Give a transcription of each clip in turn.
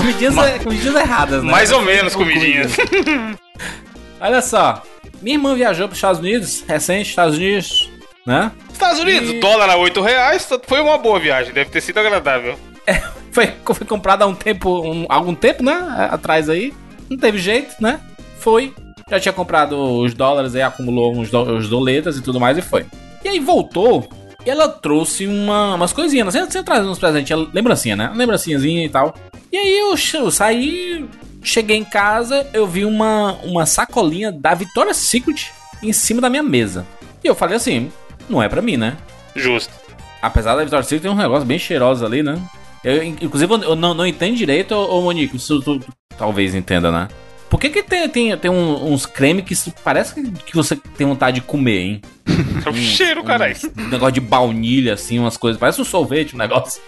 comidinhas, Ma comidinhas erradas, né? Mais ou menos comidinhas. Olha só. Minha irmã viajou para os Estados Unidos, recente, Estados Unidos, né? Estados Unidos, e... dólar a 8 reais, foi uma boa viagem, deve ter sido agradável. É, foi, foi comprada há um tempo, um, algum tempo, né? Atrás aí. Não teve jeito, né? Foi. Já tinha comprado os dólares aí, acumulou uns do, os doletas e tudo mais e foi. E aí voltou e ela trouxe uma, umas coisinhas. Você, você traz uns presentes, lembrancinha, né? Lembrancinhazinha e tal. E aí eu, eu saí, cheguei em casa, eu vi uma, uma sacolinha da Victoria's Secret em cima da minha mesa. E eu falei assim, não é pra mim, né? Justo. Apesar da Victoria's Secret ter um negócio bem cheiroso ali, né? Eu, inclusive, eu não, não entendo direito, ô, Monique, isso tu, talvez entenda, né? Por que, que tem, tem, tem um, uns cremes que parece que você tem vontade de comer, hein? É o um, cheiro, um, caralho. Um negócio de baunilha, assim, umas coisas. Parece um sorvete, um negócio.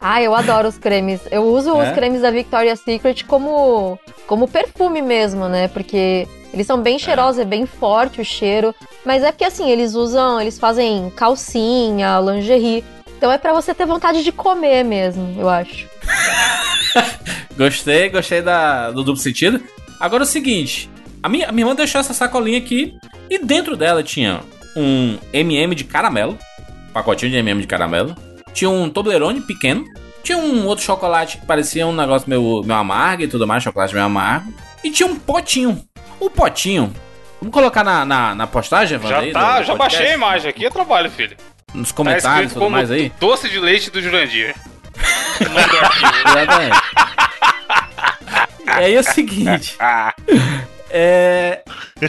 Ah, eu adoro os cremes. Eu uso é? os cremes da Victoria's Secret como, como perfume mesmo, né? Porque eles são bem cheirosos, é. é bem forte o cheiro. Mas é porque assim, eles usam, eles fazem calcinha, lingerie. Então é para você ter vontade de comer mesmo, eu acho. gostei, gostei da, do duplo sentido. Agora é o seguinte: a minha, a minha irmã deixou essa sacolinha aqui e dentro dela tinha um MM de caramelo, pacotinho de MM de caramelo, tinha um Toblerone pequeno, tinha um outro chocolate que parecia um negócio meio, meio amargo e tudo mais, chocolate meio amargo, e tinha um potinho. O potinho, vamos colocar na, na, na postagem, Já aí, tá, já baixei a imagem aqui, é trabalho, filho. Nos comentários tá tudo mais aí. Doce de leite do Jurandir. Exatamente. E aí é o seguinte. é,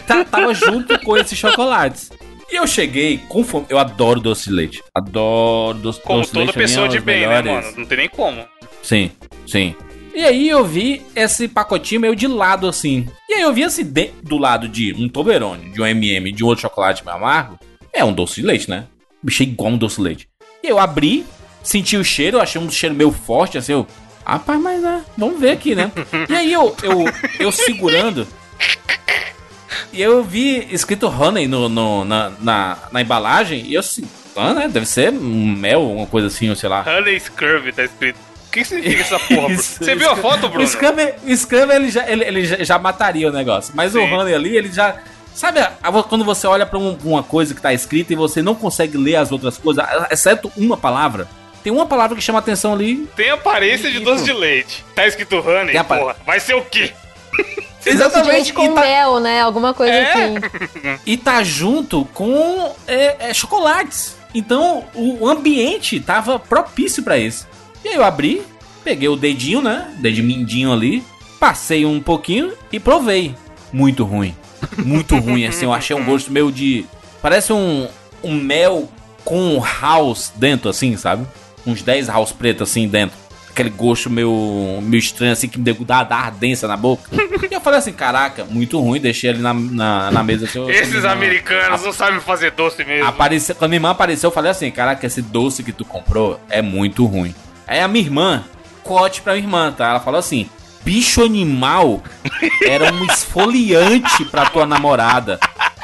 tá, tava junto com esses chocolates. E eu cheguei com fome. Eu adoro doce de leite. Adoro doce, como doce de leite. Como toda pessoa de bem, né, melhores. né, mano? Não tem nem como. Sim, sim. E aí eu vi esse pacotinho meio de lado assim. E aí eu vi assim, de, do lado de um Toblerone, de um MM, de um outro chocolate meio amargo. É um doce de leite, né? Bicho é igual um doce de leite. E eu abri, senti o cheiro, achei um cheiro meio forte, assim, eu... Rapaz, mas é, vamos ver aqui, né? E aí eu, eu, eu segurando. E eu vi escrito honey no, no na, na, na, embalagem. E eu assim, ah, né? Deve ser mel, uma coisa assim, ou sei lá. Honey Scrub tá escrito. O que significa essa porra, Você viu a foto, Bruno? O Scrub, o ele, já, ele, ele já mataria o negócio. Mas Sim. o honey ali, ele já. Sabe quando você olha pra um, uma coisa que tá escrita e você não consegue ler as outras coisas, exceto uma palavra? Tem uma palavra que chama atenção ali. Tem aparência de doce de leite. Tá escrito honey, porra. Vai ser o quê? Exatamente. com tá... mel, né? Alguma coisa é? assim. E tá junto com é, é, chocolates. Então o ambiente tava propício para isso. E aí eu abri, peguei o dedinho, né? Dedinho mindinho ali, passei um pouquinho e provei. Muito ruim. Muito ruim, assim. Eu achei um gosto meio de. Parece um, um mel com um house dentro, assim, sabe? uns 10 house pretos assim dentro. Aquele gosto meio, meio estranho, assim, que me dá, dá ardência na boca. e eu falei assim: caraca, muito ruim, deixei ali na, na, na mesa. Assim, Esses americanos não sabem fazer doce mesmo. Apareceu, quando minha irmã apareceu, eu falei assim: caraca, esse doce que tu comprou é muito ruim. Aí a minha irmã, cote pra minha irmã, tá? Ela falou assim: bicho animal era um esfoliante pra tua namorada.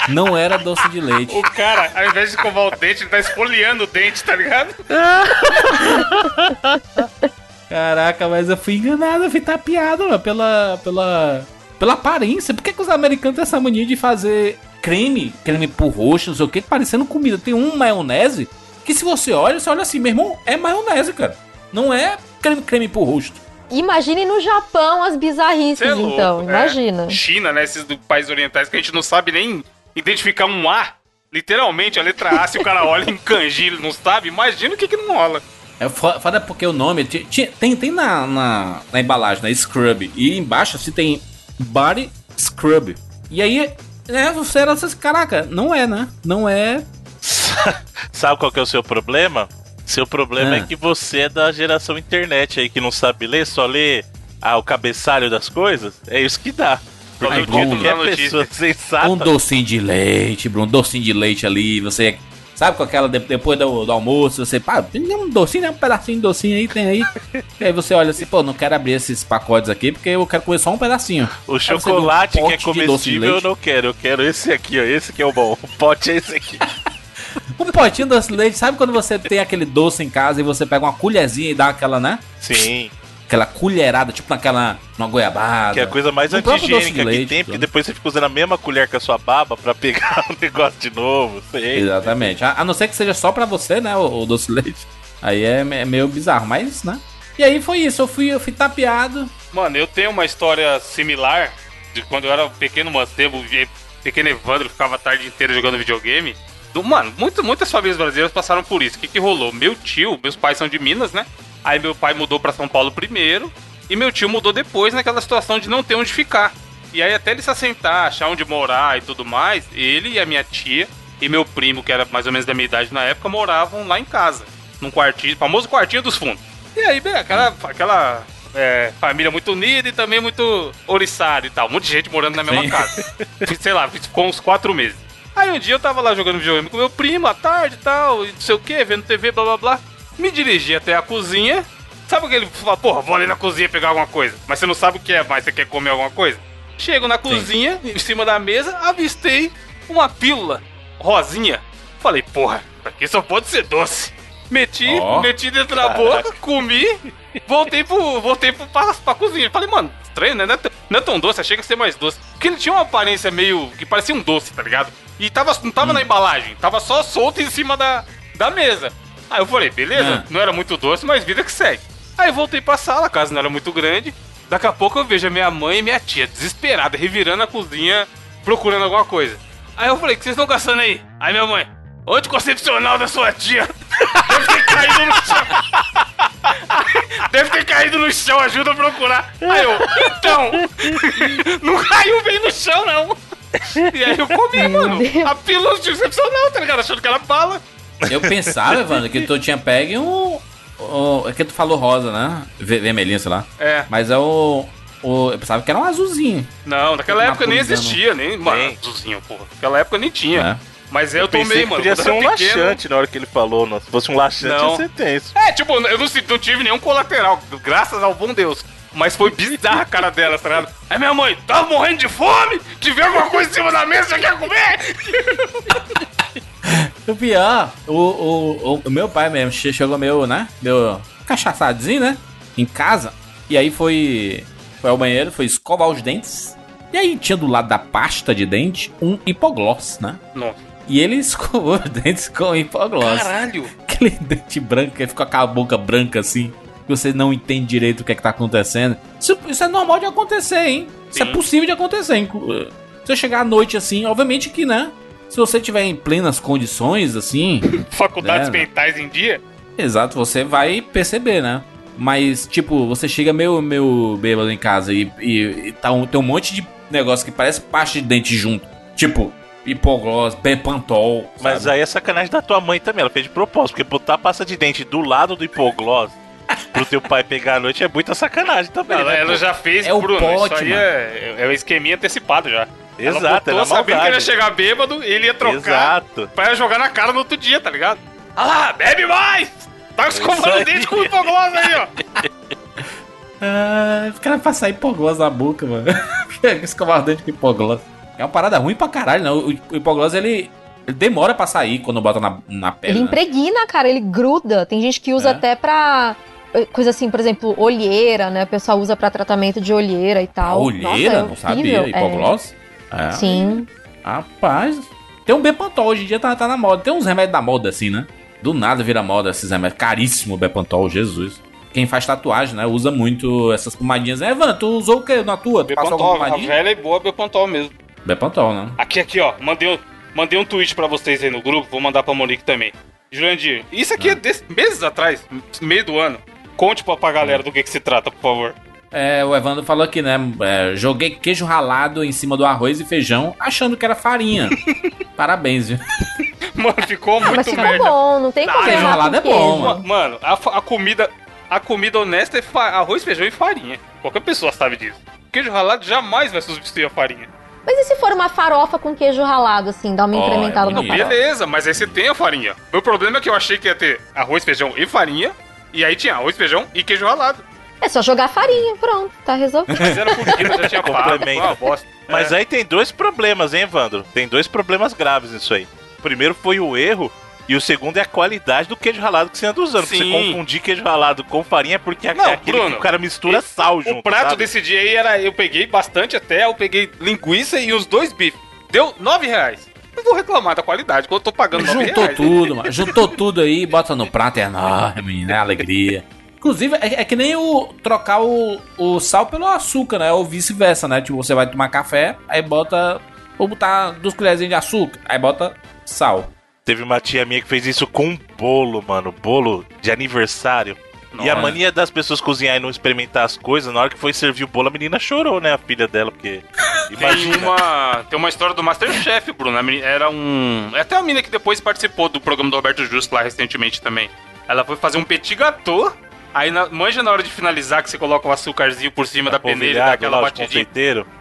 Não era doce de leite. O cara, ao invés de escovar o dente, ele tá esfoliando o dente, tá ligado? Caraca, mas eu fui enganado, eu fui tapeado mano, pela, pela, pela aparência. Por que, que os americanos têm essa mania de fazer creme, creme por roxo, não sei o que, parecendo comida? Tem um maionese que se você olha, você olha assim, meu irmão, é maionese, cara. Não é creme, creme por rosto. Imagine no Japão as bizarrices, é louco, então. É. Imagina. China, né? Esses do países orientais que a gente não sabe nem identificar um A, literalmente, a letra A, se o cara olha em kanji não sabe, imagina o que que não rola. É foda porque o nome tem, tem na, na, na embalagem, né? Scrub. E embaixo se assim, tem Body Scrub. E aí, né, você era assim, caraca, não é, né? Não é. Sabe qual que é o seu problema? Seu problema é. é que você é da geração internet aí que não sabe ler, só lê ah, o cabeçalho das coisas. É isso que dá. Ai, Bruno, pessoa sensata. Um docinho de leite, Bruno, um docinho de leite ali, você Sabe com aquela depois do, do, almoço, você, pá, tem um docinho, né? Um pedacinho de docinho aí, tem aí. e aí você olha assim, pô, não quero abrir esses pacotes aqui porque eu quero comer só um pedacinho. O chocolate um que é comestível eu não quero, eu quero esse aqui, ó. Esse que é o bom. O pote é esse aqui. um potinho de doce de leite, sabe quando você tem aquele doce em casa e você pega uma colherzinha e dá aquela, né? Sim. Aquela colherada, tipo naquela. numa goiabada. Que é a coisa mais antigênica de que leite, tem, porque tudo. depois você fica usando a mesma colher com a sua baba pra pegar o negócio de novo. Sei. Exatamente. A, a não ser que seja só pra você, né, o, o doce de leite. Aí é, é meio bizarro, mas, né? E aí foi isso, eu fui, eu fui tapeado. Mano, eu tenho uma história similar de quando eu era um pequeno mancebo, pequeno Evandro ficava a tarde inteira jogando videogame. Do- Mano, muito, muitas famílias brasileiras passaram por isso. O que, que rolou? Meu tio, meus pais são de Minas, né? Aí meu pai mudou pra São Paulo primeiro e meu tio mudou depois naquela situação de não ter onde ficar. E aí até ele se assentar, achar onde morar e tudo mais, ele e a minha tia e meu primo, que era mais ou menos da minha idade na época, moravam lá em casa. Num quartinho, famoso quartinho dos fundos. E aí, bem, aquela, aquela é, família muito unida e também muito oriçada e tal. Um monte de gente morando na mesma Sim. casa. Sei lá, ficou uns quatro meses. Aí um dia eu tava lá jogando videogame com meu primo à tarde e tal, e não sei o que, vendo TV, blá blá blá. Me dirigi até a cozinha. Sabe aquele fala, porra, vou ali na cozinha pegar alguma coisa. Mas você não sabe o que é, mas você quer comer alguma coisa? Chego na cozinha, em cima da mesa, avistei uma pílula rosinha. Falei, porra, aqui só pode ser doce. Meti, Ó. meti dentro da boca, comi, voltei pro. Voltei pro, pra, pra cozinha. Falei, mano, estranho, né? Não é, tão- não é tão doce, achei que ia ser mais doce. Porque ele tinha uma aparência meio. que parecia um doce, tá ligado? E tava, não tava na embalagem, tava só solto em cima da, da mesa. Aí eu falei, beleza, Ah. não era muito doce, mas vida que segue. Aí eu voltei pra sala, a casa não era muito grande. Daqui a pouco eu vejo a minha mãe e minha tia desesperada, revirando a cozinha, procurando alguma coisa. Aí eu falei, o que vocês estão caçando aí? Aí minha mãe, anticoncepcional da sua tia. Deve ter caído no chão. Deve ter caído no chão, ajuda a procurar. Aí eu, então, não caiu bem no chão, não. E aí eu comi, mano, Deus. a pílula anticoncepcional, tá ligado? Achando que era bala. Eu pensava, Evandro, que tu tinha pego um. um- é que tu falou rosa, né? Ve- Vermelhinho, sei lá. É. Mas é o. o eu pensava que era um azulzinho. Não, naquela época nem coisa, existia, nem. Mano, azulzinho, porra. Naquela época nem tinha. né? Mas eu, Eu tomei, que mano. podia ser um pequeno. laxante na hora que ele falou. Não. Se fosse um laxante, Não. ia ser tenso. É, tipo, eu não, não tive nenhum colateral, graças ao bom Deus. Mas foi bizarra a cara dela, tá ligado? Aí minha mãe, tava morrendo de fome? Tiver alguma coisa em cima da mesa, você quer comer? O pior, o, o, o, meu pai mesmo che- chegou meu, né? Meu cachaçadinho, né? Em casa. E aí foi. Foi ao banheiro, foi escovar os dentes. E aí tinha do lado da pasta de dente um hipogloss, né? Nossa. E ele escovou os dentes com hipogloss. Caralho. Aquele dente branco, que fica com a boca branca assim. Que você não entende direito o que é que tá acontecendo. Isso, isso é normal de acontecer, hein? Isso é Sim. possível de acontecer. inclu- Se eu chegar à noite assim, obviamente que, né? Se você tiver em plenas condições, assim. Faculdades né? mentais em dia? Exato, você vai perceber, né? Mas, tipo, você chega meio, meio bêbado em casa e, e, e tá um, tem um monte de negócio que parece pasta de dente junto. Tipo, hipogloss, pepantol. Mas sabe? aí é sacanagem da tua mãe também. Ela fez de propósito. Porque botar pasta de dente do lado do hipogloss pro teu pai pegar à noite é muita sacanagem também. Não, né, ela pô? já fez, É o Bruno. pote, isso aí é, é um esqueminha antecipado já. Exato, ela é botou sabendo que ele ia chegar bêbado e ele ia trocar Exato. pra jogar na cara no outro dia, tá ligado? Ah lá, bebe mais! Tá escovando o aí. dente com o hipogloss aí, ó. Ah, os caras passar hipogloss na boca, mano. Escovar o dente com hipogloss. É uma parada ruim pra caralho, não. O o hipogloss, ele, ele demora pra sair quando bota na, na pele. Ele né? impregna, cara, ele gruda. Tem gente que usa É. até pra. Coisa assim, por exemplo, olheira, né? O pessoal usa pra tratamento de olheira e A tal. olheira, Nossa, é não sabia? é. Hipogloss? É. Sim. Rapaz, tem um Bepantol, hoje em dia tá, tá na moda. Tem uns remédios da moda assim, né? Do nada vira moda esses remédios. Caríssimo o Bepantol, Jesus. Quem faz tatuagem, né? Usa muito essas pomadinhas. É, Evan, tu usou o que na tua? Tu passou alguma Bepantol, a velha e boa Bepantol mesmo. Bepantol, né? Aqui, aqui, ó. Mandei um, mandei um tweet pra vocês aí no grupo, vou mandar pra Monique também. Jurandir, isso aqui é desse, meses atrás, meio do ano. Conte pra, pra galera do que, que se trata, por favor. É, o Evandro falou aqui, né? É, joguei queijo ralado em cima do arroz e feijão, achando que era farinha. Parabéns, viu? Mano, ficou Ah, mas muito ficou merda. bom, não tem Ah, como queijo ralado é bom, mano. Mano, a, a comida a comida honesta é arroz, feijão e farinha. Qualquer pessoa sabe disso. Queijo ralado jamais vai substituir a farinha. Mas e se for uma farofa com queijo ralado, assim, dá uma é incrementada bonito. farofa? Beleza, mas aí você tem a farinha. O problema é que eu achei que ia ter arroz, feijão e farinha. E aí tinha arroz, feijão e queijo ralado. É só jogar farinha, pronto, tá resolvido. Mas era comida, já tinha pago. Uma bosta. Mas É. aí tem dois problemas, hein, Evandro? Tem dois problemas graves nisso aí. O primeiro foi o erro E o segundo é a qualidade do queijo ralado que você anda usando. Sim. Você confundir queijo ralado com farinha é porque não, é aquele Bruno, que o cara mistura sal junto. O prato sabe? desse dia aí era. Eu peguei bastante até, eu peguei linguiça e os dois bifes. Deu nove reais. Não vou reclamar da qualidade, quando eu tô pagando Juntou reais, tudo, mano. Juntou tudo aí, bota no prato, é enorme, né? Alegria. Inclusive, é, é, que nem o trocar o, o sal pelo açúcar, né? Ou vice-versa, né? Tipo, você vai tomar café, aí bota. Vou botar duas colherzinhas de açúcar, aí bota sal. Teve uma tia minha que fez isso com um bolo, mano. Bolo de aniversário. Nossa. E a mania das pessoas cozinhar e não experimentar as coisas, na hora que foi servir o bolo, a menina chorou, né? A filha dela, porque. Imagina. Tem uma, tem uma história do Masterchef, Bruno. Era um. É até a menina que depois participou do programa do Roberto Justo lá recentemente também. Ela foi fazer um petit gâteau. Aí, na, manja na hora de finalizar que você coloca o açúcarzinho por cima tá da peneira, daquela batidinha.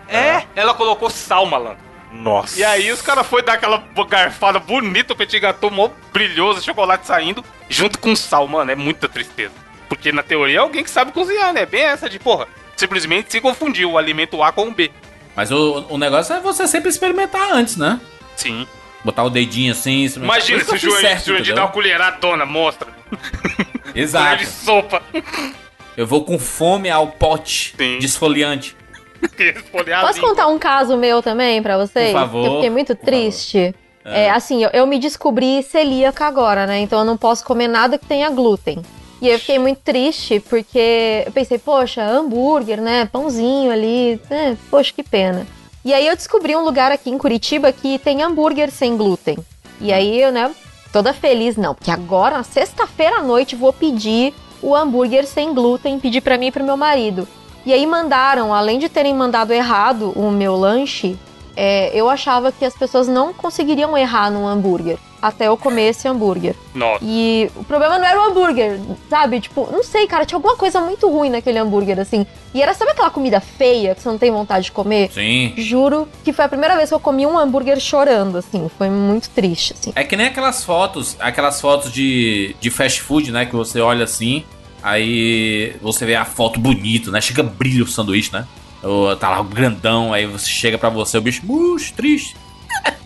É, ela colocou sal, malandro. Nossa. E aí os caras foi dar aquela garfada bonita, o petit gâteau mó brilhoso, chocolate saindo, junto com sal, mano, é muita tristeza. Porque na teoria é alguém que sabe cozinhar, né? Bem essa de, porra, simplesmente se confundiu o alimento A com o B. Mas o, o negócio é você sempre experimentar antes, né? Sim. Botar o dedinho assim. Imagina se o Jurandir dá uma colheradona, mostra. Exato. de sopa. Eu vou com fome ao pote Sim. desfoliante. Posso contar um caso meu também para vocês? Por favor. Eu fiquei muito triste. É. é. assim, eu, eu, me descobri celíaca agora, né? Então eu não posso comer nada que tenha glúten. E eu fiquei muito triste porque eu pensei, poxa, hambúrguer, né? Pãozinho ali, né? Poxa, que pena. E aí eu descobri um lugar aqui em Curitiba que tem hambúrguer sem glúten. E aí eu, né, toda feliz, não, porque agora, na sexta-feira à noite, vou pedir o hambúrguer sem glúten, pedir para mim e pro meu marido. E aí mandaram, além de terem mandado errado o meu lanche, é, eu achava que as pessoas não conseguiriam errar no hambúrguer até eu comer esse hambúrguer. Nossa. E o problema não era o hambúrguer, sabe? Tipo, não sei, cara, tinha alguma coisa muito ruim naquele hambúrguer, assim. E era, sabe aquela comida feia que você não tem vontade de comer? Sim. Juro que foi a primeira vez que eu comi um hambúrguer chorando, assim. Foi muito triste, assim. É que nem aquelas fotos, aquelas fotos de, de fast food, né? Que você olha assim Aí você vê a foto bonita, né? Chega brilho o sanduíche, né? Tá lá grandão, aí você chega para você, o bicho, murcho, triste.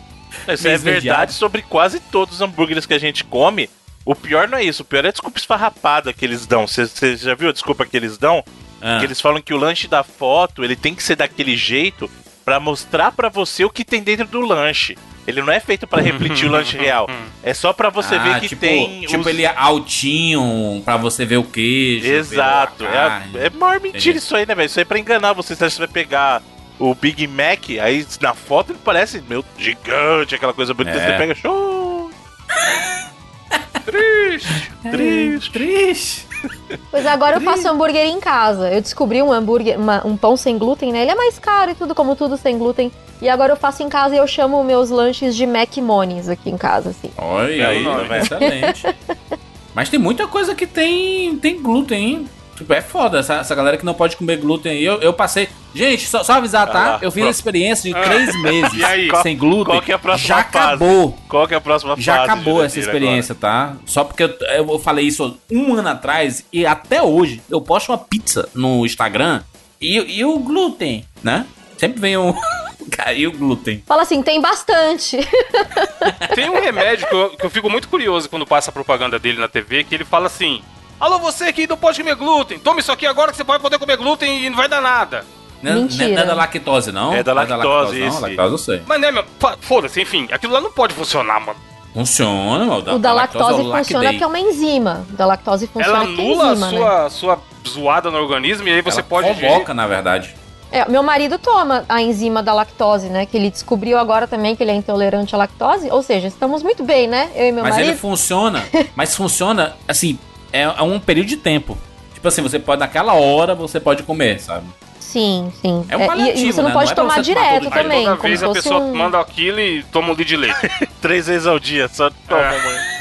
Isso é verdade sobre quase todos os hambúrgueres que a gente come. O pior não é isso, o pior é a desculpa esfarrapada que eles dão. Você já viu a desculpa que eles dão? Ah. Que eles falam que o lanche da foto, ele tem que ser daquele jeito para mostrar para você o que tem dentro do lanche. Ele não é feito para refletir o lanche real. É só para você ah, ver que tipo, tem. Tipo, os... ele é altinho, para você ver o queijo. Exato. É, é maior mentira Entendi. isso aí, né, velho? Isso aí é pra enganar você. Você vai pegar o Big Mac, aí na foto ele parece, meu, gigante, aquela coisa bonita. É. Você pega, show! triste, triste, triste. Pois agora eu faço hambúrguer em casa. Eu descobri um hambúrguer, uma, um pão sem glúten, né? Ele é mais caro e tudo, como tudo sem glúten. E agora eu faço em casa e eu chamo meus lanches de Mac Monies aqui em casa, assim. Olha aí, é excelente. Mas tem muita coisa que tem, tem glúten, hein? Tipo, é foda. Essa, essa galera que não pode comer glúten aí. Eu, eu passei. Gente, só, só avisar, tá? Ah, eu fiz a experiência de ah. três meses aí, sem glúten. Qual que é a próxima já fase? acabou. Qual que é a próxima já fase? Já acabou essa experiência, agora. tá? Só porque eu, eu falei isso um ano atrás e até hoje eu posto uma pizza no Instagram e, e o glúten, né? Sempre vem um. Caiu o glúten. Fala assim, tem bastante. tem um remédio que eu, que eu fico muito curioso quando passa a propaganda dele na TV, que ele fala assim: Alô, você que não pode comer glúten, tome isso aqui agora que você pode poder comer glúten e não vai dar nada. Não, Mentira. não é da lactose, não? É da lactose, é da lactose, não. Lactose eu sei. Mas né, meu, foda-se, enfim, aquilo lá não pode funcionar, mano. Funciona, mano. Da, o da, lactose, lactose funciona que é uma enzima. Da lactose funciona Ela anula é enzima, a sua, né? sua zoada no organismo e aí você Ela pode... provoca, na verdade. É, meu marido toma a enzima da lactose, né? Que ele descobriu agora também que ele é intolerante à lactose. Ou seja, estamos muito bem, né? Eu e meu mas marido. Mas ele funciona, mas funciona, assim, é, é um período de tempo. Tipo assim, você pode, naquela hora, você pode comer, sabe? Sim, sim. É um paliativo, é, e você não né? pode não é tomar direto tomar também. Toda vez a pessoa um... manda aquilo e toma um litro de leite. Três vezes ao dia, só toma, é. mãe.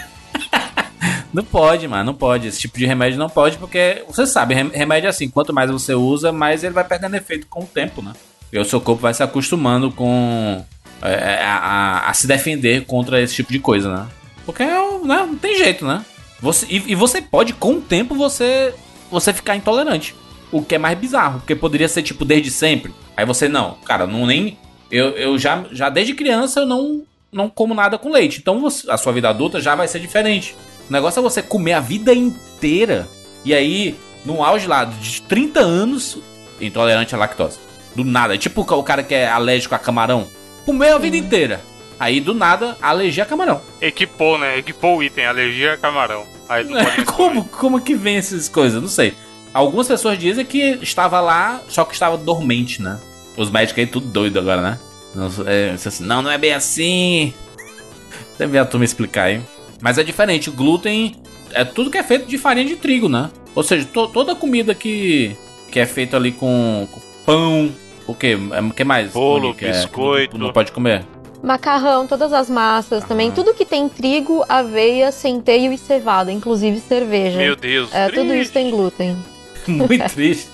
Não pode, mano, não pode. Esse tipo de remédio não pode, porque você sabe, remédio é assim, quanto mais você usa, mais ele vai perdendo efeito com o tempo, né? E o seu corpo vai se acostumando com. É, é a, a, a, se defender contra esse tipo de coisa, né? Porque né, não tem jeito, né? Você, e, e, você pode, com o tempo, você, você ficar intolerante. O que é mais bizarro, porque poderia ser tipo desde sempre. Aí você, não, cara, não nem. Eu, eu já, já desde criança eu não, não como nada com leite. Então você, a sua vida adulta já vai ser diferente. O negócio é você comer a vida inteira. E aí, no auge lá de 30 anos, intolerante à lactose. Do nada. É tipo o cara que é alérgico a camarão. Comeu a vida inteira. Aí, do nada, alergia a camarão. Equipou, né? Equipou o item, alergia a camarão. Aí não é, como, como que vem essas coisas? Não sei. Algumas pessoas dizem que estava lá, só que estava dormente, né? Os médicos aí tudo doido agora, né? Não, é, assim, não, não é bem assim. Deve ver a turma explicar aí. Mas é diferente. O glúten é tudo que é feito de farinha de trigo, né? Ou seja, to, toda comida que, que é feita ali com, com pão, o que? O é, que mais? Bolo, que é, biscoito. É, não pode comer. Macarrão, todas as massas ah. também. Tudo que tem trigo, aveia, centeio e cevada, inclusive cerveja. Meu Deus. É, tudo isso tem glúten. Muito triste.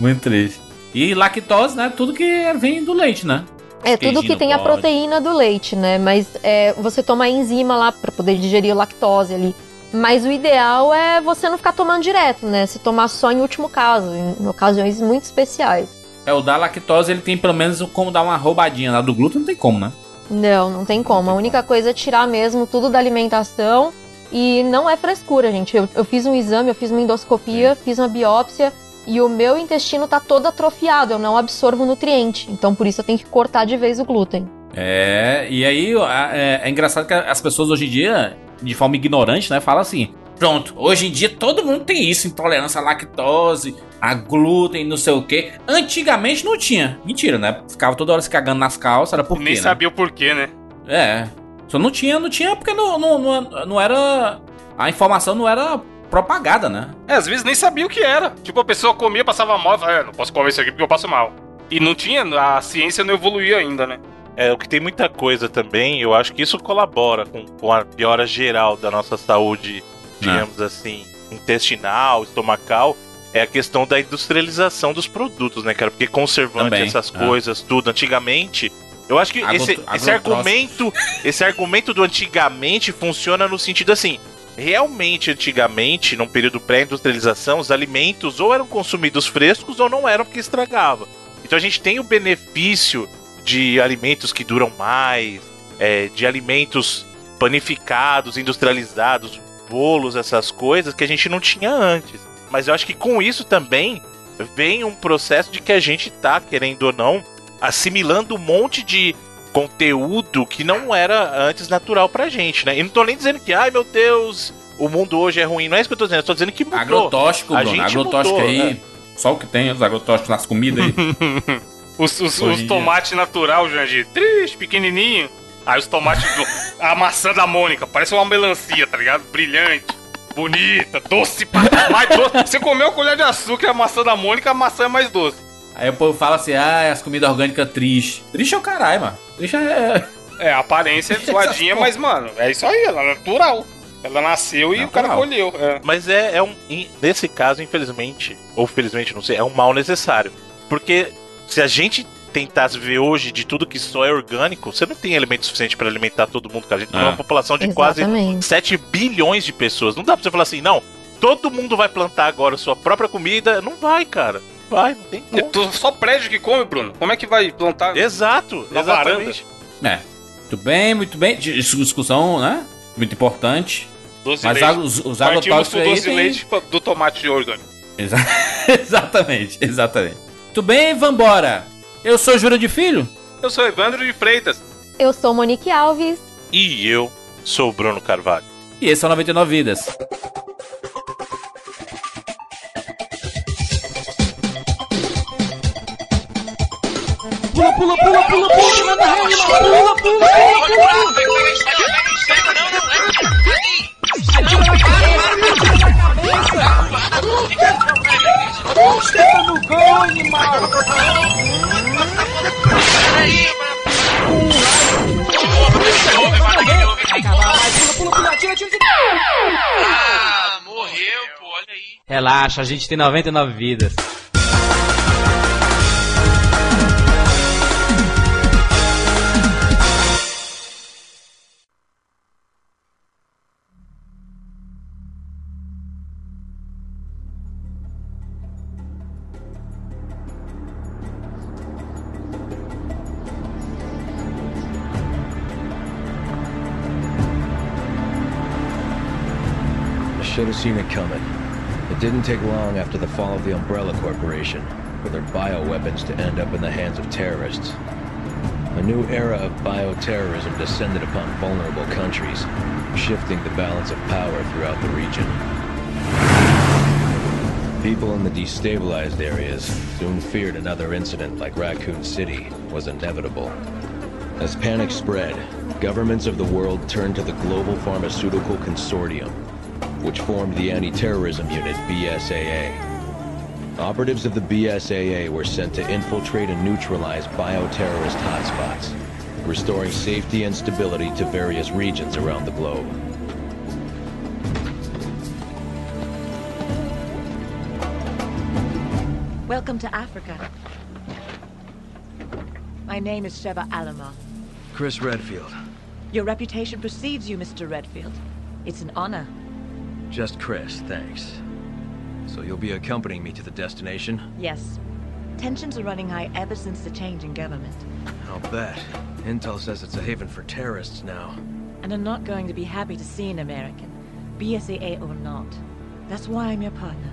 Muito triste. E lactose, né? Tudo que vem do leite, né? É, tudo que tem pode. a proteína do leite, né? Mas é, você toma a enzima lá para poder digerir a lactose ali. Mas o ideal é você não ficar tomando direto, né? Se tomar só em último caso, em ocasiões muito especiais. É, o da lactose ele tem pelo menos como dar uma roubadinha. Lá do glúten não tem como, né? Não, não tem como. a única coisa é tirar mesmo tudo da alimentação. E não é frescura, gente. Eu, eu fiz um exame, eu fiz uma endoscopia, fiz uma biópsia e o meu intestino tá todo atrofiado, eu não absorvo nutriente. Então por isso eu tenho que cortar de vez o glúten. É, e aí é, é engraçado que as pessoas hoje em dia, de forma ignorante, né, falam assim: pronto, hoje em dia todo mundo tem isso, intolerância à lactose, a glúten, não sei o que. Antigamente não tinha. Mentira, né? Ficava toda hora se cagando nas calças, era por quê? Nem né? sabia o porquê, né? É. Só não tinha, não tinha porque não, não, não, não era. A informação não era propagada, né? É, às vezes nem sabia o que era. Tipo, a pessoa comia, passava mal, falava, é, não posso comer isso aqui porque eu passo mal. E não tinha, a ciência não evoluía ainda, né? É, o que tem muita coisa também, eu acho que isso colabora com, com a piora geral da nossa saúde, digamos não. assim, intestinal, estomacal, é a questão da industrialização dos produtos, né, cara? Porque conservante, também. essas é. coisas, tudo, antigamente. Eu acho que esse, esse argumento, esse argumento do antigamente funciona no sentido assim, realmente antigamente, num período pré-industrialização, os alimentos ou eram consumidos frescos ou não eram porque estragava. Então a gente tem o benefício de alimentos que duram mais, é, de alimentos panificados, industrializados, bolos, essas coisas que a gente não tinha antes. Mas eu acho que com isso também vem um processo de que a gente tá, querendo ou não, assimilando um monte de conteúdo que não era antes natural pra gente, né? E não tô nem dizendo que, ai meu Deus, o mundo hoje é ruim. Não é isso que eu tô dizendo, eu tô dizendo que mudou. Agrotóxico, Bruno, agrotóxico mudou, aí. Né? Só o que tem, os agrotóxicos nas comidas aí. os os, os tomates natural, Jandir, triste, pequenininho. Aí os tomates, a maçã da Mônica, parece uma melancia, tá ligado? Brilhante, bonita, doce, mais doce. Você comeu colher de açúcar, a maçã da Mônica, a maçã é mais doce. Aí o povo fala assim, ah, as comidas orgânicas tristes. Triste é o caralho, mano. Triste é... É, a aparência é suadinha, mas, mano, é isso aí, ela é natural. Ela nasceu natural. e o cara colheu. É. Mas é, é um... Nesse caso, infelizmente, ou felizmente, não sei, é um mal necessário. Porque se a gente tentasse ver hoje de tudo que só é orgânico, você não tem alimento suficiente para alimentar todo mundo, cara. A gente tem uma é. população de Exatamente. quase 7 bilhões de pessoas. Não dá pra você falar assim, não, todo mundo vai plantar agora sua própria comida. Não vai, cara. Vai, não tem como. Tu, só prédio que come, Bruno. Como é que vai plantar? Exato, na exatamente. Varanda? É. Muito bem, muito bem. Discussão, né? Muito importante. Doce Mas leite. os, os agrotóxicos aí doce tem... leite do tomate orgânico. Exa exatamente, exatamente. Muito bem, vambora. Eu sou Jura de Filho. Eu sou Evandro de Freitas. Eu sou Monique Alves. E eu sou Bruno Carvalho. E esse é o 99 Vidas. Pula, pula, pula, pula, pula, manda rede, pula, pula, pula, pula. Atira na cabeça, atira na cabeça. Senta no gol, animal. Ah, morreu, pô, olha aí. Relaxa, a gente tem 99 vidas. Have seen it coming. It didn't take long after the fall of the Umbrella Corporation for their bioweapons to end up in the hands of terrorists. A new era of bioterrorism descended upon vulnerable countries, shifting the balance of power throughout the region. People in the destabilized areas soon feared another incident like Raccoon City was inevitable. As panic spread, governments of the world turned to the Global Pharmaceutical Consortium, which formed the anti-terrorism unit BSAA. Operatives of the BSAA were sent to infiltrate and neutralize bioterrorist hotspots, restoring safety and stability to various regions around the globe. Welcome to Africa. My name is Sheva Alama. Chris Redfield. Your reputation precedes you, Mr. Redfield. It's an honor. Just Chris, thanks. So you'll be accompanying me to the destination? Yes. Tensions are running high ever since the change in government. I'll bet. Intel says it's a haven for terrorists now. And I'm not going to be happy to see an American, BSAA or not. That's why I'm your partner.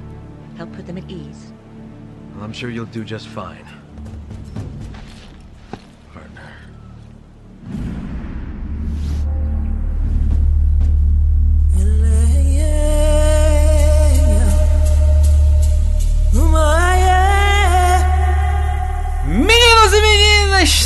Help put them at ease. Well, I'm sure you'll do just fine.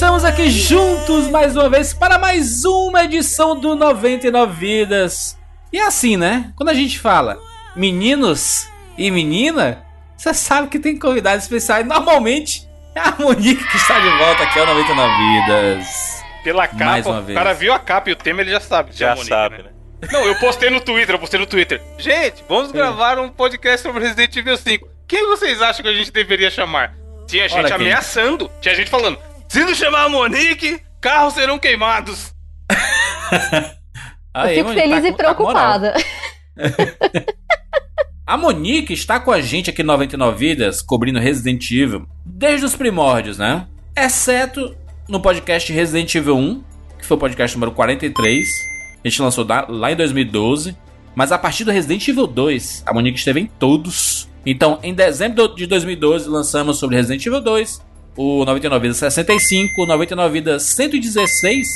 Estamos aqui juntos mais uma vez para mais uma edição do 99 Vidas. E é assim, né? Quando a gente fala meninos e menina, você sabe que tem convidados especiais. Normalmente é a Monique que está de volta aqui ao 99 Vidas. Pela capa, Mais uma o vez. cara viu a capa e o tema, ele já sabe. é Já a Monique, sabe, né? né? Não, eu postei no Twitter, eu postei no Twitter. Gente, vamos gravar um podcast sobre Resident Evil 5. Quem vocês acham que a gente deveria chamar? Tinha gente Olha quem. ameaçando, tinha gente falando: se não chamar a Monique, carros serão queimados. Eu Aí, fico Monique, feliz tá e tá preocupada. A Monique está com a gente aqui no 99 Vidas, cobrindo Resident Evil desde os primórdios, né? Exceto no podcast Resident Evil 1, que foi o podcast número 43. A gente lançou da- lá em 2012. Mas a partir do Resident Evil 2, a Monique esteve em todos. Então, em dezembro de 2012, lançamos sobre Resident Evil 2, o 99 Vidas 65, o 99 Vidas 116,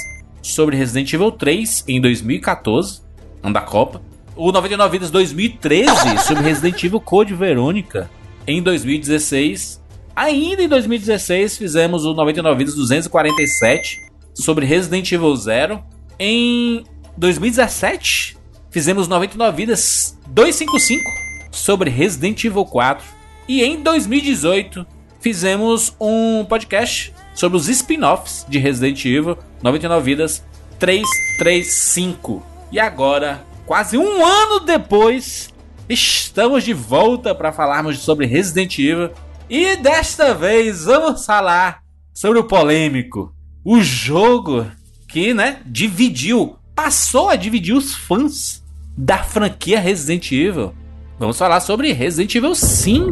sobre Resident Evil 3 em 2014, ano da Copa. O 99 Vidas 2013 sobre Resident Evil Code Verônica em 2016. Ainda em 2016 fizemos o 99 Vidas 247 sobre Resident Evil 0. Em 2017 fizemos 99 Vidas 255 sobre Resident Evil 4. E em 2018 fizemos um podcast sobre os spin-offs de Resident Evil 99 Vidas 335. E agora, quase um ano depois, estamos de volta para falarmos sobre Resident Evil. E desta vez vamos falar sobre o polêmico, o jogo que, né, dividiu, passou a dividir os fãs da franquia Resident Evil. Vamos falar sobre Resident Evil 5.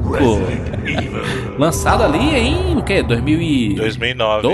Lançado ali em o quê? 2012? 2009.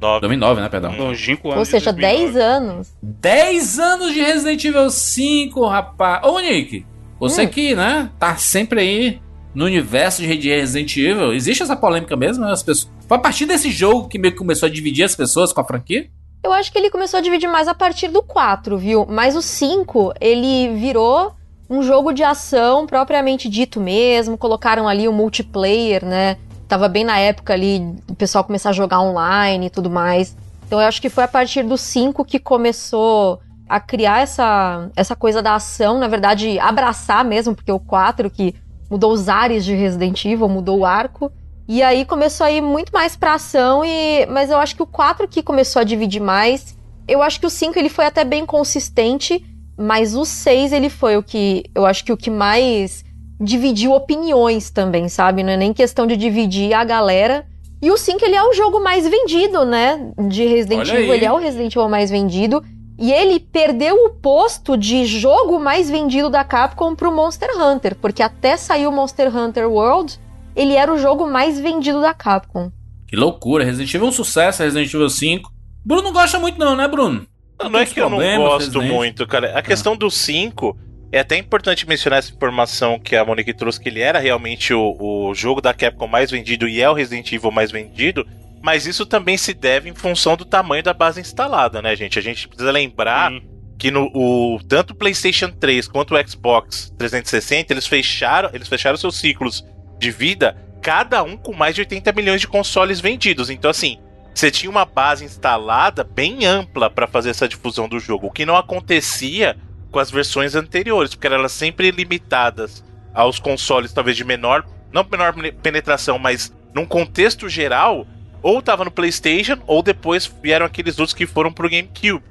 9. 2009, né, perdão. Longínquo ano Ou seja, 2009. 10 anos. 10 anos de Resident Evil 5, rapaz. Ô, Nick, você Hum. que, né, tá sempre aí no universo de Resident Evil, existe essa polêmica mesmo? né? As pessoas... Foi a partir desse jogo que meio que começou a dividir as pessoas com a franquia? Eu acho que ele começou a dividir mais a partir do 4, viu? Mas o 5, ele virou um jogo de ação propriamente dito mesmo. Colocaram ali o multiplayer, né? Tava bem na época ali do pessoal começar a jogar online e tudo mais. Então eu acho que foi a partir do 5 que começou a criar essa, essa coisa da ação, na verdade, abraçar mesmo, porque o 4 que mudou os ares de Resident Evil, mudou o arco. E aí começou a ir muito mais pra ação, e... mas eu acho que o 4 que começou a dividir mais. Eu acho que o 5 ele foi até bem consistente, mas o 6 ele foi o que. Eu acho que o que mais dividiu opiniões também, sabe? Não é nem questão de dividir a galera. E o 5 ele é o jogo mais vendido, né? De Resident Olha Evil, aí. ele é o Resident Evil mais vendido. E ele perdeu o posto de jogo mais vendido da Capcom pro Monster Hunter, porque até saiu Monster Hunter World, ele era o jogo mais vendido da Capcom. Que loucura, Resident Evil é um sucesso, Resident Evil 5. Bruno não gosta muito não, né, Bruno? Não, não é que eu não gosto muito, cara. A questão do 5, É até importante mencionar essa informação que a Monique trouxe, que ele era realmente o, o jogo da Capcom mais vendido e é o Resident Evil mais vendido, mas isso também se deve em função do tamanho da base instalada, né, gente? A gente precisa lembrar Sim. que no o, tanto o PlayStation 3 quanto o Xbox 360, eles fecharam, eles fecharam seus ciclos de vida, cada um com mais de 80 milhões de consoles vendidos. Então, assim, você tinha uma base instalada bem ampla para fazer essa difusão do jogo, o que não acontecia com as versões anteriores, porque eram sempre limitadas aos consoles talvez de menor, não menor penetração, mas num contexto geral, ou tava no PlayStation ou depois vieram aqueles outros que foram pro GameCube.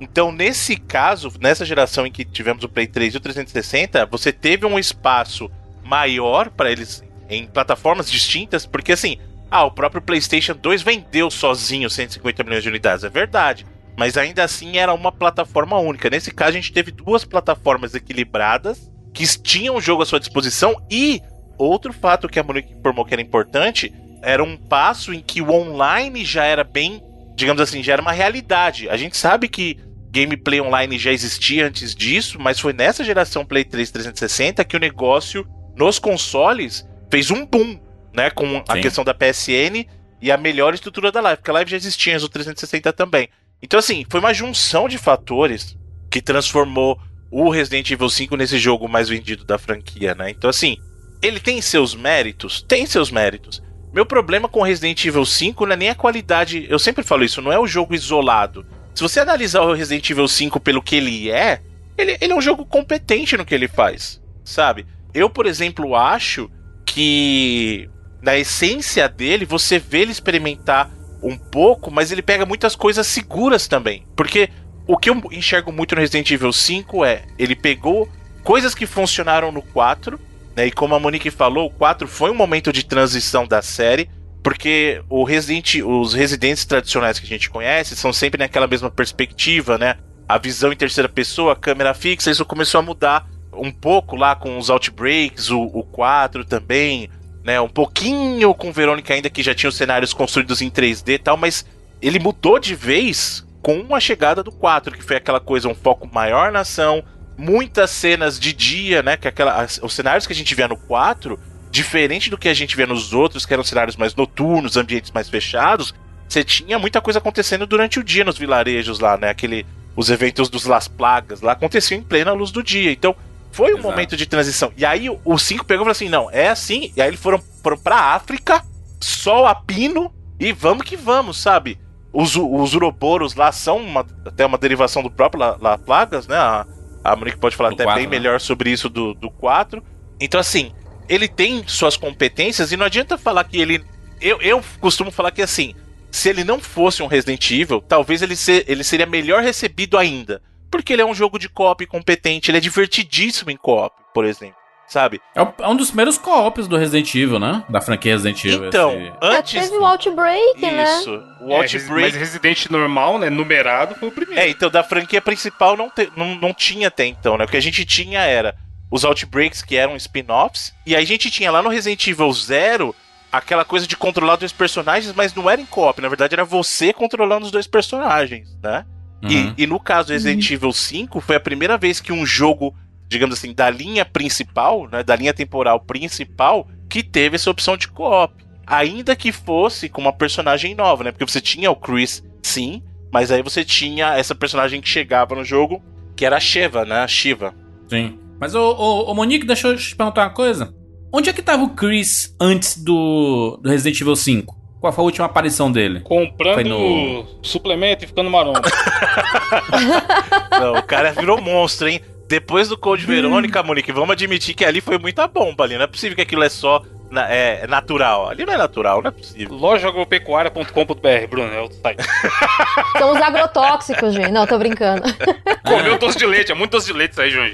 Então, nesse caso, nessa geração em que tivemos o Play 3 e o 360, você teve um espaço maior para eles em plataformas distintas, porque assim, ah, o próprio PlayStation 2 vendeu sozinho 150 milhões de unidades, é verdade mas ainda assim era uma plataforma única. Nesse caso, a gente teve duas plataformas equilibradas que tinham o jogo à sua disposição e outro fato que a Monique informou que era importante era um passo em que o online já era bem, digamos assim, já era uma realidade. A gente sabe que gameplay online já existia antes disso, mas foi nessa geração Play 3 360 que o negócio nos consoles fez um boom, né, com a Sim. questão da PSN e a melhor estrutura da live, porque a live já existia no 360 também. Então, assim, foi uma junção de fatores que transformou o Resident Evil 5 nesse jogo mais vendido da franquia, né? Então, assim, ele tem seus méritos? Tem seus méritos. Meu problema com Resident Evil 5 não é nem a qualidade. Eu sempre falo isso, não é o jogo isolado. Se você analisar o Resident Evil 5 pelo que ele é, ele, ele é um jogo competente no que ele faz, sabe? Eu, por exemplo, acho que na essência dele, você vê ele experimentar um pouco, mas ele pega muitas coisas seguras também. Porque o que eu enxergo muito no Resident Evil 5 é, ele pegou coisas que funcionaram no 4, né? E como a Monique falou, o 4 foi um momento de transição da série, porque o Resident, os residentes tradicionais que a gente conhece são sempre naquela mesma perspectiva, né? A visão em terceira pessoa, a câmera fixa, isso começou a mudar um pouco lá com os Outbreaks, o, o 4 também, né? Um pouquinho com Verônica ainda que já tinha os cenários construídos em 3D e tal, mas ele mudou de vez com a chegada do 4, que foi aquela coisa, um foco maior na ação, muitas cenas de dia, né? Que aquela, os cenários que a gente via no 4, diferente do que a gente via nos outros, que eram cenários mais noturnos, ambientes mais fechados, você tinha muita coisa acontecendo durante o dia nos vilarejos lá, né? Aquele, os eventos dos Las Plagas lá aconteciam em plena luz do dia. Então, foi um Exato. momento de transição. E aí o 5 pegou e falou assim: não, é assim. E aí eles foram, pra África, sol a pino, e vamos que vamos, sabe? Os, os uroboros lá são uma, até uma derivação do próprio La, La Plagas, né? A, a Monique pode falar do até 4, bem né? melhor sobre isso do, do 4. Então, assim, ele tem suas competências e não adianta falar que ele. Eu, eu costumo falar que assim, se ele não fosse um Resident Evil, talvez ele, ser, ele seria melhor recebido ainda. Porque ele é um jogo de co-op competente, ele é divertidíssimo em co-op, por exemplo. Sabe? É, é um dos primeiros co-ops do Resident Evil, né? Da franquia Resident Evil. Então, esse... antes. Já teve o Outbreak, Isso, né? Isso. O é, Outbreak. mas Resident normal, né? Numerado foi o primeiro. É, então da franquia principal não, te... não, não tinha até então, né? O que a gente tinha era os Outbreaks, que eram spin-offs. E aí a gente tinha lá no Resident Evil Zero aquela coisa de controlar dois personagens, mas não era em co-op. Na verdade, era você controlando os dois personagens, né? Uhum. E, e, no caso do Resident uhum. Evil 5, foi a primeira vez que um jogo, digamos assim, da linha principal, né, da linha temporal principal, que teve essa opção de co-op. Ainda que fosse com uma personagem nova, né? Porque você tinha o Chris, sim, mas aí você tinha essa personagem que chegava no jogo, que era a Sheva, né? A Shiva. Sim. Mas, ô, ô, ô Monique, deixa eu te perguntar uma coisa. Onde é que tava o Chris antes do, do Resident Evil 5? Qual foi a última aparição dele? Comprando no... suplemento e ficando maromba. Não, o cara virou monstro, hein? Depois do Code Verônica, Monique, vamos admitir que ali foi muita bomba ali. Não é possível que aquilo é só é, é, natural. Ali não é natural, não é possível. Lojagropecuária.com.br, Bruno, é o site. São os agrotóxicos, gente. Não, tô brincando. Comeu doce de leite, é muito doce de leite isso aí, João.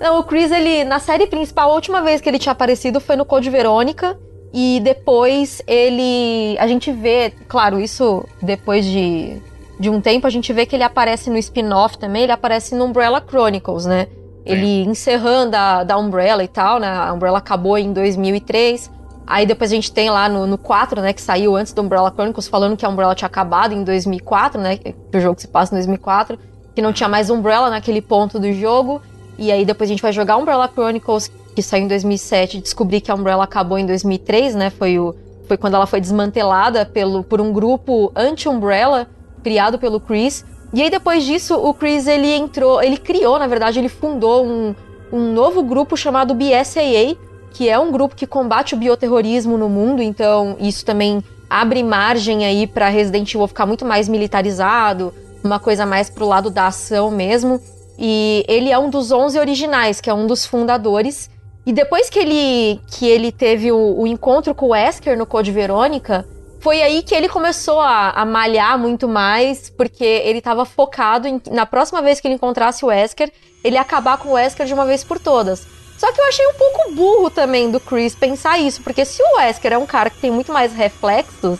Não, o Chris, ele, na série principal, a última vez que ele tinha aparecido foi no Code Verônica. E depois ele. A gente vê, claro, isso depois de, de um tempo, a gente vê que ele aparece no spin-off também, ele aparece no Umbrella Chronicles, né? Ele encerrando a, da Umbrella e tal, né? A Umbrella acabou em 2003. Aí depois a gente tem lá no, no 4, né, que saiu antes do Umbrella Chronicles, falando que a Umbrella tinha acabado em 2004, né? Que o jogo se passa em 2004. Que que não tinha mais Umbrella naquele ponto do jogo. E aí depois a gente vai jogar Umbrella Chronicles, que saiu em 2007, e descobrir que a Umbrella acabou em 2003, né? Foi, o, foi quando ela foi desmantelada pelo, por um grupo anti-Umbrella, criado pelo Chris. E aí depois disso, o Chris, ele entrou, ele criou, na verdade, ele fundou um, um novo grupo chamado BSAA, que é um grupo que combate o bioterrorismo no mundo, então isso também abre margem aí para Resident Evil ficar muito mais militarizado, uma coisa mais pro lado da ação mesmo. E ele é um dos 11 originais, que é um dos fundadores. E depois que ele, que ele teve o, o encontro com o Wesker no Code Verônica, foi aí que ele começou a, a malhar muito mais, porque ele estava focado em, na próxima vez que ele encontrasse o Wesker, ele acabar com o Wesker de uma vez por todas. Só que eu achei um pouco burro também do Chris pensar isso, porque se o Wesker é um cara que tem muito mais reflexos,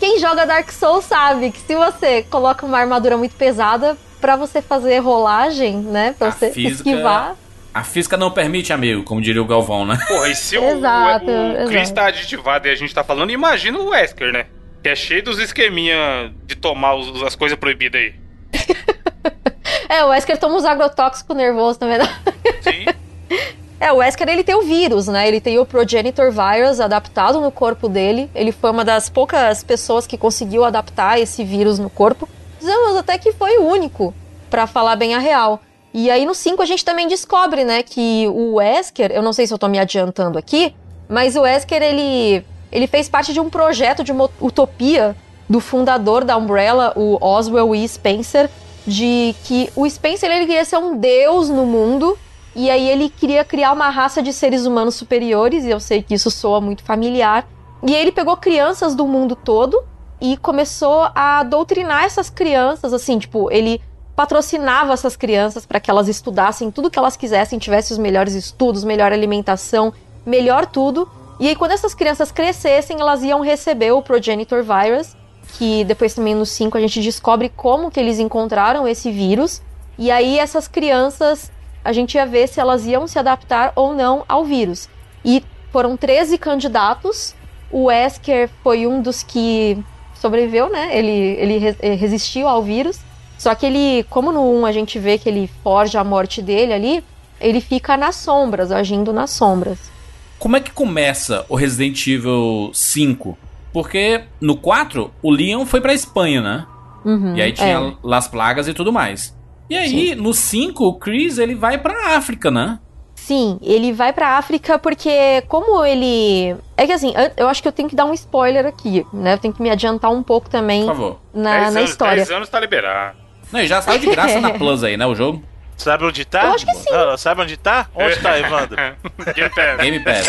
quem joga Dark Souls sabe que se você coloca uma armadura muito pesada para você fazer rolagem, né, para você física, esquivar. A física não permite, amigo, como diria o Galvão, né? Porra, e se exato, o, o Chris tá aditivado e a gente tá falando, imagina o Wesker, né? Que é cheio dos esqueminha de tomar os, as coisas proibidas aí. é, o Wesker toma os agrotóxicos nervosos, na verdade. Sim. É, o Wesker ele tem o vírus, né? Ele tem o progenitor virus adaptado no corpo dele. Ele foi uma das poucas pessoas que conseguiu adaptar esse vírus no corpo. Dizemos até que foi o único, para falar bem a real. E aí no 5 a gente também descobre, né, que o Wesker, eu não sei se eu tô me adiantando aqui, mas o Wesker ele ele fez parte de um projeto de uma utopia do fundador da Umbrella, o Oswell E. Spencer, de que o Spencer ele queria ser um deus no mundo e aí ele queria criar uma raça de seres humanos superiores, e eu sei que isso soa muito familiar. E ele pegou crianças do mundo todo e começou a doutrinar essas crianças, assim, tipo, ele patrocinava essas crianças para que elas estudassem tudo que elas quisessem, tivessem os melhores estudos, melhor alimentação, melhor tudo. E aí quando essas crianças crescessem, elas iam receber o progenitor virus, que depois também no 5 a gente descobre como que eles encontraram esse vírus. E aí essas crianças a gente ia ver se elas iam se adaptar ou não ao vírus. E foram 13 candidatos. O Wesker foi um dos que sobreviveu, né? Ele, ele eh, resistiu ao vírus. Só que ele, como no 1 a gente vê que ele forja a morte dele ali, ele fica nas sombras, agindo nas sombras. Como é que começa o Resident Evil 5? Porque no 4, o Leon foi pra Espanha, né? Uhum, e aí tinha é. Las Plagas e tudo mais. E aí, Sim. no 5, o Chris, ele vai pra África, né? Sim, ele vai pra África porque, como ele. É que assim, eu acho que eu tenho que dar um spoiler aqui, né? Eu tenho que me adiantar um pouco também Por favor. na, na anos, história. 10 anos tá liberado. Não, e já saiu de graça na Plus aí, né? O jogo. Sabe onde tá? Eu acho que sim. Não, sabe onde tá? Onde tá, Evandro? Game Pass. Game Pass.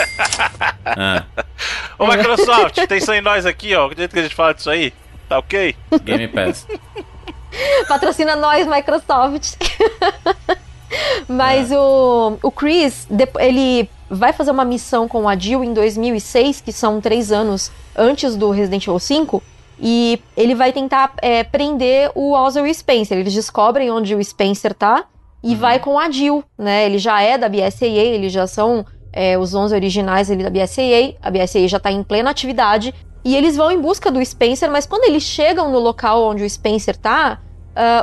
ah. Ô, Microsoft, tem isso em nós aqui, ó. Acredito que a gente fala disso aí. Tá ok? Game Pass. Patrocina nós, Microsoft. Mas é. o, o Chris, ele vai fazer uma missão com a Jill em 2006, que são três anos antes do Resident Evil 5. E ele vai tentar é, prender o Oswald Spencer. Eles descobrem onde o Spencer tá e uhum. vai com a Jill, né? Ele já é da BSAA, eles já são é, os 11 originais ali da BSAA. A BSAA já tá em plena atividade. E eles vão em busca do Spencer, mas quando eles chegam no local onde o Spencer tá,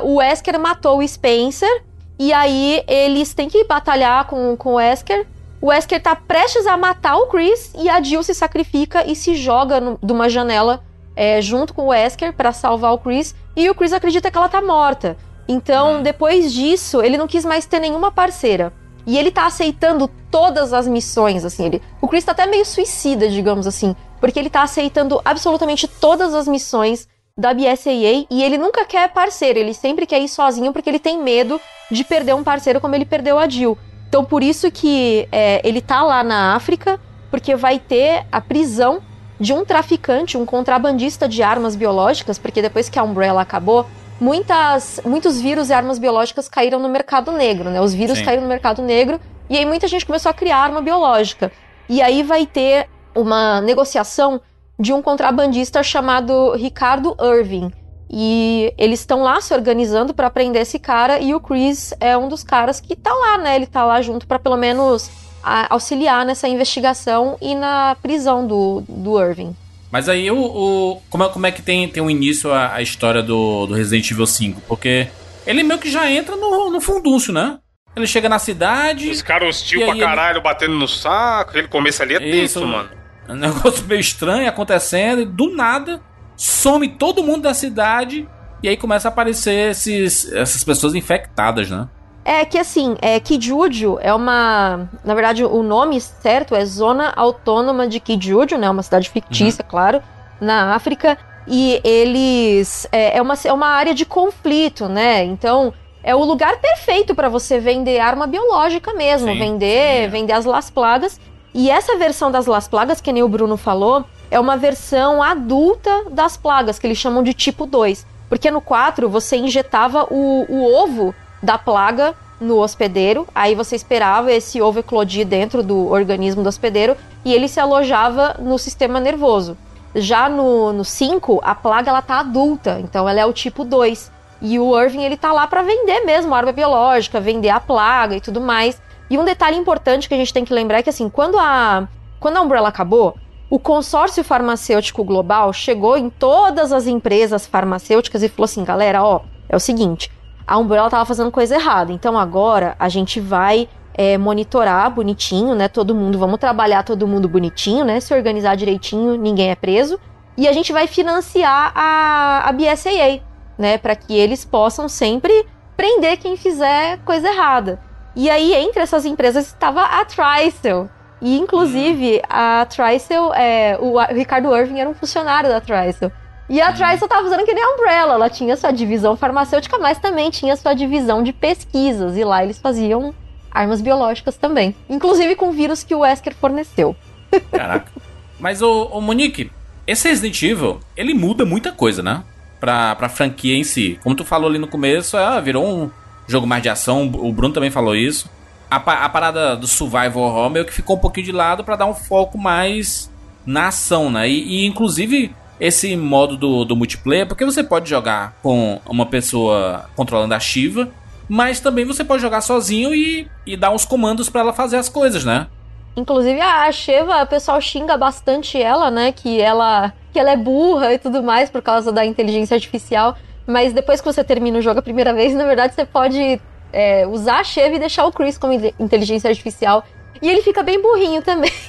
uh, o Wesker matou o Spencer. E aí eles têm que batalhar com, com o Wesker. O Wesker tá prestes a matar o Chris e a Jill se sacrifica e se joga no, de uma janela é, junto com o Wesker para salvar o Chris. E o Chris acredita que ela tá morta. Então, uhum. depois disso, ele não quis mais ter nenhuma parceira. E ele tá aceitando todas as missões, assim. Ele, o Chris tá até meio suicida, digamos assim porque ele tá aceitando absolutamente todas as missões da BSAA e ele nunca quer parceiro, ele sempre quer ir sozinho porque ele tem medo de perder um parceiro como ele perdeu a Jill. Então por isso que é, ele tá lá na África, porque vai ter a prisão de um traficante, um contrabandista de armas biológicas, porque depois que a Umbrella acabou, muitas, muitos vírus e armas biológicas caíram no mercado negro, né? Os vírus Sim. caíram no mercado negro e aí muita gente começou a criar arma biológica. E aí vai ter uma negociação de um contrabandista chamado Ricardo Irving. E eles estão lá se organizando para prender esse cara e o Chris é um dos caras que tá lá, né? Ele tá lá junto para pelo menos a, auxiliar nessa investigação e na prisão do, do Irving. Mas aí o, o como, é, como é que tem, tem um início a, a história do, do Resident Evil 5? Porque ele meio que já entra no, no fundúncio, né? Ele chega na cidade. Os caras hostil pra caralho, ele... batendo no saco. Aquele começo ali é Isso, tenso, mano. Um negócio meio estranho acontecendo. E do nada, some todo mundo da cidade. E aí começa a aparecer esses, essas pessoas infectadas, né? É que assim, é, Kijuju é uma. Na verdade, o nome certo é Zona Autônoma de Kijuju, né? Uma cidade fictícia, uhum. claro, na África. E eles. É, é, uma, é uma área de conflito, né? Então, é o lugar perfeito para você vender arma biológica mesmo. Sim, vender, sim, é. vender as Las Plagas. E essa versão das Las Plagas, que nem o Bruno falou, é uma versão adulta das plagas, que eles chamam de tipo 2. Porque no 4 você injetava o, o ovo da plaga no hospedeiro, aí você esperava esse ovo eclodir dentro do organismo do hospedeiro e ele se alojava no sistema nervoso. Já no 5, a plaga ela tá adulta, então ela é o tipo 2. E o Irving ele tá lá para vender mesmo arma biológica, vender a plaga e tudo mais. E um detalhe importante que a gente tem que lembrar é que assim, quando a quando a Umbrella acabou, o consórcio farmacêutico global chegou em todas as empresas farmacêuticas e falou assim, galera, ó, é o seguinte, a Umbrella estava fazendo coisa errada. Então agora a gente vai é, monitorar bonitinho, né? Todo mundo, vamos trabalhar todo mundo bonitinho, né? Se organizar direitinho, ninguém é preso. E a gente vai financiar a, a BSAA, né? Para que eles possam sempre prender quem fizer coisa errada. E aí, entre essas empresas, estava a Tristel. E, inclusive, a Tristel, é, o, o Ricardo Irving era um funcionário da Tristel. E a Tristel estava usando que nem a Umbrella. Ela tinha sua divisão farmacêutica, mas também tinha sua divisão de pesquisas. E lá eles faziam armas biológicas também. Inclusive com vírus que o Wesker forneceu. Caraca. Mas, o, o Monique, esse Resident Evil, ele muda muita coisa, né? Pra, pra franquia em si. Como tu falou ali no começo, é, virou um jogo mais de ação. O Bruno também falou isso. A, a parada do survival horror meio que ficou um pouquinho de lado para dar um foco mais na ação, né? E, e inclusive esse modo do, do multiplayer, porque você pode jogar com uma pessoa controlando a Shiva, mas também você pode jogar sozinho e, e dar uns comandos para ela fazer as coisas, né? Inclusive a Shiva, o pessoal xinga bastante ela, né? Que ela, que ela é burra e tudo mais por causa da inteligência artificial. Mas depois que você termina o jogo a primeira vez, na verdade você pode é, usar a Shiva e deixar o Chris como inteligência artificial e ele fica bem burrinho também.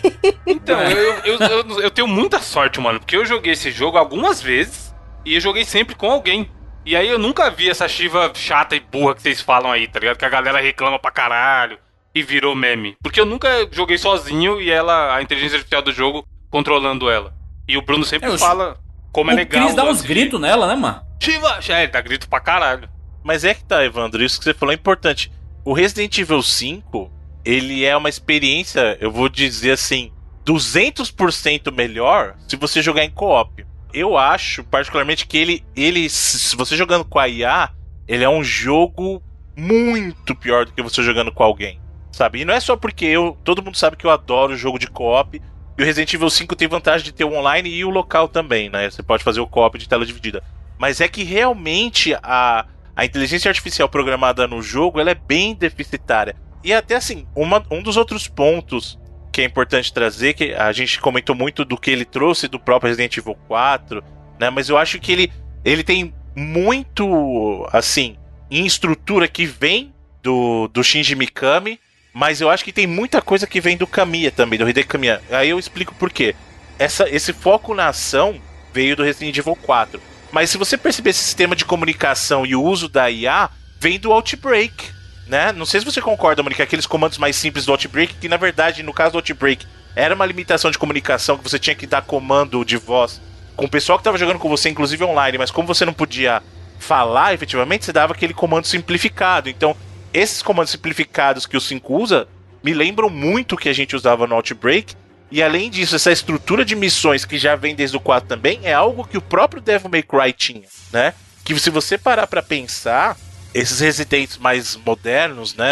Então, eu, eu, eu, eu, tenho muita sorte, mano, porque eu joguei esse jogo algumas vezes e eu joguei sempre com alguém. E aí eu nunca vi essa Shiva chata e burra que vocês falam aí, tá ligado? Que a galera reclama pra caralho e virou meme. Porque eu nunca joguei sozinho e ela, a inteligência artificial do jogo, controlando ela. E o Bruno sempre é, fala como é legal. O Chris dá uns gritos nela, né, mano? Shiva! É, ele dá grito pra caralho. Mas é que tá, Evandro, isso que você falou é importante. O Resident Evil 5, ele é uma experiência, eu vou dizer assim, 200% melhor se você jogar em co-op. Eu acho, particularmente, que ele, ele, se você jogando com a IA, ele é um jogo muito pior do que você jogando com alguém, sabe? E não é só porque eu, todo mundo sabe que eu adoro jogo de co-op, e o Resident Evil 5 tem vantagem de ter o online e o local também, né? Você pode fazer o co-op de tela dividida. Mas é que realmente a, a inteligência artificial programada no jogo, ela é bem deficitária. E até assim, uma, um dos outros pontos que é importante trazer, que a gente comentou muito do que ele trouxe do próprio Resident Evil 4, né? Mas eu acho que ele, ele tem muito, assim, em estrutura que vem do, do Shinji Mikami, mas eu acho que tem muita coisa que vem do Kamiya também, do Hideki Kamiya. Aí eu explico por quê. Essa, esse foco na ação veio do Resident Evil 4. Mas se você perceber esse sistema de comunicação e o uso da IA, vem do Outbreak né? Não sei se você concorda, Monique, aqueles comandos mais simples do Outbreak, que na verdade, no caso do Outbreak, era uma limitação de comunicação que você tinha que dar comando de voz com o pessoal que estava jogando com você, inclusive online, mas como você não podia falar efetivamente, você dava aquele comando simplificado. Então, esses comandos simplificados que o 5 usa me lembram muito o que a gente usava no Outbreak. E além disso, essa estrutura de missões que já vem desde o 4 também é algo que o próprio Devil May Cry tinha, né? Que se você parar para pensar, esses residentes mais modernos, né?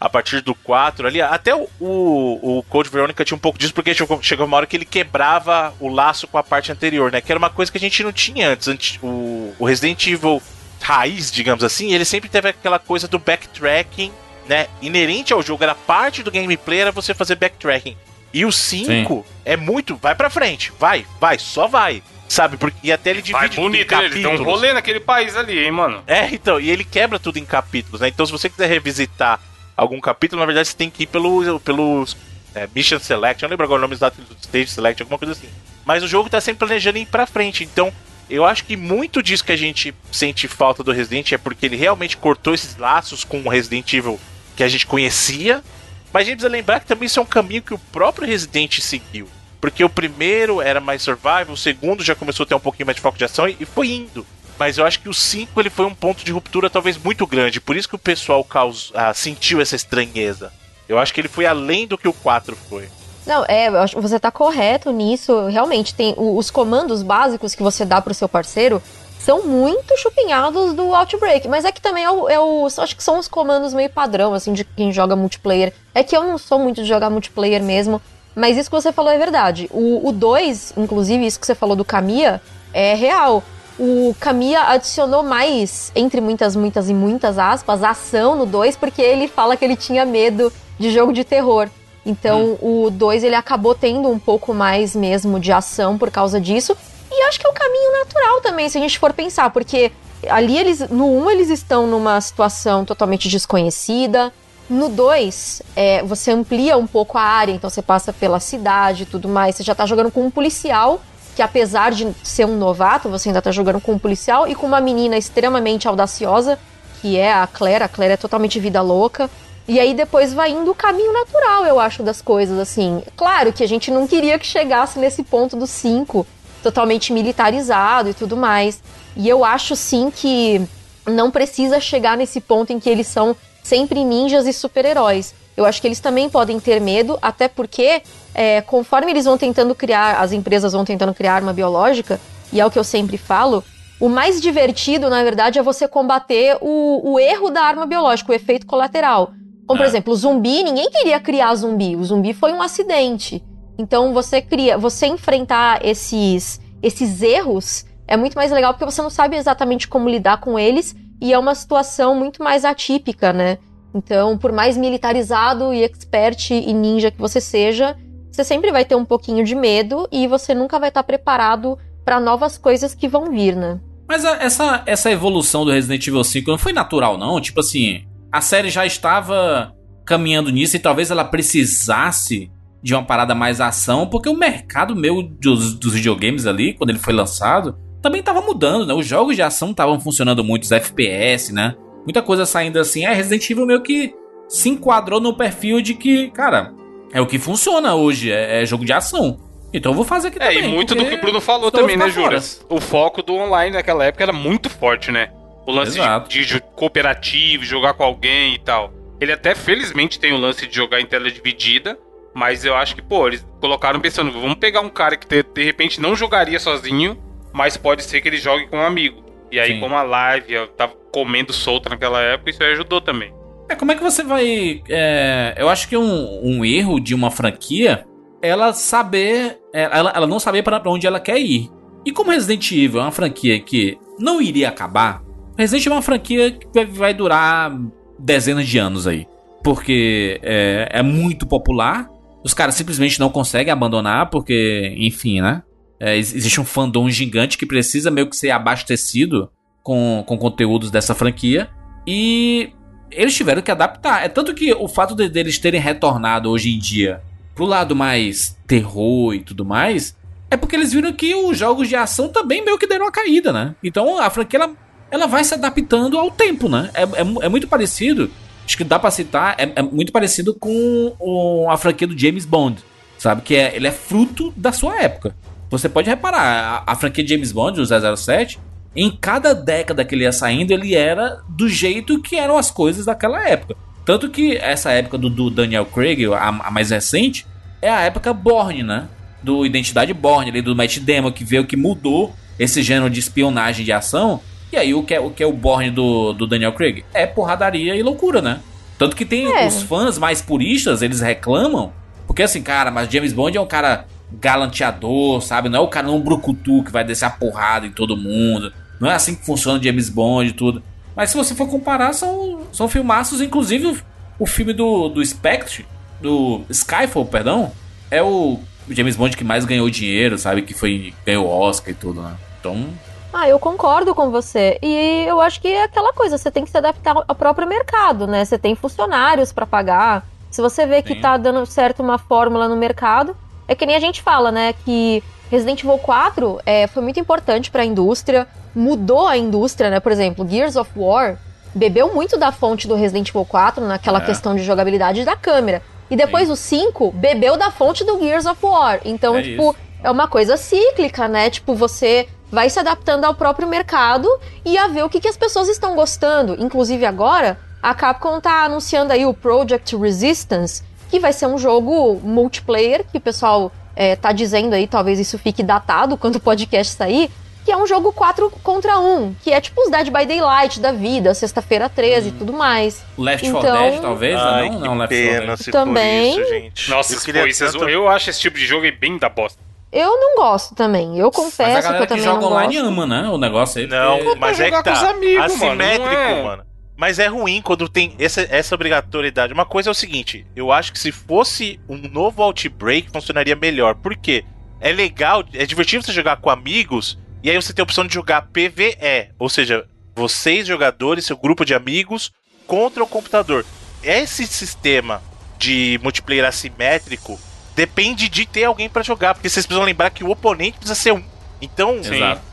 A partir do 4 ali, até o, o, o Code Veronica tinha um pouco disso, porque chegou, uma hora que ele quebrava o laço com a parte anterior, né? Que era uma coisa que a gente não tinha antes. O, o Resident Evil raiz, digamos assim, ele sempre teve aquela coisa do backtracking, né? Inerente ao jogo, era parte do gameplay, era você fazer backtracking. E o 5 é muito, vai pra frente, vai, vai, só vai. Sabe, porque e até ele divide vai bonito, em capítulos. Ele tem um rolê naquele país ali, hein, mano. É, então, e ele quebra tudo em capítulos, né? Então se você quiser revisitar algum capítulo, na verdade você tem que ir pelo, pelo é, Mission Select, eu não lembro agora o nome exato do Stage Select, alguma coisa assim. Mas o jogo tá sempre planejando ir pra frente, então eu acho que muito disso que a gente sente falta do Resident é porque ele realmente cortou esses laços com o Resident Evil que a gente conhecia. Mas a gente precisa lembrar que também isso é um caminho que o próprio Resident seguiu. Porque o primeiro era mais survival, o segundo já começou a ter um pouquinho mais de foco de ação e, foi indo. Mas eu acho que o 5 ele foi um ponto de ruptura talvez muito grande. Por isso que o pessoal caus, ah, sentiu essa estranheza. Eu acho que ele foi além do que o 4 foi. Não, é, você tá correto nisso. Realmente, tem os comandos básicos que você dá pro seu parceiro são muito chupinhados do Outbreak. Mas é que também é o, é o. Acho que são os comandos meio padrão, assim, de quem joga multiplayer. É que eu não sou muito de jogar multiplayer mesmo. Mas isso que você falou é verdade. O 2, inclusive, isso que você falou do Kamiya, é real. O Kamiya adicionou mais, entre muitas, muitas e muitas aspas, ação no 2, porque ele fala que ele tinha medo de jogo de terror. Então hum. o 2 ele acabou tendo um pouco mais mesmo de ação por causa disso. E acho que é um caminho natural também, se a gente for pensar, porque ali eles no 1 um, eles estão numa situação totalmente desconhecida. No 2, é, você amplia um pouco a área, então você passa pela cidade e tudo mais. Você já tá jogando com um policial, que apesar de ser um novato, você ainda tá jogando com um policial e com uma menina extremamente audaciosa, que é a Claire. A Claire é totalmente vida louca. E aí depois vai indo o caminho natural, eu acho, das coisas, assim. Claro que a gente não queria que chegasse nesse ponto do 5, totalmente militarizado e tudo mais. E eu acho sim que não precisa chegar nesse ponto em que eles são sempre ninjas e super-heróis. Eu acho que eles também podem ter medo, até porque, é, conforme eles vão tentando criar, as empresas vão tentando criar arma biológica, e é o que eu sempre falo, o mais divertido, na verdade, é você combater o, o erro da arma biológica, o efeito colateral. Como, por é. exemplo, o zumbi, ninguém queria criar zumbi. O zumbi foi um acidente. Então, você cria, você enfrentar esses, esses erros é muito mais legal porque você não sabe exatamente como lidar com eles e é uma situação muito mais atípica, né? Então, por mais militarizado e expert e ninja que você seja, você sempre vai ter um pouquinho de medo e você nunca vai estar preparado para novas coisas que vão vir, né? Mas a, essa, essa evolução do Resident Evil 5 não foi natural, não? Tipo assim, a série já estava caminhando nisso e talvez ela precisasse de uma parada mais ação, porque o mercado meu dos, dos videogames ali, quando ele foi lançado, também estava mudando, né? Os jogos de ação estavam funcionando muito, os FPS, né? Muita coisa saindo assim. É, Resident Evil meio que se enquadrou no perfil de que, cara, é o que funciona hoje, é, é jogo de ação. Então eu vou fazer aqui é, também. É, e muito do que o Bruno falou também, né, Juras? O foco do online naquela época era muito forte, né? O lance de, de, cooperativo, jogar com alguém e tal. Ele até, felizmente, tem o lance de jogar em tela dividida. Mas eu acho que, pô, eles colocaram pensando, vamos pegar um cara que de, de repente não jogaria sozinho, mas pode ser que ele jogue com um amigo. E aí, Sim. como a live eu tava comendo solta naquela época, isso aí ajudou também. É, como é que você vai. É, eu acho que um, um erro de uma franquia ela saber. É, ela, ela não saber para onde ela quer ir. E como Resident Evil é uma franquia que não iria acabar, Resident é uma franquia que vai durar dezenas de anos aí. Porque é, é muito popular. Os caras simplesmente não conseguem abandonar, porque, enfim, né? É, existe um fandom gigante que precisa meio que ser abastecido com, com conteúdos dessa franquia. E eles tiveram que adaptar. É tanto que o fato de, deles terem retornado hoje em dia pro lado mais terror e tudo mais. É porque eles viram que os jogos de ação também meio que deram uma caída, né? Então a franquia ela ela vai se adaptando ao tempo, né? É, é, é muito parecido, acho que dá pra citar, é, é muito parecido com o, a franquia do James Bond, sabe? Que é, ele é fruto da sua época. Você pode reparar, a, a franquia James Bond, o 007, em cada década que ele ia saindo, ele era do jeito que eram as coisas daquela época. Tanto que essa época do, do Daniel Craig, a, a, mais recente, é a época Bourne, né? Do Identidade Bourne, ali, do Matt Damon, que veio que mudou esse gênero de espionagem de ação e aí, o que é o, que é o Borne do, do Daniel Craig? É porradaria e loucura, né? Tanto que tem é. os fãs mais puristas, eles reclamam. Porque assim, cara, mas James Bond é um cara galanteador, sabe? Não é o cara um brucutu que vai descer a porrada em todo mundo. Não é assim que funciona o James Bond e tudo. Mas se você for comparar, são, são filmaços, inclusive o, o filme do, do Spectre, do Skyfall, perdão, é o James Bond que mais ganhou dinheiro, sabe? Que foi ganhou Oscar e tudo, né? Então. Ah, eu concordo com você. E eu acho que é aquela coisa, você tem que se adaptar ao próprio mercado, né? Você tem funcionários para pagar. Se você vê que Sim. tá dando certo uma fórmula no mercado, é que nem a gente fala, né? Que Resident Evil 4 é, foi muito importante para a indústria, mudou a indústria, né? Por exemplo, Gears of War bebeu muito da fonte do Resident Evil 4 naquela é. questão de jogabilidade da câmera. E depois Sim. o 5 bebeu da fonte do Gears of War. Então, é tipo, isso. é uma coisa cíclica, né? Tipo, você vai se adaptando ao próprio mercado e a ver o que, que as pessoas estão gostando. Inclusive agora, a Capcom tá anunciando aí o Project Resistance, que vai ser um jogo multiplayer, que o pessoal é, tá dizendo aí, talvez isso fique datado quando o podcast sair, que é um jogo 4 contra 1, que é tipo os Dead by Daylight da vida, sexta-feira 13 e hum. tudo mais. Last então... 4 Dead, talvez? Ai, não, não, Left 4 Dead. Também. Isso, gente. Nossa, eu, tanto... eu acho esse tipo de jogo bem da bosta. Eu não gosto também. Eu confesso que eu também que joga não online gosto. ama, né? O negócio aí. Não, porque... mas é que tá. Amigos, Assimétrico, mano. É... mano. Mas é ruim quando tem essa, essa obrigatoriedade. Uma coisa é o seguinte: eu acho que se fosse um novo Outbreak, funcionaria melhor. Por quê? É legal, é divertido você jogar com amigos, e aí você tem a opção de jogar PVE, ou seja, vocês jogadores, seu grupo de amigos, contra o computador. Esse sistema de multiplayer assimétrico depende de ter alguém para jogar, porque vocês precisam lembrar que o oponente precisa ser um. Então,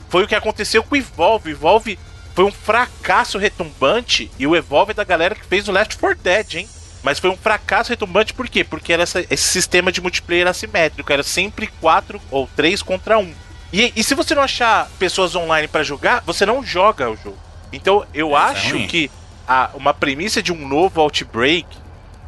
foi o que aconteceu com o Evolve. Evolve foi um fracasso retumbante e o Evolve é da galera que fez o Left 4 Dead, hein? Mas foi um fracasso retumbante por quê? Porque era essa, esse sistema de multiplayer assimétrico, era sempre 4 ou 3 contra 1. E, e se você não achar pessoas online para jogar, você não joga o jogo. Então eu é acho é que a, uma premissa de um novo Outbreak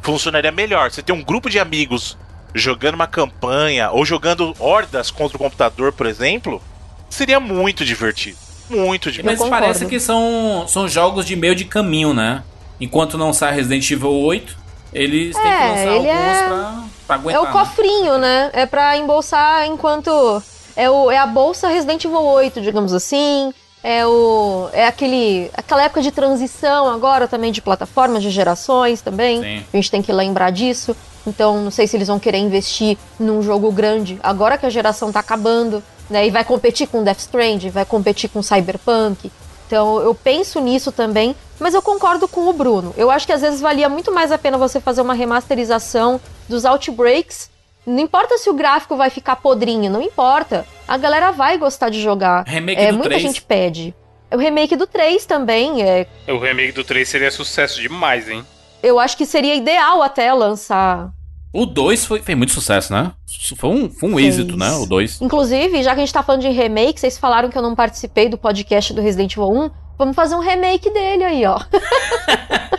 funcionaria melhor. Você tem um grupo de amigos jogando uma campanha ou jogando hordas contra o computador, por exemplo, seria muito divertido. Muito divertido. Mas parece que são, são jogos de meio de caminho, né? Enquanto não sai Resident Evil 8, eles é, têm que lançar alguns é... pra, pra aguentar. É o né? cofrinho, né? É pra embolsar enquanto. É, o, é a bolsa Resident Evil 8, digamos assim. É, o, é aquele, aquela época de transição agora também de plataformas, de gerações também. Sim. A gente tem que lembrar disso. Então, não sei se eles vão querer investir num jogo grande agora que a geração tá acabando, né? E vai competir com Death Stranding, vai competir com Cyberpunk. Então, eu penso nisso também, mas eu concordo com o Bruno. Eu acho que às vezes valia muito mais a pena você fazer uma remasterização dos Outbreaks. Não importa se o gráfico vai ficar podrinho, não importa. A galera vai gostar de jogar. Remake é, do muita 3. gente pede. O remake do 3 também é. O remake do 3 seria sucesso demais, hein? Eu acho que seria ideal até lançar. O 2 foi, fez muito sucesso, né? Foi um, foi um êxito, né? O 2. Inclusive, já que a gente tá falando de remake, vocês falaram que eu não participei do podcast do Resident Evil 1. Vamos fazer um remake dele aí, ó.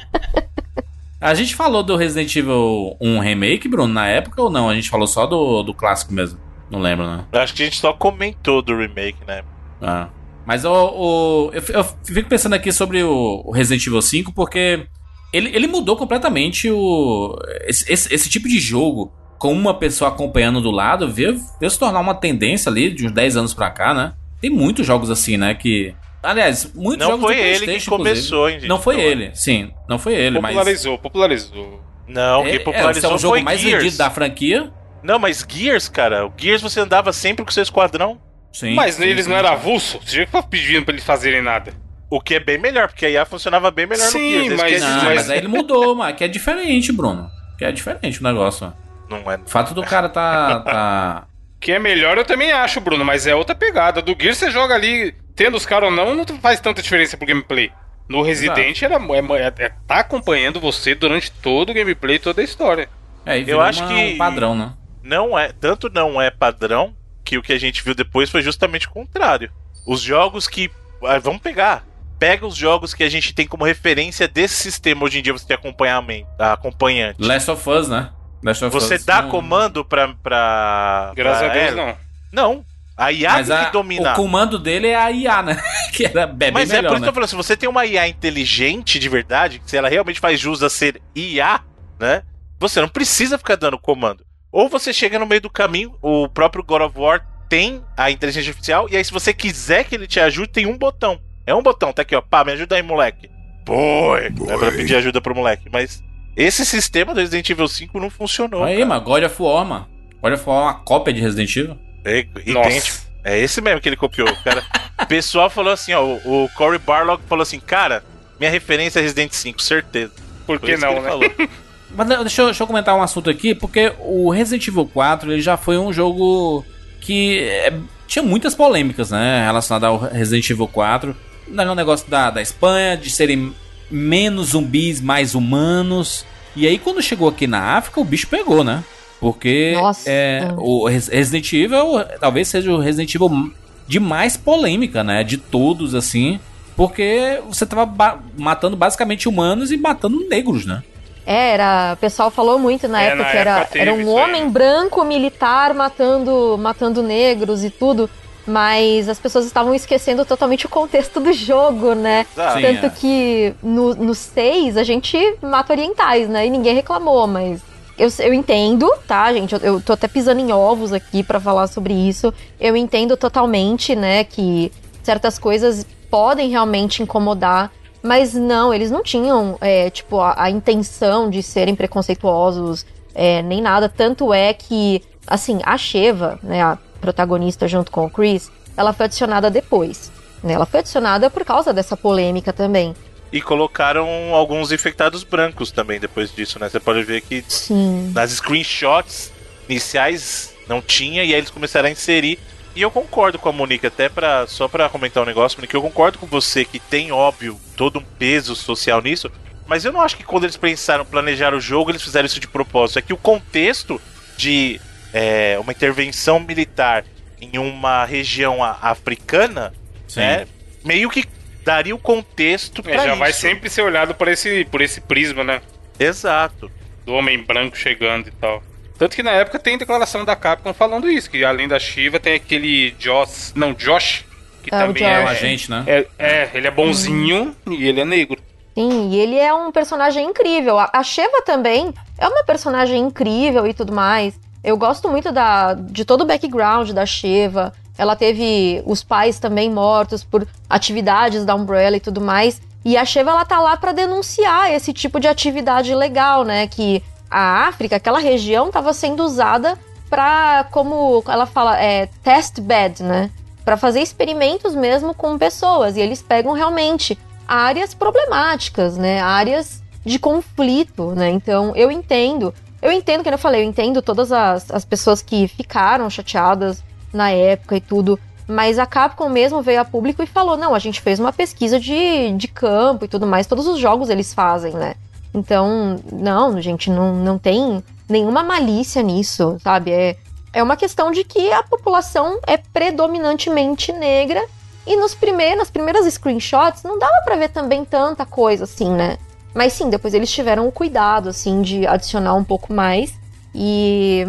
a gente falou do Resident Evil 1 remake, Bruno, na época ou não? A gente falou só do, do clássico mesmo. Não lembro, né? Acho que a gente só comentou do remake, né? Ah. Mas o, o eu, eu, fico pensando aqui sobre o, o Resident Evil 5 porque ele, ele mudou completamente o esse, esse, esse, tipo de jogo com uma pessoa acompanhando do lado veio, veio se tornar uma tendência ali de uns 10 anos pra cá, né? Tem muitos jogos assim, né? Que. Aliás, muitos não jogos foi ele que começou, hein, gente? Não foi ele, sim. Não foi ele, popularizou, mas. Popularizou, Não, quem popularizou é, é o jogo mais Gears. vendido da franquia. Não, mas Gears, cara, o Gears você andava sempre com seu esquadrão. Sim. Mas sim, eles sim, não eram avulso? Você já ficava pedindo pra eles fazerem nada. O que é bem melhor, porque a IA funcionava bem melhor Sim, no Gears. Mas, não, mas aí ele mudou, mano. Que é diferente, Bruno. Que é diferente o negócio. Não é. O fato do cara tá. tá... Que é melhor eu também acho, Bruno, mas é outra pegada. Do Gears você joga ali, tendo os caras ou não, não faz tanta diferença pro gameplay. No Resident era, é, é, é, tá acompanhando você durante todo o gameplay, toda a história. É, eu acho que um padrão, né? Não é, tanto não é padrão que o que a gente viu depois foi justamente o contrário. Os jogos que ah, vamos pegar pega os jogos que a gente tem como referência desse sistema hoje em dia você tem acompanhamento, acompanhante. Last of Us, né? Last of você Us, dá não... comando pra, pra. Graças pra a Deus, não. Não. A IA Mas a, que dominar. O comando dele é a IA, né? que era bem Mas melhor, é por isso né? que eu falo, se você tem uma IA inteligente de verdade, se ela realmente faz jus a ser IA, né? Você não precisa ficar dando comando. Ou você chega no meio do caminho, o próprio God of War tem a inteligência artificial, e aí se você quiser que ele te ajude, tem um botão. É um botão, tá aqui, ó. Pá, me ajuda aí, moleque. Boy. É pra pedir ajuda pro moleque. Mas esse sistema do Resident Evil 5 não funcionou. Aí, cara. mano, God of War, mano. Olha, foi uma cópia de Resident Evil. É, idêntico. É esse mesmo que ele copiou, cara. o pessoal falou assim, ó, o, o Corey Barlog falou assim, cara, minha referência é Resident 5, certeza. Por que não, que né? Mas deixa eu, deixa eu, comentar um assunto aqui, porque o Resident Evil 4 ele já foi um jogo que é, tinha muitas polêmicas, né, relacionadas ao Resident Evil 4. Não é um negócio da, da Espanha, de serem menos zumbis, mais humanos. E aí, quando chegou aqui na África, o bicho pegou, né? Porque é, o Resident Evil talvez seja o Resident Evil de mais polêmica, né? De todos, assim. Porque você tava ba matando basicamente humanos e matando negros, né? É, era, o pessoal falou muito na é, época que era, era um homem branco militar matando, matando negros e tudo. Mas as pessoas estavam esquecendo totalmente o contexto do jogo, né? Sim, Tanto é. que no, no 6 a gente mata orientais, né? E ninguém reclamou, mas eu, eu entendo, tá, gente? Eu, eu tô até pisando em ovos aqui para falar sobre isso. Eu entendo totalmente, né, que certas coisas podem realmente incomodar, mas não, eles não tinham, é, tipo, a, a, intenção de serem preconceituosos, é, nem nada. Tanto é que, assim, a Sheva, né, a protagonista junto com o Chris, ela foi adicionada depois. Né? Ela foi adicionada por causa dessa polêmica também. E colocaram alguns infectados brancos também depois disso, né? Você pode ver que Sim. nas screenshots iniciais não tinha, e aí eles começaram a inserir. E eu concordo com a Monique, até para só para comentar um negócio, Monique, eu concordo com você que tem, óbvio, todo um peso social nisso, mas eu não acho que quando eles pensaram planejar o jogo, eles fizeram isso de propósito. É que o contexto de é, uma intervenção militar em uma região africana, Sim. né, meio que daria o contexto é, já isso. vai sempre ser olhado por esse, por esse prisma, né? Exato. Do homem branco chegando e tal. Tanto que na época tem declaração da Capcom falando isso, que além da Shiva tem aquele Joss, não, Josh, que é, também é um agente, né? É, é, ele é bonzinho uhum. e ele é negro. Sim, e ele é um personagem incrível. A Sheva também é uma personagem incrível e tudo mais. Eu gosto muito da, de todo o background da Sheva. Ela teve os pais também mortos por atividades da Umbrella e tudo mais. E a Sheva ela tá lá para denunciar esse tipo de atividade ilegal, né? Que a África, aquela região, estava sendo usada para, como ela fala, é, test bed, né? Para fazer experimentos mesmo com pessoas. E eles pegam realmente áreas problemáticas, né? Áreas de conflito, né? Então eu entendo eu entendo, que eu falei, eu entendo todas as, as pessoas que ficaram chateadas na época e tudo, mas a Capcom mesmo veio a público e falou: não, a gente fez uma pesquisa de, de campo e tudo mais, todos os jogos eles fazem, né? Então, não, gente, não, não tem nenhuma malícia nisso, sabe? É, é uma questão de que a população é predominantemente negra e nos primeiros, nas primeiras screenshots não dava para ver também tanta coisa assim, né? Mas sim, depois eles tiveram o cuidado, assim, de adicionar um pouco mais. E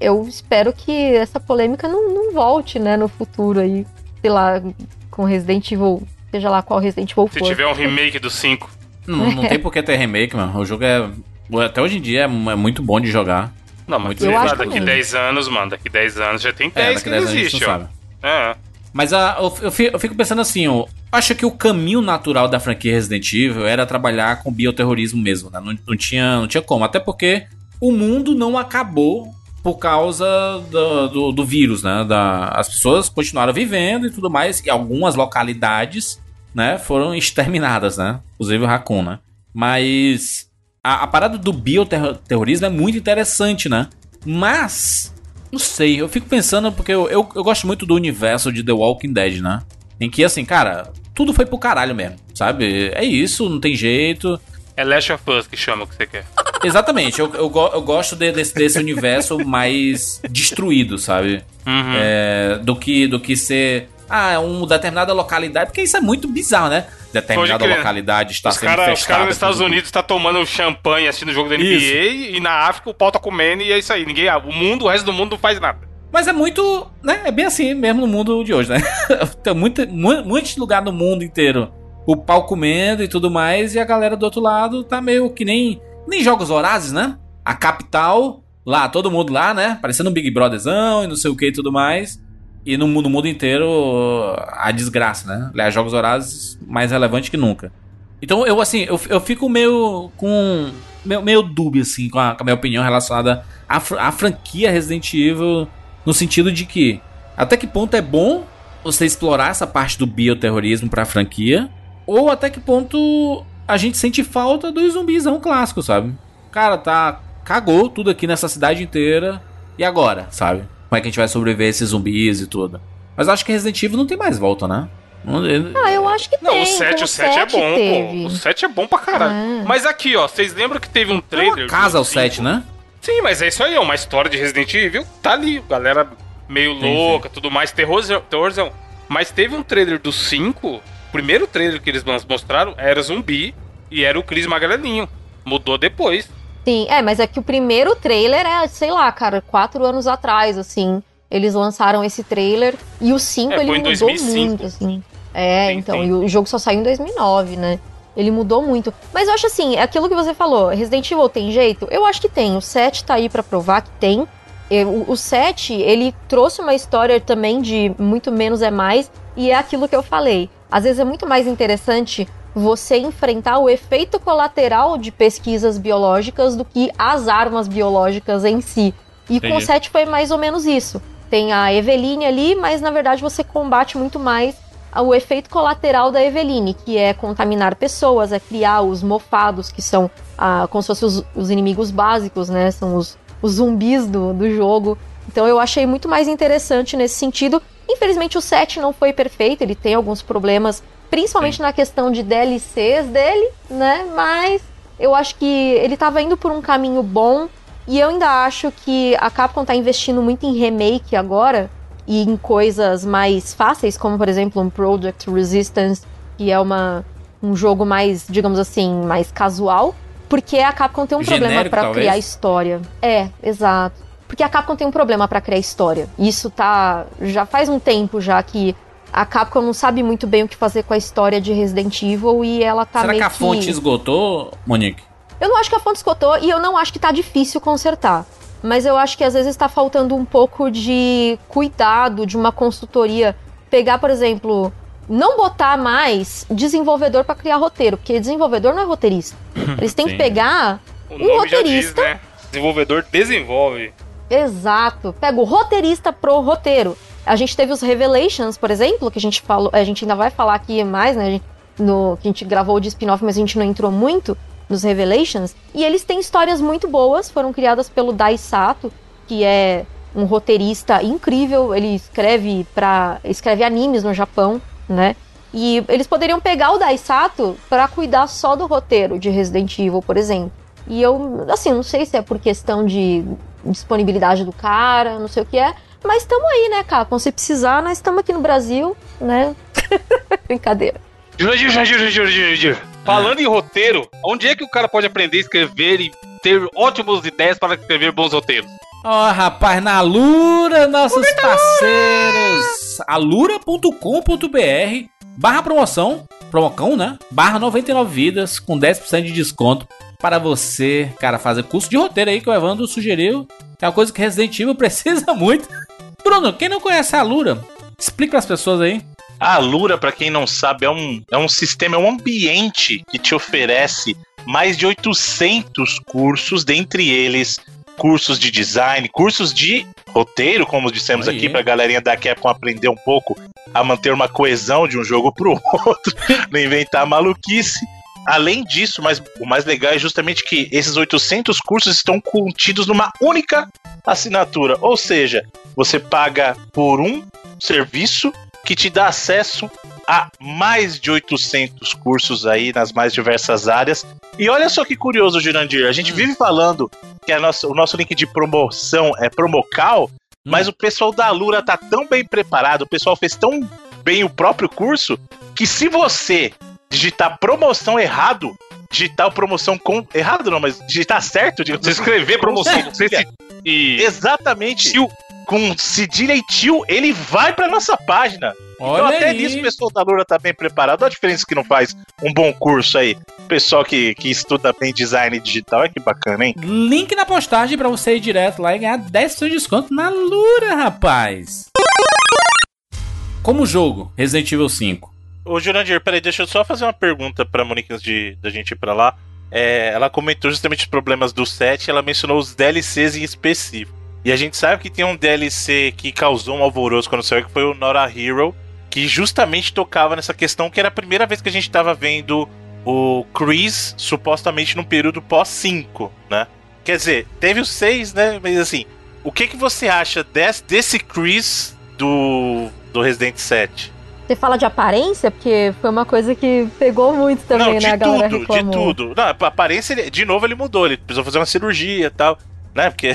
eu espero que essa polêmica não, não volte, né, no futuro aí. Sei lá, com Resident Evil, seja lá qual Resident Evil Se for. tiver um remake do 5. Não, não tem por que ter remake, mano. O jogo é. Até hoje em dia é, muito bom de jogar. Não, mas eu acho daqui 10 anos, mano, daqui 10 anos já tem 10 é, que não existe, ó. É. Mas a, eu, eu, fico pensando assim, ó, acho que o caminho natural da franquia Resident Evil era trabalhar com bioterrorismo mesmo, né? Não, não, tinha, não tinha como. Até porque o mundo não acabou por causa do, do, do vírus, né? Da, as pessoas continuaram vivendo e tudo mais. E algumas localidades, né? Foram exterminadas, né? Inclusive o Raccoon, né? Mas a, a parada do bioterrorismo é muito interessante, né? Mas não sei, eu fico pensando porque eu, eu, eu, gosto muito do universo de The Walking Dead, né? Em que, assim, cara, tudo foi pro caralho mesmo, sabe? É isso, não tem jeito. É Last of Us que chama o que você quer. Exatamente, eu, eu, eu gosto de, desse, desse universo mais destruído, sabe? Uhum. É, do, que, do que ser ah, uma determinada localidade, porque isso é muito bizarro, né? Determinada localidade está os sendo cara, Os caras nos Estados Unidos estão tá tomando champanhe assistindo o jogo da NBA isso. e na África o pau tá comendo e é isso aí. Ninguém, o mundo, o resto do mundo não faz nada. Mas é muito, né? É bem assim mesmo no mundo de hoje, né? Tem muito, muitos lugares no mundo inteiro o pau comendo e tudo mais, e a galera do outro lado tá meio que nem, nem jogos horazes, né? A capital, lá, todo mundo lá, né? Parecendo um Big Brotherzão e não sei o que e tudo mais. E no, no mundo inteiro, a desgraça, né? Aliás, Jogos Horazes mais relevante que nunca. Então eu, assim, eu, eu fico meio com. meio, meio dúbio, assim, com a, com a minha opinião relacionada à, à franquia Resident Evil, no sentido de que até que ponto é bom você explorar essa parte do bioterrorismo pra franquia, ou até que ponto a gente sente falta do zumbizão clássico, sabe? Cara, tá. Cagou tudo aqui nessa cidade inteira. E agora, sabe? Como é que a gente vai sobreviver a esses zumbis e tudo? Mas acho que Resident Evil não tem mais volta, né? Ah, eu acho que não, tem. o 7, o 7 é bom, teve. pô. O 7 é bom pra caralho. Ah. Mas aqui, ó, vocês lembram que teve um trailer. É casa o 7, né? Sim, mas é isso aí, é uma história de Resident Evil. Tá ali, galera meio sim, louca, sim. tudo mais, terrorzão, terrorzão. Mas teve um trailer do 5. O primeiro trailer que eles mostraram era zumbi e era o Chris Magrelinho. Mudou depois. Sim, é, mas é que o primeiro trailer é, sei lá, cara, quatro anos atrás, assim. Eles lançaram esse trailer e o 5 é, ele mudou 2005. muito, assim. É, sim, então, sim. e o jogo só saiu em 2009, né? Ele mudou muito. Mas eu acho assim, é aquilo que você falou, Resident Evil tem jeito? Eu acho que tem. O 7 tá aí para provar que tem. O 7, ele trouxe uma história também de muito menos é mais, e é aquilo que eu falei. Às vezes é muito mais interessante você enfrentar o efeito colateral de pesquisas biológicas do que as armas biológicas em si. E Entendi. com o 7 foi mais ou menos isso. Tem a Eveline ali, mas na verdade você combate muito mais o efeito colateral da Eveline, que é contaminar pessoas, é criar os mofados, que são ah, como se fossem os, os, inimigos básicos, né? São os, os zumbis do, do jogo. Então eu achei muito mais interessante nesse sentido. Infelizmente o 7 não foi perfeito, ele tem alguns problemas principalmente Sim. na questão de DLCs dele, né? Mas eu acho que ele estava indo por um caminho bom e eu ainda acho que a Capcom está investindo muito em remake agora e em coisas mais fáceis, como por exemplo um Project Resistance, que é uma, um jogo mais, digamos assim, mais casual, porque a Capcom tem um Genérico, problema para criar história. É, exato. Porque a Capcom tem um problema para criar história. Isso tá já faz um tempo já que a Capcom não sabe muito bem o que fazer com a história de Resident Evil e ela tá Será meio que a fonte que... esgotou, Monique? Eu não acho que a fonte esgotou e eu não acho que tá difícil consertar. Mas eu acho que às vezes está faltando um pouco de cuidado de uma consultoria. Pegar, por exemplo, não botar mais desenvolvedor para criar roteiro, porque desenvolvedor não é roteirista. Eles têm que pegar um roteirista. Diz, né? Desenvolvedor desenvolve. Exato. Pega o roteirista pro roteiro. A gente teve os Revelations, por exemplo, que a gente falou, a gente ainda vai falar aqui mais, né? Gente, no, que a gente gravou de spin-off, mas a gente não entrou muito nos Revelations. E eles têm histórias muito boas, foram criadas pelo Dai Sato, que é um roteirista incrível. Ele escreve para escreve animes no Japão, né? E eles poderiam pegar o Dai Sato para cuidar só do roteiro de Resident Evil, por exemplo. E eu, assim, não sei se é por questão de disponibilidade do cara, não sei o que é, mas estamos aí, né, Capcom? Se precisar, nós estamos aqui no Brasil, né? Brincadeira. Jurandir, Jurandir, Jurandir, Jurandir. Falando em roteiro, onde é que o cara pode aprender a escrever e ter ótimas ideias para escrever bons roteiros? Ó, oh, rapaz, na Lura, nossos parceiros. alura.com.br barra promoção, promocão, né? Barra 99 vidas com 10% de desconto para você, cara, fazer curso de roteiro aí que o Evandro sugeriu. É uma coisa que Resident Evil precisa muito. Bruno, quem não conhece a Lura, explica para as pessoas aí. A Lura, para quem não sabe, é um, é um sistema, é um ambiente que te oferece mais de 800 cursos, dentre eles cursos de design, cursos de roteiro, como dissemos aqui, pra galerinha da Capcom aprender um pouco a manter uma coesão de um jogo pro outro, não inventar maluquice. Além disso, mas o mais legal é justamente que esses 800 cursos estão contidos numa única assinatura. Ou seja, você paga por um serviço que te dá acesso a mais de 800 cursos aí nas mais diversas áreas. E olha só que curioso, Jurandir, a gente hum. vive falando que a nossa, o nosso link de promoção é Promocal, hum. mas o pessoal da Lura tá tão bem preparado, o pessoal fez tão bem o próprio curso, que se você digitar promoção errado, digitar promoção com. Errado não, mas digitar certo, digamos Você escrever promoção. Se... e... Exatamente. Tio. Com cedilha e tio, ele vai pra nossa página. Então, Olha então, até aí. nisso o pessoal da Lura tá bem preparado. Olha a diferença que não faz um bom curso aí. Pessoal que, que estuda bem design digital, é que bacana, hein? Link na postagem pra você ir direto lá e ganhar 10% de desconto na Lura, rapaz. Como jogo, Resident Evil 5. Ô, Jurandir, peraí, deixa eu só fazer uma pergunta pra Monique antes de, da gente ir pra lá. é, ela comentou justamente os problemas do set, ela mencionou os DLCs em específico. E a gente sabe que tem um DLC que causou um alvoroço quando saiu, que foi o Nora Hero, que justamente tocava nessa questão que era a primeira vez que a gente estava vendo o Chris supostamente num período pós 5, né? Quer dizer, teve os 6, né? Mas assim, o que, que você acha desse, desse Chris do, do Resident 7? Você fala de aparência? Porque foi uma coisa que pegou muito também, Não, de né? A galera tudo, reclamou. de tudo. Não, a aparência, de novo, ele mudou. Ele precisou fazer uma cirurgia e tal, né? Porque.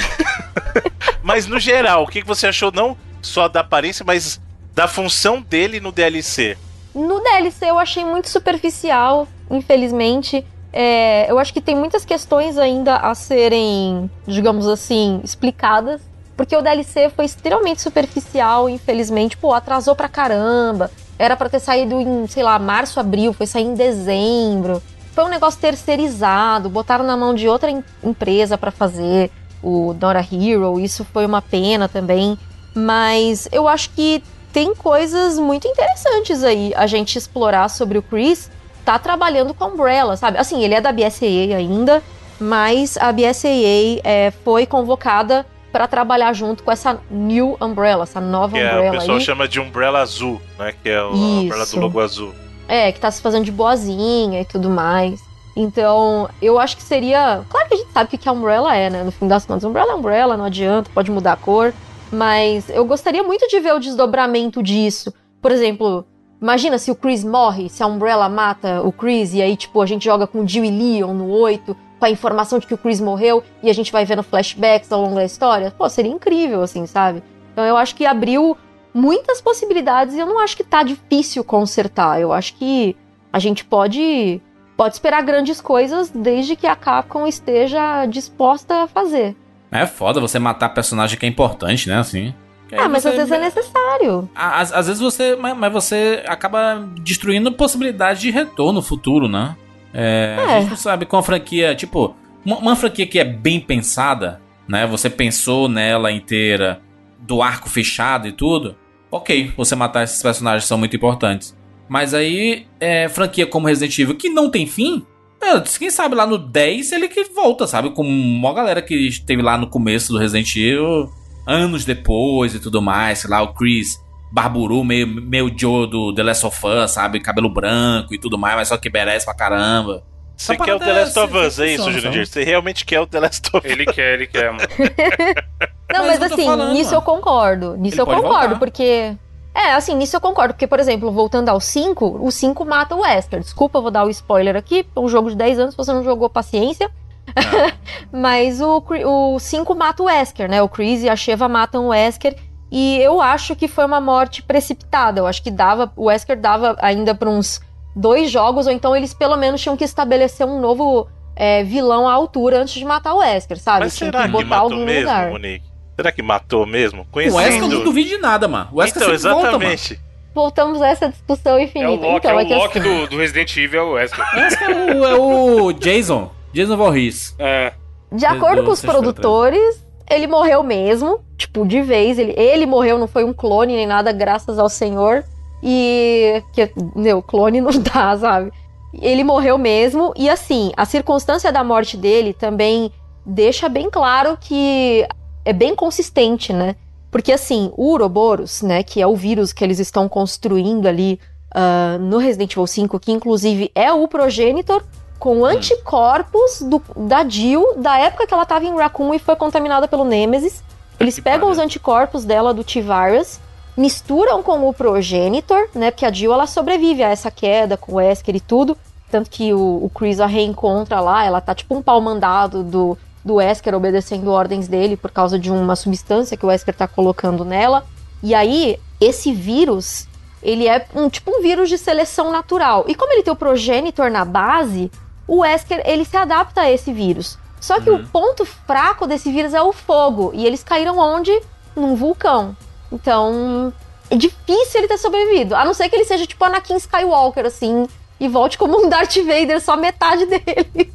mas no geral, o que que você achou não só da aparência, mas da função dele no DLC? No DLC eu achei muito superficial, infelizmente. É, eu acho que tem muitas questões ainda a serem, digamos assim, explicadas. Porque o DLC foi extremamente superficial, infelizmente. Pô, atrasou pra caramba. Era pra ter saído em, sei lá, março, abril, foi sair em dezembro. Foi um negócio terceirizado, botaram na mão de outra em- empresa pra fazer o Nora Hero. Isso foi uma pena também. Mas eu acho que tem coisas muito interessantes aí a gente explorar sobre o Chris. Tá trabalhando com a Umbrella, sabe? Assim, ele é da BSAA ainda, mas a BSAA é, foi convocada para trabalhar junto com essa New Umbrella, essa nova Que é, o Umbrella pessoal aí. chama de Umbrella Azul, né? Que é a Isso. Umbrella do logo azul. É, que tá se fazendo de boazinha e tudo mais. Então, eu acho que seria. Claro que a gente sabe o que que a Umbrella é, né? No fim das contas, Umbrella é Umbrella, não adianta, pode mudar a cor. Mas eu gostaria muito de ver o desdobramento disso. Por exemplo, imagina se o Chris morre, se a Umbrella mata o Chris, e aí, tipo, a gente joga com o Jill e Leon no 8, com a informação de que o Chris morreu, e a gente vai vendo flashbacks ao longo da história. Pô, seria incrível, assim, sabe? Então eu acho que abriu muitas possibilidades e eu não acho que tá difícil consertar. Eu acho que a gente pode pode esperar grandes coisas desde que a Capcom esteja disposta a fazer. É foda você matar personagem que é importante, né? Assim. Ah, mas você- às vezes é necessário. Às, às vezes você. Mas, mas você acaba destruindo possibilidade de retorno futuro, né? É, A É. gente não sabe com a franquia. Tipo, uma, uma franquia que é bem pensada, né? Você pensou nela inteira, do arco fechado e tudo. Ok, você matar esses personagens são muito importantes. Mas aí, é, franquia como Resident Evil, que não tem fim. é, Quem sabe lá no 10 ele que volta, sabe? Com uma galera que esteve lá no começo do Resident Evil, anos depois e tudo mais. Sei lá, o Chris Barburu, meio, meio Joe do The Last of Us, sabe? Cabelo branco e tudo mais, mas só que merece pra caramba. Você quer o The Last of Us, é isso, sabe? Você realmente quer o The Last of Us? Ele quer, ele quer, mano. Não, Mas mas, assim, falando, nisso mano. eu concordo. Nisso Ele eu concordo, voltar. porque. É, assim, nisso eu concordo. Porque, por exemplo, voltando ao 5, o 5 mata o Wesker. Desculpa, eu vou dar o spoiler aqui. É um jogo de 10 anos, se você não jogou, paciência. Mas o, Cri- o 5 mata o Wesker, né? O Chris e a Sheva matam o Wesker. E eu acho que foi uma morte precipitada. Eu acho que dava. O Wesker dava ainda pra uns dois jogos, ou então eles pelo menos tinham que estabelecer um novo é, vilão à altura antes de matar o Wesker, sabe? Mas Tinha será que, botar matou alguém no mesmo, lugar. Monique? Será que matou mesmo? O Wesker eu não Conhecendo... duvido de nada, mano. O Wesker Então, sempre volta, mano. exatamente. voltamos a essa discussão É infinita. o Loki, então, é o que Loki do, do Resident Evil, é o Wesker. O Wesker é o, é o Jason. Jason Voorhees. É. de acordo do com os produtores, ele morreu mesmo, tipo, de vez. Ele, ele morreu, não foi um clone nem nada, graças ao Senhor. E. Que, meu, clone não dá, sabe? Ele morreu mesmo. E assim, a circunstância da morte dele também deixa bem claro que é bem consistente, né? Porque assim, o Uroboros, né, que é o vírus que eles estão construindo ali ah, no Resident Evil 5, que inclusive é o progenitor, com anticorpos do- da Jill, da época que ela tava em Raccoon e foi contaminada pelo Nemesis. Eles pegam os anticorpos dela do T-Virus, misturam com o progenitor, né? Porque a Jill ela sobrevive a essa queda com o Wesker e tudo. Tanto que o, o Chris a reencontra lá, ela tá tipo um pau mandado do, do Wesker obedecendo ordens dele por causa de uma substância que o Wesker tá colocando nela. E aí, esse vírus, ele é um tipo um vírus de seleção natural. E como ele tem o progenitor na base, o Wesker ele se adapta a esse vírus. Só que o ponto fraco desse vírus é o fogo. E eles caíram onde? Num vulcão. Então, é difícil ele ter sobrevivido. A não ser que ele seja tipo Anakin Skywalker, assim, e volte como um Darth Vader, só metade dele.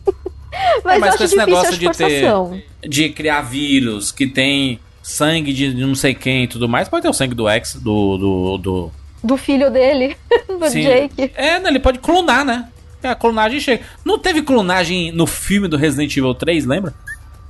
mas, É, mas com esse negócio de ter-. De criar vírus que tem sangue de não sei quem e tudo mais. Pode ter o sangue do ex, do. do, do... Do filho dele, do Sim. Jake. É, né, ele pode clonar, né? A clonagem chega. Não teve clonagem no filme do Resident Evil 3, lembra?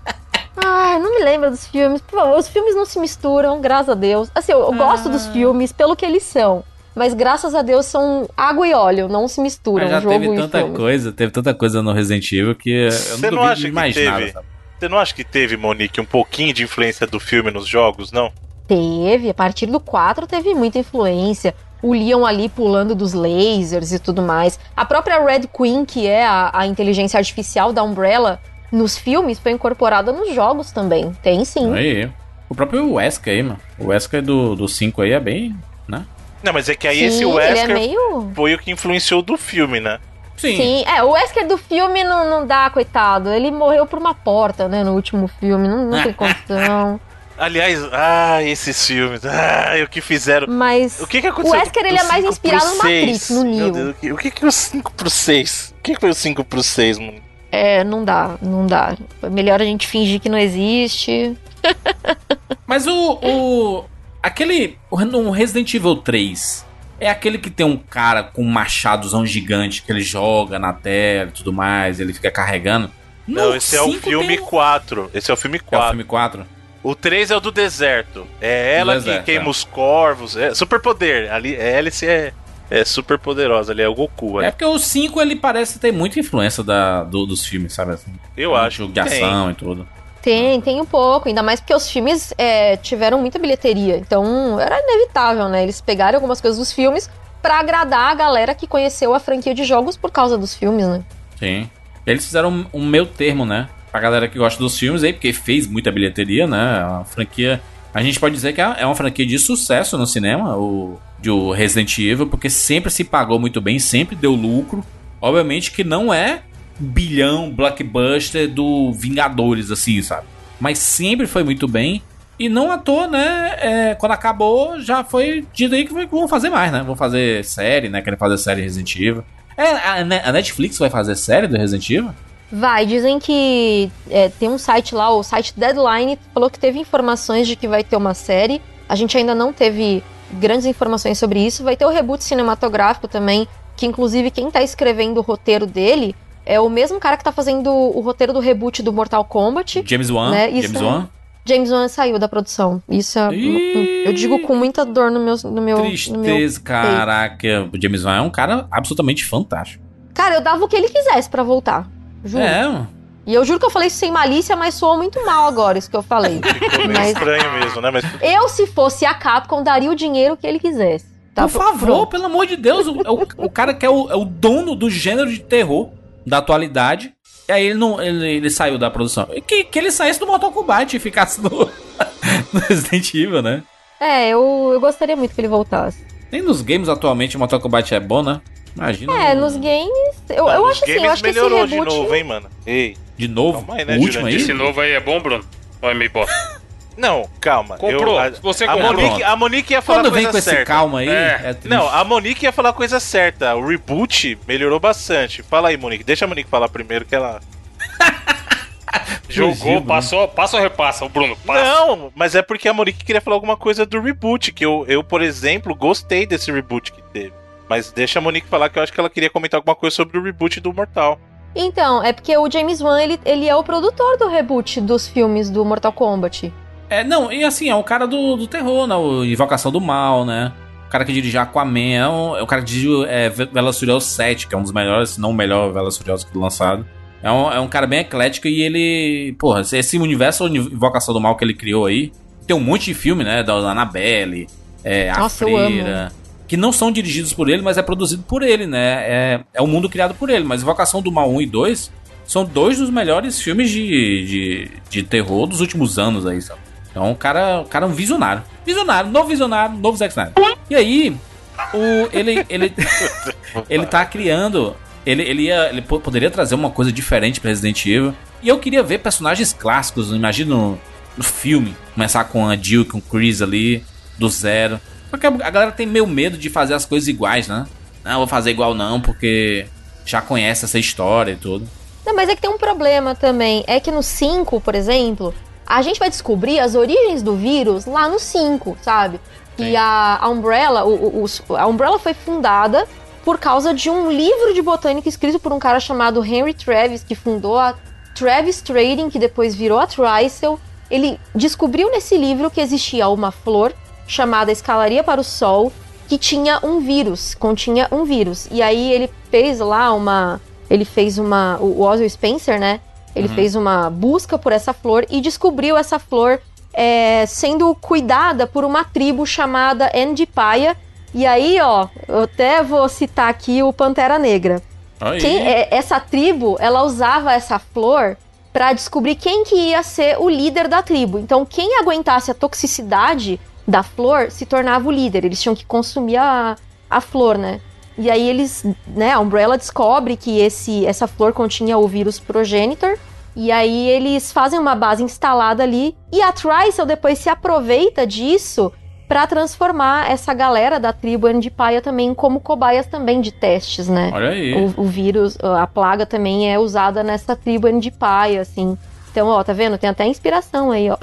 Ah, não me lembro dos filmes. Por favor, os filmes não se misturam, graças a Deus. Assim, eu, eu ah. gosto dos filmes pelo que eles são. Mas graças a Deus são água e óleo, não se misturam. Mas já jogo teve tanta filme. coisa, teve tanta coisa no Resident Evil que eu Você não, não acha mais nada. Você não acha que teve, Monique, um pouquinho de influência do filme nos jogos, não? Teve, a partir do 4 teve muita influência. O Leon ali pulando dos lasers e tudo mais. A própria Red Queen, que é a, a inteligência artificial da Umbrella, nos filmes foi incorporada nos jogos também. Tem sim. Aí. O próprio Wesker aí, mano. O Wesker do 5 aí é bem, né? Não, mas é que aí sim, esse Wesker é meio... foi o que influenciou do filme, né? Sim. Sim, é, o Wesker do filme não, não dá, coitado. Ele morreu por uma porta, né, no último filme. Não, não tem condição. Aliás, ah, esses filmes, ah, o que fizeram. Mas o que, que aconteceu? O Wesker ele é mais inspirado no Matrix, no Neo. o que, que é o 5 pro 6? O que, que foi o 5 pro 6, mano? É, não dá, não dá. É melhor a gente fingir que não existe. Mas o. o aquele. O Resident Evil 3 é aquele que tem um cara com um machadozão gigante que ele joga na tela e tudo mais, ele fica carregando. Não, esse é o filme tem... 4. Esse é o filme 4. É o filme 4? O 3 é o do deserto. É ela deserto, que queima é. os corvos. É super poder. Ali, a Alice é é super poderosa, ali é o Goku. Ali. É porque o 5 ele parece ter muita influência da, do, dos filmes, sabe? Assim, Eu acho. Jogo de ação e tudo. Tem, tem um pouco, ainda mais porque os filmes é, tiveram muita bilheteria, então era inevitável, né? Eles pegaram algumas coisas dos filmes para agradar a galera que conheceu a franquia de jogos por causa dos filmes, né? Sim. Eles fizeram um, um meio termo, né? Pra galera que gosta dos filmes aí, porque fez muita bilheteria, né? A franquia. A gente pode dizer que é uma franquia de sucesso no cinema. O, de o Resident Evil, porque sempre se pagou muito bem, sempre deu lucro. Obviamente que não é bilhão blockbuster do Vingadores, assim, sabe? Mas sempre foi muito bem. E não à toa, né? É, quando acabou, já foi dito aí que vão fazer mais, né? Vão fazer série, né? Querem fazer série Resident Evil. É, a, Netflix vai fazer série do Resident Evil? Vai, dizem que é, tem um site lá, o site Deadline, falou que teve informações de que vai ter uma série. A gente ainda não teve grandes informações sobre isso. Vai ter o reboot cinematográfico também, que inclusive quem tá escrevendo o roteiro dele é o mesmo cara que tá fazendo o roteiro do reboot do Mortal Kombat. James Wan? Né? James Wan? James Wan saiu da produção. Isso é, eu digo com muita dor no meu no meu Tristeza, no meu caraca. O James Wan é um cara absolutamente fantástico. Cara, eu dava o que ele quisesse para voltar. Juro. É, e eu juro que eu falei isso sem malícia, mas soou muito mal agora isso que eu falei. Ficou mas... estranho mesmo, né? Mas... Eu, se fosse a Capcom, daria o dinheiro que ele quisesse. Tá? Por favor, Pronto. pelo amor de Deus, o, o, o cara que é o, é o, dono do gênero de terror da atualidade. E aí ele não ele, ele saiu da produção. Que, que ele saísse do Mortal Kombat e ficasse no, no Resident Evil, né? É, eu, eu gostaria muito que ele voltasse. Nem nos games atualmente o Mortal Kombat é bom, né? Imagina. É, nos games. Eu, eu acho assim, eu acho que esse reboot... de novo, hein, mano? Ei. De novo? Aí, né, o último aí? Esse novo aí é bom, Bruno? Ou é meio bosta? Não, calma. Comprou. Eu, a, você a comprou. Monique, a Monique ia falar Quando coisa vem com certa. esse calma aí. É. É não, a Monique ia falar a coisa certa. O reboot melhorou bastante. Fala aí, Monique. Deixa a Monique falar primeiro que ela. Jogou, passou, passa ou repassa, o Bruno? Passa. Não, mas é porque a Monique queria falar alguma coisa do reboot. Que eu, eu, por exemplo, gostei desse reboot que teve. Mas deixa a Monique falar que eu acho que ela queria comentar alguma coisa sobre o reboot do Mortal. Então, é porque o James Wan, ele, ele é o produtor do reboot dos filmes do Mortal Kombat. É, não, e assim, é o cara do, do terror, né? O Invocação do Mal, né? O cara que dirige Aquaman, é, um, é o cara que dirige é, Velozes Furiosos 7, que é um dos melhores, se não o melhor Velozes Furiosos que lançado. É um, é um cara bem eclético e ele... Porra, esse universo Invocação do Mal que ele criou aí, tem um monte de filme, né? Da Annabelle, é, A Nossa, Freira que não são dirigidos por ele, mas é produzido por ele, né? É, é o mundo criado por ele. Mas Invocação do Mal 1 e 2 são dois dos melhores filmes de, de, de terror dos últimos anos aí, sabe? Então o cara, o cara é um visionário. Visionário, novo visionário, novo Zack Snyder. E aí, o, ele, ele, ele tá criando. Ele, ele, ia, ele poderia trazer uma coisa diferente pra Resident Evil. E eu queria ver personagens clássicos, imagina no, no filme. Começar com a Jill, com o Chris ali, do zero. Porque a galera tem meio medo de fazer as coisas iguais, né? Não, vou fazer igual não, porque já conhece essa história e tudo. Não, mas é que tem um problema também. É que no 5, por exemplo, a gente vai descobrir as origens do vírus lá no 5, sabe? E a, a Umbrella, o, o, a Umbrella foi fundada por causa de um livro de botânica escrito por um cara chamado Henry Travis, que fundou a Travis Trading, que depois virou a Trisel. Ele descobriu nesse livro que existia uma flor chamada Escalaria para o Sol, que tinha um vírus, continha um vírus. E aí ele fez lá uma. Ele fez uma. O Oswald Spencer, né? Ele uhum. fez uma busca por essa flor e descobriu essa flor é, sendo cuidada por uma tribo chamada Endipaya. E aí, ó, eu até vou citar aqui o Pantera Negra. Quem, é, essa tribo, ela usava essa flor para descobrir quem que ia ser o líder da tribo. Então, quem aguentasse a toxicidade da flor se tornava o líder. Eles tinham que consumir a, a flor, né? E aí eles, né, a Umbrella descobre que esse, essa flor continha o vírus progenitor. E aí eles fazem uma base instalada ali. E a Trisel depois se aproveita disso para transformar essa galera da tribo Andipaia também como cobaias também de testes, né? Olha aí. O, o vírus, a plaga também é usada nessa tribo Andipaia, assim. Então, ó, tá vendo? Tem até inspiração aí, ó.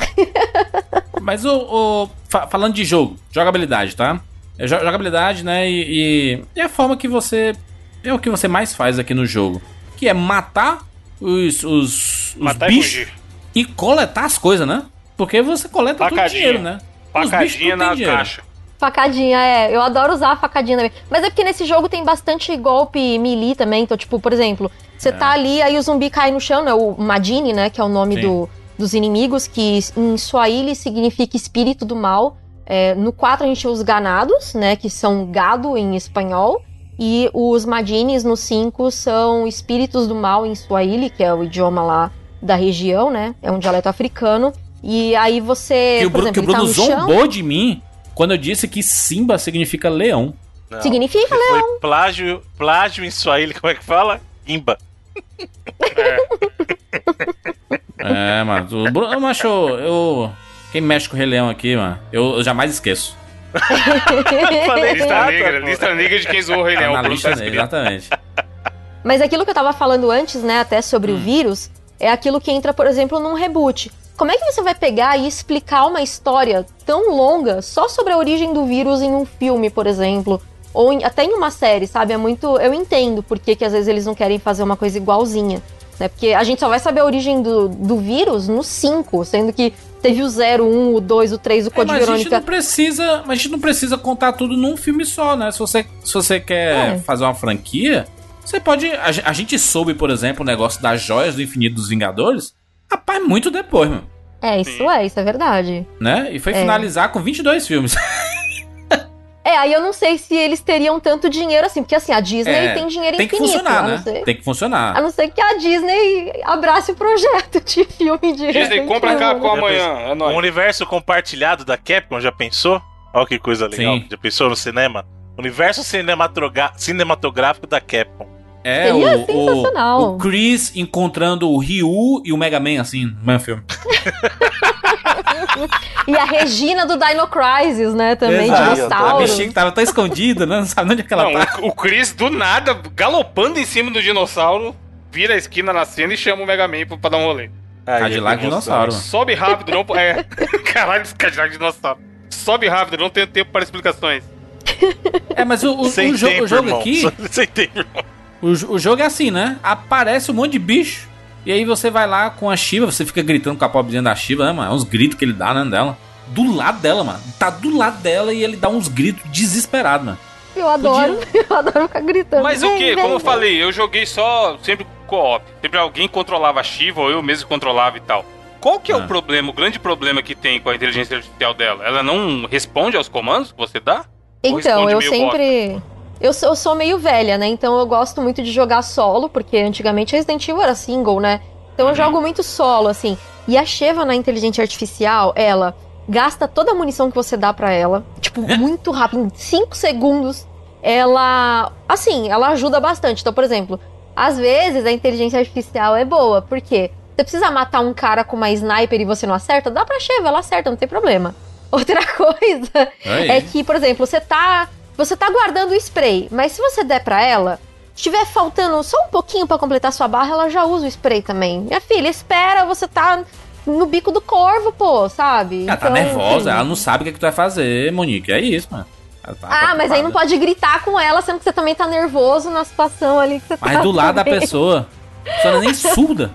Mas o, o fa falando de jogo, jogabilidade, tá? É jogabilidade, né? E, e, é a forma que você. É o que você mais faz aqui no jogo. Que é matar os, os, os bichos e, e, coletar as coisas, né? Porque você coleta Facadinha. todo o dinheiro, né? Facadinha na dinheiro. caixa. Facadinha, é. Eu adoro usar a facadinha também. Mas é porque nesse jogo tem bastante golpe melee também. Então, tipo, por exemplo, você é. tá ali, aí o zumbi cai no chão, né? O Madini, né? Que é o nome do, dos inimigos, que em Swahili significa espírito do mal. É, no 4 a gente usa os ganados, né? Que são gado em espanhol. E os Madines no 5 são espíritos do mal em Swahili, que é o idioma lá da região, né? É um dialeto africano. E aí você. Que o, exemplo, que o Bruno tá zombou chão... de mim quando eu disse que Simba significa leão. Não, significa leão. Foi plágio, plágio em Swahili, como é que fala? Imba. É, é mano. O Bruno, macho, eu. Quem mexe com o Rei Leão aqui, mano, eu, eu jamais esqueço. Falei, lista negra, lista negra de quem zoou o Rei tá Leão. Na lista negra, exatamente. Mas aquilo que eu tava falando antes, né, até sobre hum. o vírus, é aquilo que entra, por exemplo, num reboot. Como é que você vai pegar e explicar uma história tão longa só sobre a origem do vírus em um filme, por exemplo? Ou em, até em uma série, sabe? É muito. Eu entendo porque que às vezes eles não querem fazer uma coisa igualzinha. Né? Porque a gente só vai saber a origem do, do vírus no 5, sendo que teve o 0, 1, o 2, o 3, o Code é, mas Verônica. A gente não precisa, mas a gente não precisa contar tudo num filme só, né? Se você, se você quer é. fazer uma franquia, você pode. A, a, gente soube, por exemplo, o negócio das joias do infinito dos Vingadores. Rapaz, muito depois, mano. É, isso Sim. é, isso é verdade. Né? E foi é. finalizar com 22 filmes. É, aí eu não sei se eles teriam tanto dinheiro assim, porque assim, a Disney é, tem dinheiro tem infinito. Tem que funcionar, né? Ser, tem que funcionar. A não ser que a Disney abrace o projeto de filme de Disney, compra Capcom amanhã, é nóis. Um universo compartilhado da Capcom, já pensou? Olha que coisa legal. Sim. Já pensou no cinema? Universo cinematográfico da Capcom. É, o, o, o, Chris encontrando o Ryu e o Mega Man, assim, no mesmo filme. e a Regina do Dino Crisis, né, também, Exato. dinossauro. A bichinha que tava tão escondida, né, não sabe onde é que ela não, tá. O Chris, do nada, galopando em cima do dinossauro, vira a esquina na cena e chama o Mega Man pra, pra dar um rolê. Cadillac dinossauro. Sobe rápido, não... É, caralho, Cadillac dinossauro. Sobe rápido, não tem tempo para explicações. É, mas o, o, o, tempo, jo o jogo irmão. aqui... Sem tempo, irmão. O, o jogo é assim, né? Aparece um monte de bicho. E aí você vai lá com a Shiva, você fica gritando com a pobrezinha da Shiva, né, mano? É uns gritos que ele dá, né, dela. Do lado dela, mano. Tá do lado dela e ele dá uns gritos desesperados, mano. Eu adoro, Podia... eu adoro ficar gritando. Mas o que? Como eu falei, eu joguei só sempre co-op. Sempre alguém controlava a Shiva ou eu mesmo controlava e tal. Qual que é ah. o problema, o grande problema que tem com a inteligência artificial dela? Ela não responde aos comandos que você dá? Então, eu sempre. Bosta? Eu sou, eu sou meio velha, né? Então eu gosto muito de jogar solo, porque antigamente Resident Evil era single, né? Então eu uhum. jogo muito solo, assim. E a Sheva na inteligência artificial, ela gasta toda a munição que você dá para ela, tipo, muito rápido, em 5 segundos. Ela, assim, ela ajuda bastante. Então, por exemplo, às vezes a inteligência artificial é boa, porque você precisa matar um cara com uma sniper e você não acerta, dá pra Sheva, ela acerta, não tem problema. Outra coisa Aí. é que, por exemplo, você tá você tá guardando o spray, mas se você der para ela, estiver faltando só um pouquinho para completar sua barra, ela já usa o spray também. Minha filha, espera, você tá no bico do corvo, pô, sabe? Ela tá então, tá nervosa, enfim. ela não sabe o que, é que tu vai fazer, Monique. É isso, mano. ah, mas aí não pode gritar com ela, sendo que você também tá nervoso na situação ali que você mas tá. Mas do lado também. da pessoa. A pessoa nem surda.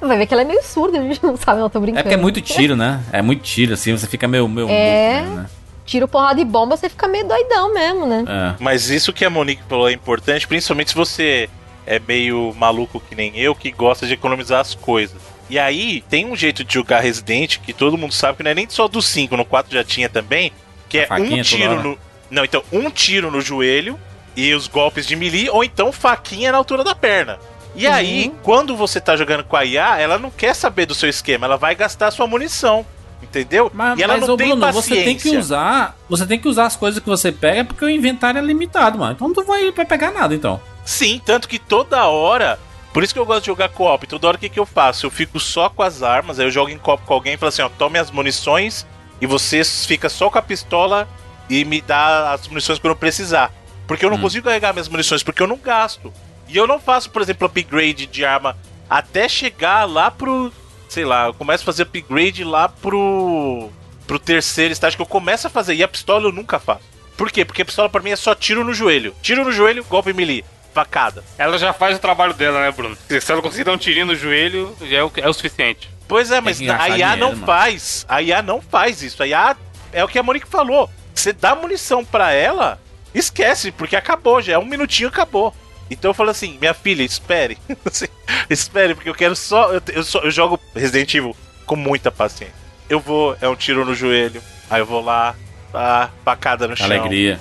Vai ver que ela é meio surda, a gente não sabe, ela tô brincando. É porque é muito tiro, né? É muito tiro, assim, você fica meio. meio é. Mesmo, né? Tiro, porrada e bomba, você fica meio doidão mesmo, né? É. Mas isso que a Monique falou é importante, principalmente se você é meio maluco que nem eu, que gosta de economizar as coisas. E aí, tem um jeito de jogar Resident que todo mundo sabe que não é nem só do 5, no 4 já tinha também, que a é um tiro no. Não, então, um tiro no joelho e os golpes de melee, ou então faquinha na altura da perna. E uhum. aí, quando você tá jogando com a IA, ela não quer saber do seu esquema, ela vai gastar sua munição. Entendeu? Mas, e ela mas, não ô, tem Bruno, paciência. você tem que usar. Você tem que usar as coisas que você pega porque o inventário é limitado, mano. Então não vai, vai pegar nada, então. Sim, tanto que toda hora. Por isso que eu gosto de jogar co-op. Toda hora o que, que eu faço? Eu fico só com as armas, aí eu jogo em co-op com alguém e falo assim: ó, tome as munições e você fica só com a pistola e me dá as munições quando eu precisar. Porque eu não hum. consigo carregar minhas munições, porque eu não gasto. E eu não faço, por exemplo, upgrade de arma até chegar lá pro. Sei lá, eu começo a fazer upgrade lá pro. pro terceiro estágio que eu começo a fazer. E a pistola eu nunca faço. Por quê? Porque a pistola pra mim é só tiro no joelho. Tiro no joelho, golpe melee. Facada. Ela já faz o trabalho dela, né, Bruno? Se ela conseguir dar um tirinho no joelho, já é o, é o suficiente. Pois é, mas a IA não mano. faz. A IA não faz isso. A IA é o que a Monique falou. Você dá munição para ela, esquece, porque acabou já. É um minutinho acabou. Então eu falo assim, minha filha, espere. espere, porque eu quero só eu, eu, só. eu jogo Resident Evil com muita paciência. Eu vou, é um tiro no joelho. Aí eu vou lá, ah, pacada no chão. Alegria.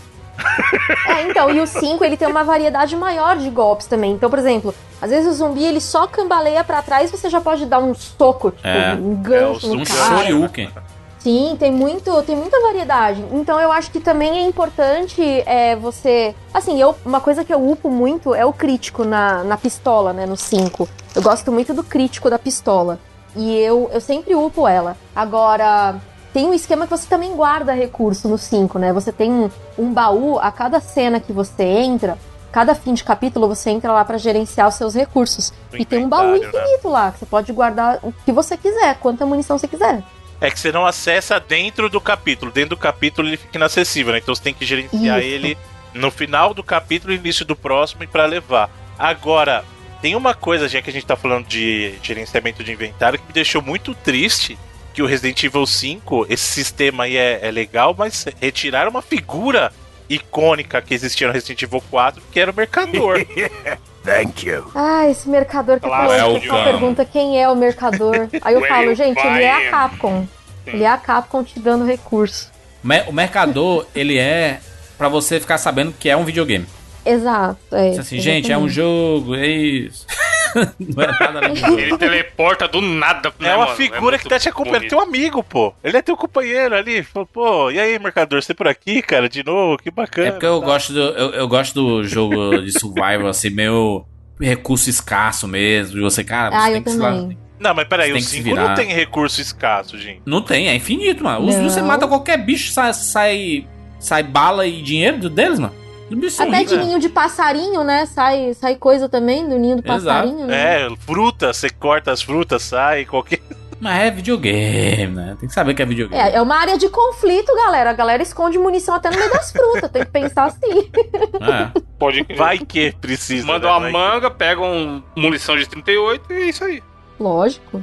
É, então, e o 5 ele tem uma variedade maior de golpes também. Então, por exemplo, às vezes o zumbi ele só cambaleia para trás e você já pode dar um soco, tipo, é, um gancho é, no um cara. Shoryuken. Sim, tem muito, tem muita variedade. Então eu acho que também é importante é, você. Assim, eu, uma coisa que eu upo muito é o crítico na, na pistola, né? No 5. Eu gosto muito do crítico da pistola. E eu, eu sempre upo ela. Agora, tem um esquema que você também guarda recurso no 5, né? Você tem um, um baú a cada cena que você entra. Cada fim de capítulo você entra lá para gerenciar os seus recursos. e tem um baú né? infinito né? lá, que você pode guardar o que você quiser, quanta munição você quiser é que você não acessa dentro do capítulo. Dentro do capítulo ele fica inacessível, né? Então você tem que gerenciar Isso. ele no final do capítulo e início do próximo para levar. Agora, tem uma coisa, já que a gente tá falando de gerenciamento de inventário, que me deixou muito triste. Que o Resident Evil 5, esse sistema aí é, é legal, mas retiraram uma figura icônica que existia no Resident Evil 4, que era o mercador. Thank you. Ah, esse mercador que claro, falou, é o pergunta quem é o mercador. Aí eu falo, gente, ele é a Capcom. Sim. Ele é a Capcom te dando recurso. O mercador, ele é para você ficar sabendo que é um videogame. Exato. É, assim, gente, é um jogo, é isso. não é nada Ele teleporta do nada. Né, é uma mano? figura é que tá te acompanhando. Teu amigo, pô. Ele é teu companheiro ali. Pô, e aí, mercador, você por aqui, cara? De novo, que bacana. É porque eu, tá. gosto, do, eu, eu, gosto do jogo de survival, assim, meio recurso escasso mesmo. E você, cara, você ah, tem que também. se Não, mas peraí, o 5 não tem recurso escasso, gente. Não tem, é infinito, mano. Não. Você mata qualquer bicho, sai, sai, sai bala e dinheiro deles, mano. Até de ninho de passarinho, né? Sai, sai coisa também do ninho do passarinho. Né? É, fruta, você corta as frutas, sai qualquer. Mas é videogame, né? Tem que saber que é videogame. É, é uma área de conflito, galera. A galera esconde munição até no meio das frutas. Tem que pensar assim. É. Pode Vai que precisa. Manda né? uma Vai manga, que... pega um munição de 38 e é isso aí. Lógico.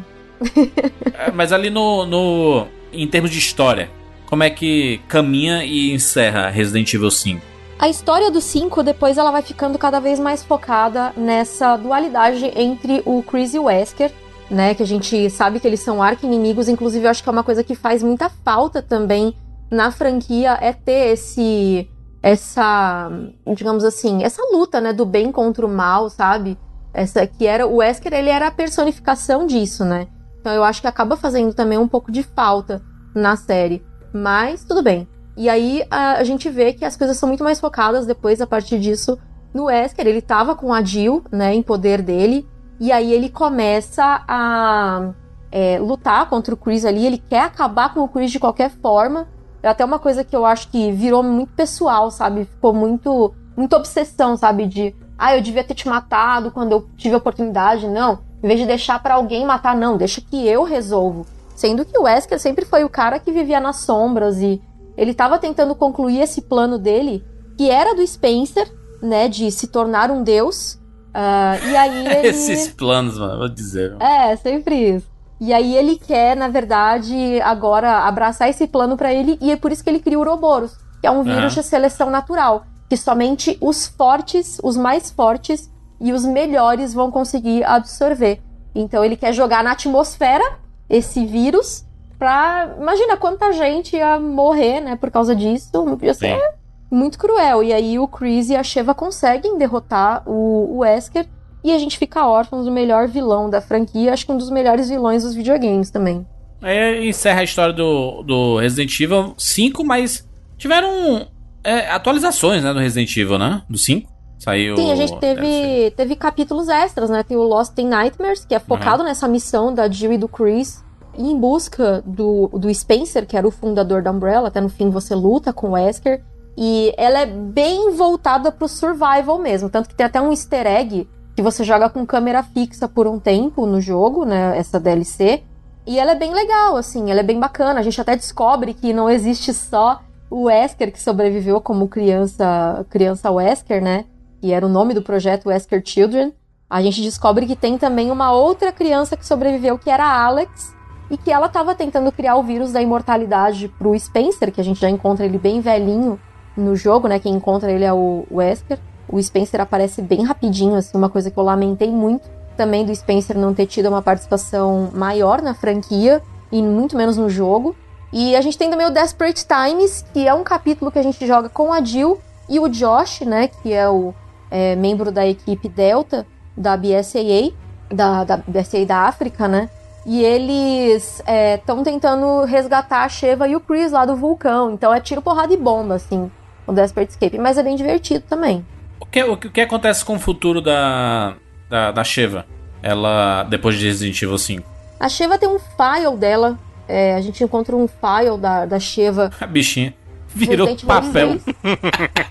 é, mas ali no, no. Em termos de história, como é que caminha e encerra Resident Evil 5? A história do 5 depois ela vai ficando cada vez mais focada nessa dualidade entre o Chris e o Wesker, né? Que a gente sabe que eles são arqui-inimigos, inclusive eu acho que é uma coisa que faz muita falta também na franquia é ter esse essa, digamos assim, essa luta, né, do bem contra o mal, sabe? Essa que era o Wesker, ele era a personificação disso, né? Então eu acho que acaba fazendo também um pouco de falta na série. Mas tudo bem. E aí a, a, gente vê que as coisas são muito mais focadas depois, a partir disso, no Wesker. Ele tava com a Jill, né, em poder dele. E aí ele começa a é, lutar contra o Chris ali. Ele quer acabar com o Chris de qualquer forma. É até uma coisa que eu acho que virou muito pessoal, sabe? Ficou muito, muita obsessão, sabe? De, ah, eu devia ter te matado quando eu tive a oportunidade. Não. Em vez de deixar para alguém matar, não. Deixa que eu resolvo. Sendo que o Wesker sempre foi o cara que vivia nas sombras e ele tava tentando concluir esse plano dele, que era do Spencer, né, de se tornar um deus. Uh, e aí ele... Esses planos, mano, vou dizer. É, sempre isso. E aí ele quer, na verdade, agora abraçar esse plano para ele e é por isso que ele cria o Ouroboros, que é um vírus uhum. de seleção natural, que somente os fortes, os mais fortes e os melhores vão conseguir absorver. Então ele quer jogar na atmosfera esse vírus pra. Imagina quanta gente ia morrer, né, por causa disso. Ia ser Sim. muito cruel. E aí o Chris e a Sheva conseguem derrotar o, o Wesker e a gente fica órfão do melhor vilão da franquia, acho que um dos melhores vilões dos videogames também. Aí encerra a história do, do Resident Evil 5, mas tiveram é, atualizações, né, do Resident Evil, né? Do 5. Saiu. Sim, a gente teve, teve capítulos extras, né? Tem o Lost in Nightmares, que é focado uhum. nessa missão da Jill e do Chris em busca do, do Spencer, que era o fundador da Umbrella. Até no fim você luta com o Wesker. E ela é bem voltada pro survival mesmo. Tanto que tem até um easter egg que você joga com câmera fixa por um tempo no jogo, né? Essa DLC. E ela é bem legal, assim, ela é bem bacana. A gente até descobre que não existe só o Wesker que sobreviveu como criança, criança Wesker, né? que era o nome do projeto Wesker Children, a gente descobre que tem também uma outra criança que sobreviveu, que era Alex, e que ela estava tentando criar o vírus da imortalidade pro Spencer, que a gente já encontra ele bem velhinho no jogo, né? Quem encontra ele é o Wesker. O Spencer aparece bem rapidinho, assim, uma coisa que eu lamentei muito também do Spencer não ter tido uma participação maior na franquia e muito menos no jogo. E a gente tem também o Desperate Times, que é um capítulo que a gente joga com a Jill e o Josh, né, que é o é, membro da equipe Delta da BSAA, da, da BSAA da África, né? E eles estão é, tentando resgatar a Sheva e o Chris lá do vulcão. Então é tiro, porrada e bomba, assim, o Desperate Escape. Mas é bem divertido também. O que, o que, o que acontece com o futuro da, da, da Sheva? Ela, depois de Resident Evil 5? A Sheva tem um file dela. É, a gente encontra um file da, da Sheva. A bichinha. Virou papel.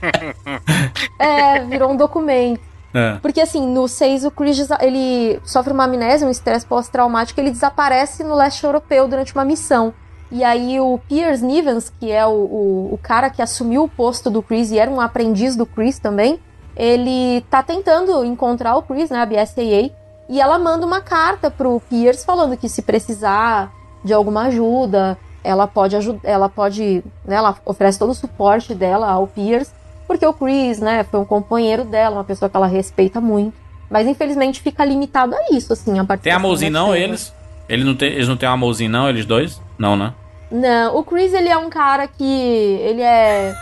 é, virou um documento. É. Porque assim, no 6 o Chris ele sofre uma amnésia, um estresse pós-traumático, ele desaparece no leste europeu durante uma missão. E aí o Piers Nivens, que é o, o, o, cara que assumiu o posto do Chris e era um aprendiz do Chris também, ele tá tentando encontrar o Chris, né, a BSAA, e ela manda uma carta pro Piers falando que se precisar de alguma ajuda, ela pode ajudar, ela pode, né, ela oferece todo o suporte dela ao Pierce, porque o Chris, né, foi um companheiro dela, uma pessoa que ela respeita muito. Mas infelizmente fica limitado a isso, assim, a partir Tem amorzinho não, eles? Ele não tem, eles não têm amorzinho não, eles dois? Não, né? Não, o Chris ele é um cara que ele é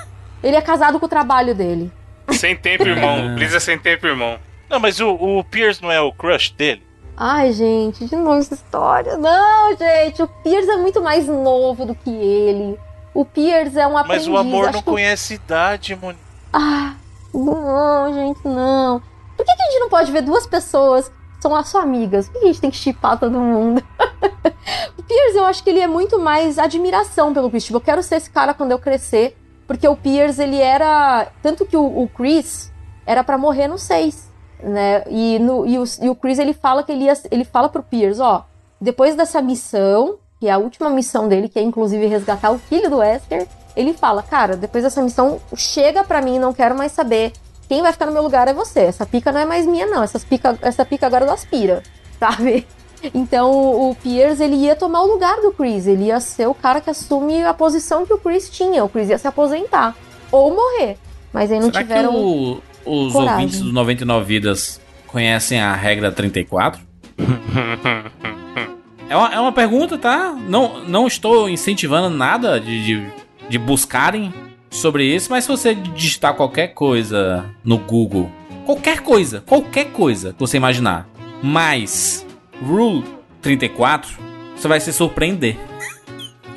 ele é casado com o trabalho dele. Sem tempo, irmão. o Chris é sem tempo, irmão. Não, mas o, o Pierce não é o crush dele? Ai, gente, de novo essa história. Não, gente, o Piers é muito mais novo do que ele. O Piers é um aprendiz. Mas o amor não que... conhece idade, Moni. Ah, não, gente, não. Por que, que a gente não pode ver duas pessoas que são as suas amigas? Por que a gente tem que chipar todo mundo? o Piers, eu acho que ele é muito mais admiração pelo Chris. Tipo, eu quero ser esse cara quando eu crescer. Porque o Piers, ele era. Tanto que o, o Chris era para morrer no 6 né? E, no, e, o, e o Chris ele fala que ele, ia, ele fala pro Pierce, ó, depois dessa missão, que é a última missão dele, que é inclusive resgatar o filho do Wesker, ele fala, cara, depois dessa missão, chega pra mim, não quero mais saber. Quem vai ficar no meu lugar é você. Essa pica não é mais minha, não. Essa pica, essa pica agora do aspira, sabe? Então o Pierce ele ia tomar o lugar do Chris, ele ia ser o cara que assume a posição que o Chris tinha. O Chris ia se aposentar ou morrer. Mas aí não Será tiveram. Que o, os Coragem. ouvintes do 99 Vidas conhecem a regra 34? é, uma, é uma pergunta, tá? Não, não estou incentivando nada de, de, de buscarem sobre isso, mas se você digitar qualquer coisa no Google, qualquer coisa, qualquer coisa que você imaginar, mais Rule 34, você vai se surpreender.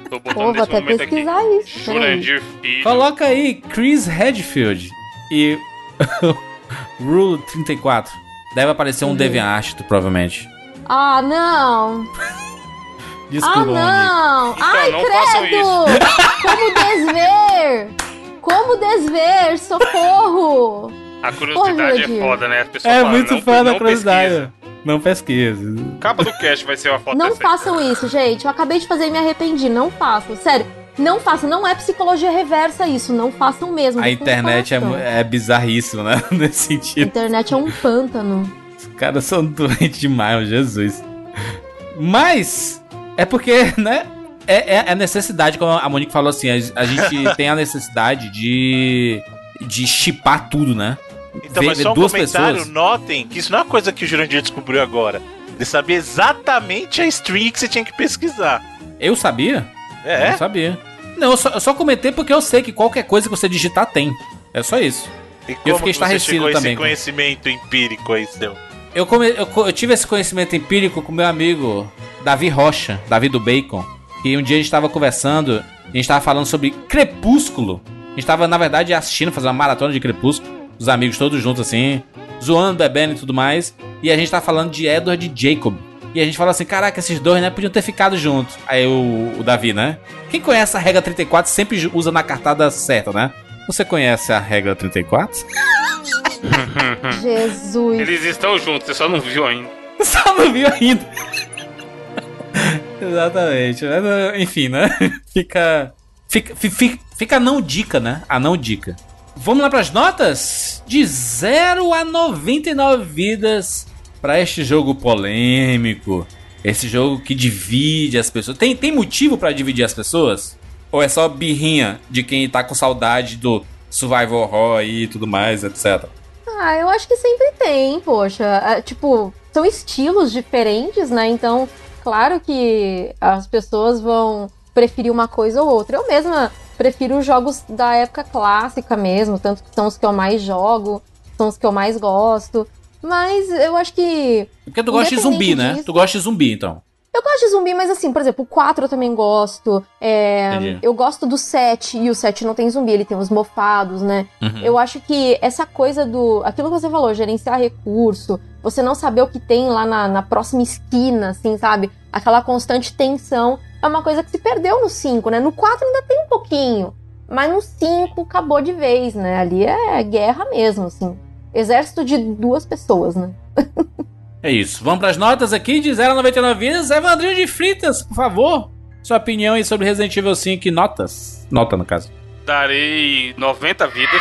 Tô botando Pô, vou até pesquisar aqui. isso. Jurandir Filho. Coloca aí Chris Redfield e Rule 34. Deve aparecer um uhum. DeviantArt, provavelmente. Ah, não! Desculpa, Ah, não! Então, Ai, não credo! Como desver! Como desver! Socorro! A curiosidade Porra, é foda, né? é falam, muito não, foda a curiosidade. Pesquisa. Não pesquisa. Capa do cast vai ser uma foto Não façam isso, gente. Eu acabei de fazer e me arrependi. Não façam. Sério. Não façam, não é psicologia reversa isso, não façam mesmo. A internet é, é bizarríssimo, né? Nesse sentido. A internet é um pântano. Os caras são doentes demais, Jesus. Mas, é porque, né? É, é a necessidade, como a Monique falou assim, a, a gente tem a necessidade de de chipar tudo, né? Então, mas só um duas comentário, pessoas. notem que isso não é uma coisa que o Jurandir descobriu agora. Ele sabia exatamente a string que você tinha que pesquisar. Eu sabia? É? Eu sabia. Não, eu só, eu só comentei porque eu sei que qualquer coisa que você digitar tem. É só isso. E como eu fiquei estarrecido também. esse conhecimento empírico aí, seu? Eu, come, eu, eu, tive esse conhecimento empírico com meu amigo Davi Rocha, Davi do Bacon. E um dia a gente estava conversando, a gente estava falando sobre Crepúsculo gente tava, na verdade, assistindo, fazendo uma maratona de Crepúsculo, os amigos todos juntos assim, zoando, bebendo e tudo mais. E a gente tá falando de Edward e Jacob. E a gente fala assim: caraca, esses dois, né, podiam ter ficado juntos. Aí o, o Davi, né? Quem conhece a regra 34 sempre usa na cartada certa, né? Você conhece a regra 34? Jesus. Eles estão juntos, você só não viu ainda. Só não viu ainda. Exatamente. Enfim, né? Fica. Fica, fica, fica a não dica, né? A não dica. Vamos lá para as notas? De 0 a 99 vidas para este jogo polêmico. Esse jogo que divide as pessoas. Tem, tem motivo para dividir as pessoas? Ou é só birrinha de quem tá com saudade do survival horror e tudo mais, etc? Ah, eu acho que sempre tem, poxa. É, tipo, são estilos diferentes, né? Então, claro que as pessoas vão preferir uma coisa ou outra. Eu mesma prefiro os jogos da época clássica mesmo, tanto que são os que eu mais jogo, são os que eu mais gosto. Mas eu acho que. Porque tu gosta de zumbi, né? Disso, tu gosta de zumbi, então. Eu gosto de zumbi, mas assim, por exemplo, o 4 eu também gosto. É, eu gosto do 7, e o 7 não tem zumbi, ele tem os mofados, né? Uhum. Eu acho que essa coisa do. Aquilo que você falou, gerenciar recurso, você não saber o que tem lá na, na próxima esquina, assim, sabe? Aquela constante tensão é uma coisa que se perdeu no 5, né? No 4 ainda tem um pouquinho. Mas no 5 acabou de vez, né? Ali é guerra mesmo, assim. Exército de duas pessoas, né? é isso. Vamos para as notas aqui de 0 a 99 vidas. Evandrinho de Fritas, por favor. Sua opinião aí sobre Resident Evil 5 e notas. Nota, no caso. Darei 90 vidas.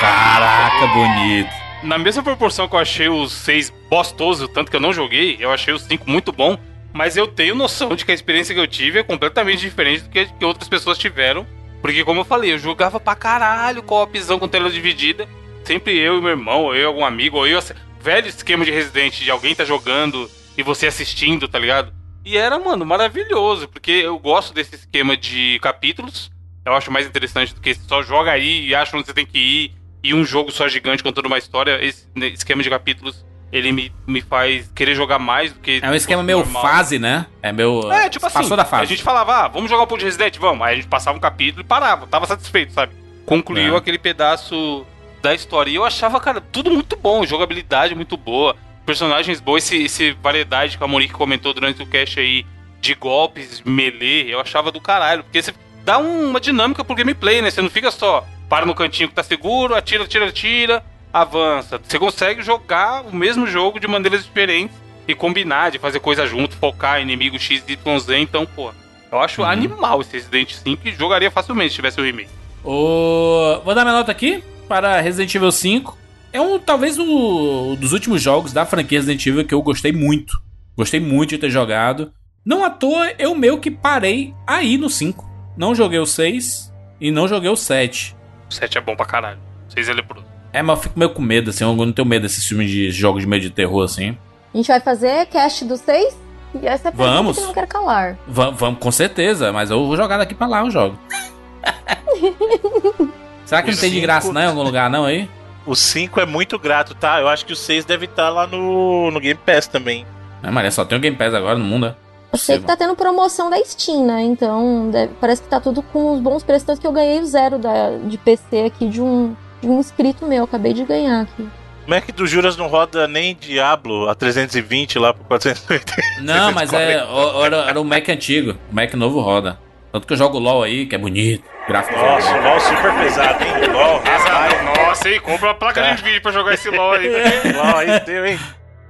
Caraca, bonito. Na mesma proporção que eu achei os 6 bostoso, tanto que eu não joguei, eu achei os 5 muito bom mas eu tenho noção de que a experiência que eu tive é completamente diferente do que, que outras pessoas tiveram. Porque, como eu falei, eu jogava pra caralho co-opzão com tela dividida. Sempre eu e meu irmão, ou eu e algum amigo, ou eu. Velho esquema de Resident, de alguém tá jogando e você assistindo, tá ligado? E era, mano, maravilhoso, porque eu gosto desse esquema de capítulos. Eu acho mais interessante do que só joga aí e acha onde você tem que ir. E um jogo só gigante contando uma história. Esse esquema de capítulos ele me, me faz querer jogar mais do que. É um esquema meio normal. fase, né? É meu. É, tipo assim. Passou da fase. A gente falava, ah, vamos jogar um pouco de Resident, vamos. Aí a gente passava um capítulo e parava, tava satisfeito, sabe? Concluiu é. aquele pedaço da história. E eu achava, cara, tudo muito bom, jogabilidade muito boa, personagens bons, esse, esse variedade que a Monique comentou durante o cast aí de golpes, melee, eu achava do caralho. Porque você dá uma dinâmica pro gameplay, né? Você não fica só para no cantinho que tá seguro, atira, atira, atira avança. Você consegue jogar o mesmo jogo de maneiras diferentes e combinar, de fazer coisa junto, focar inimigo X, Y, Z. Então, pô, eu acho uhum. animal esse Resident 5 e jogaria facilmente se tivesse o remake. O... Vou dar minha nota aqui para Resident Evil 5. É um, talvez, um dos últimos jogos da franquia Resident Evil que eu gostei muito. Gostei muito de ter jogado. Não à toa, eu meio que parei aí no 5. Não joguei o 6 e não joguei o 7. O 7 é bom pra caralho. O 6 é leproso. É, mas eu fico meio com medo, assim. Eu não tenho medo desses filmes de jogos de meio de terror, assim. A gente vai fazer cast do 6? E essa é a vamos. que não quero calar. Vamos, vamos, com certeza, mas eu vou jogar daqui pra lá o jogo. Será que o não tem de graça, não, em algum lugar, não, aí? O 5 é muito grato, tá? Eu acho que o 6 deve estar tá lá no, no Game Pass também. É, Maria, só tem o Game Pass agora no mundo, né? Eu sei que tá tendo promoção da Steam, né? Então, deve, parece que tá tudo com os bons preços. Tanto que eu ganhei o zero da, de PC aqui de um, um inscrito meu, acabei de ganhar aqui. Como é que do Juras não roda nem Diablo a 320 lá pro 480? Não, mas é, era, era o Mac antigo. O Mac novo roda. Tanto que eu jogo LOL aí, que é bonito. Gráfico. Nossa, o LOL super pesado, hein? LOL, rapaz. Nossa, hein? Compra uma placa é. de vídeo pra jogar esse LOL aí. LOL aí, teu, hein?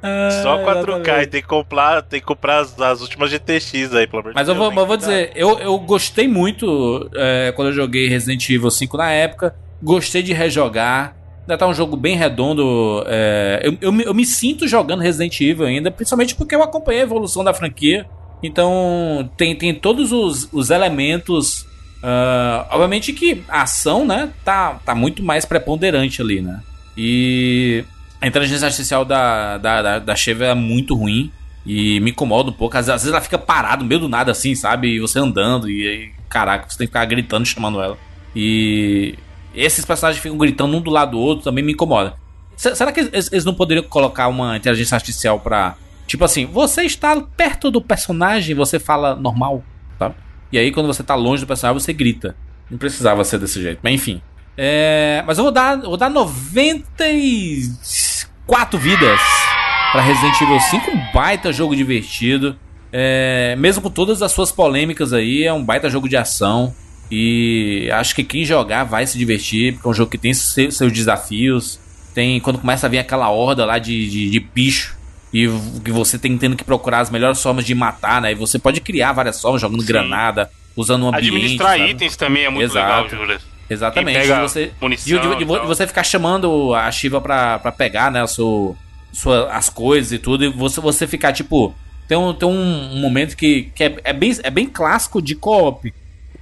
Ah, Só 4K, e tem que comprar, tem que comprar as, as últimas GTX aí, pelo amor Mas eu vou, eu vou dizer, eu, eu gostei muito é, quando eu joguei Resident Evil 5 na época. Gostei de rejogar. Ainda tá um jogo bem redondo. É, eu, eu, eu, me sinto jogando Resident Evil ainda, principalmente porque eu acompanhei a evolução da franquia. Então tem, tem todos os, os elementos. Uh, obviamente que a ação, né, tá, tá muito mais preponderante ali, né? E a inteligência artificial da, da, da, da Sheva é muito ruim. E me incomoda um pouco. Às, vezes ela fica parada no meio do nada, assim, sabe? E você andando, e, e caraca, você tem que ficar gritando, chamando ela. E esses personagens ficam gritando um do lado do outro, também me incomoda. Será que eles, eles, não poderiam colocar uma inteligência artificial pra. Tipo assim, você está perto do personagem, você fala normal, tá? E aí quando você tá longe do personagem, você grita. Não precisava ser desse jeito, mas enfim. É, mas eu vou dar, vou dar 94 vidas para Resident Evil 5. Um baita jogo divertido. É, mesmo com todas as suas polêmicas aí, é um baita jogo de ação. E acho que quem jogar vai se divertir, porque é um jogo que tem seus desafios. Tem quando começa a vir aquela horda lá de, de, de bicho e que você tem tendo que procurar as melhores formas de matar, né? E você pode criar várias formas jogando Sim. granada, usando um ambiente. Administrar sabe? itens também é muito Exato. legal, Júlio. Exatamente. E você, munição, de você ficar chamando a Shiva pra, pra pegar, né, o seu, sua, as coisas e tudo, e você, você ficar, tipo. Tem um, tem um, momento que, que é, é, bem, é bem clássico de co-op.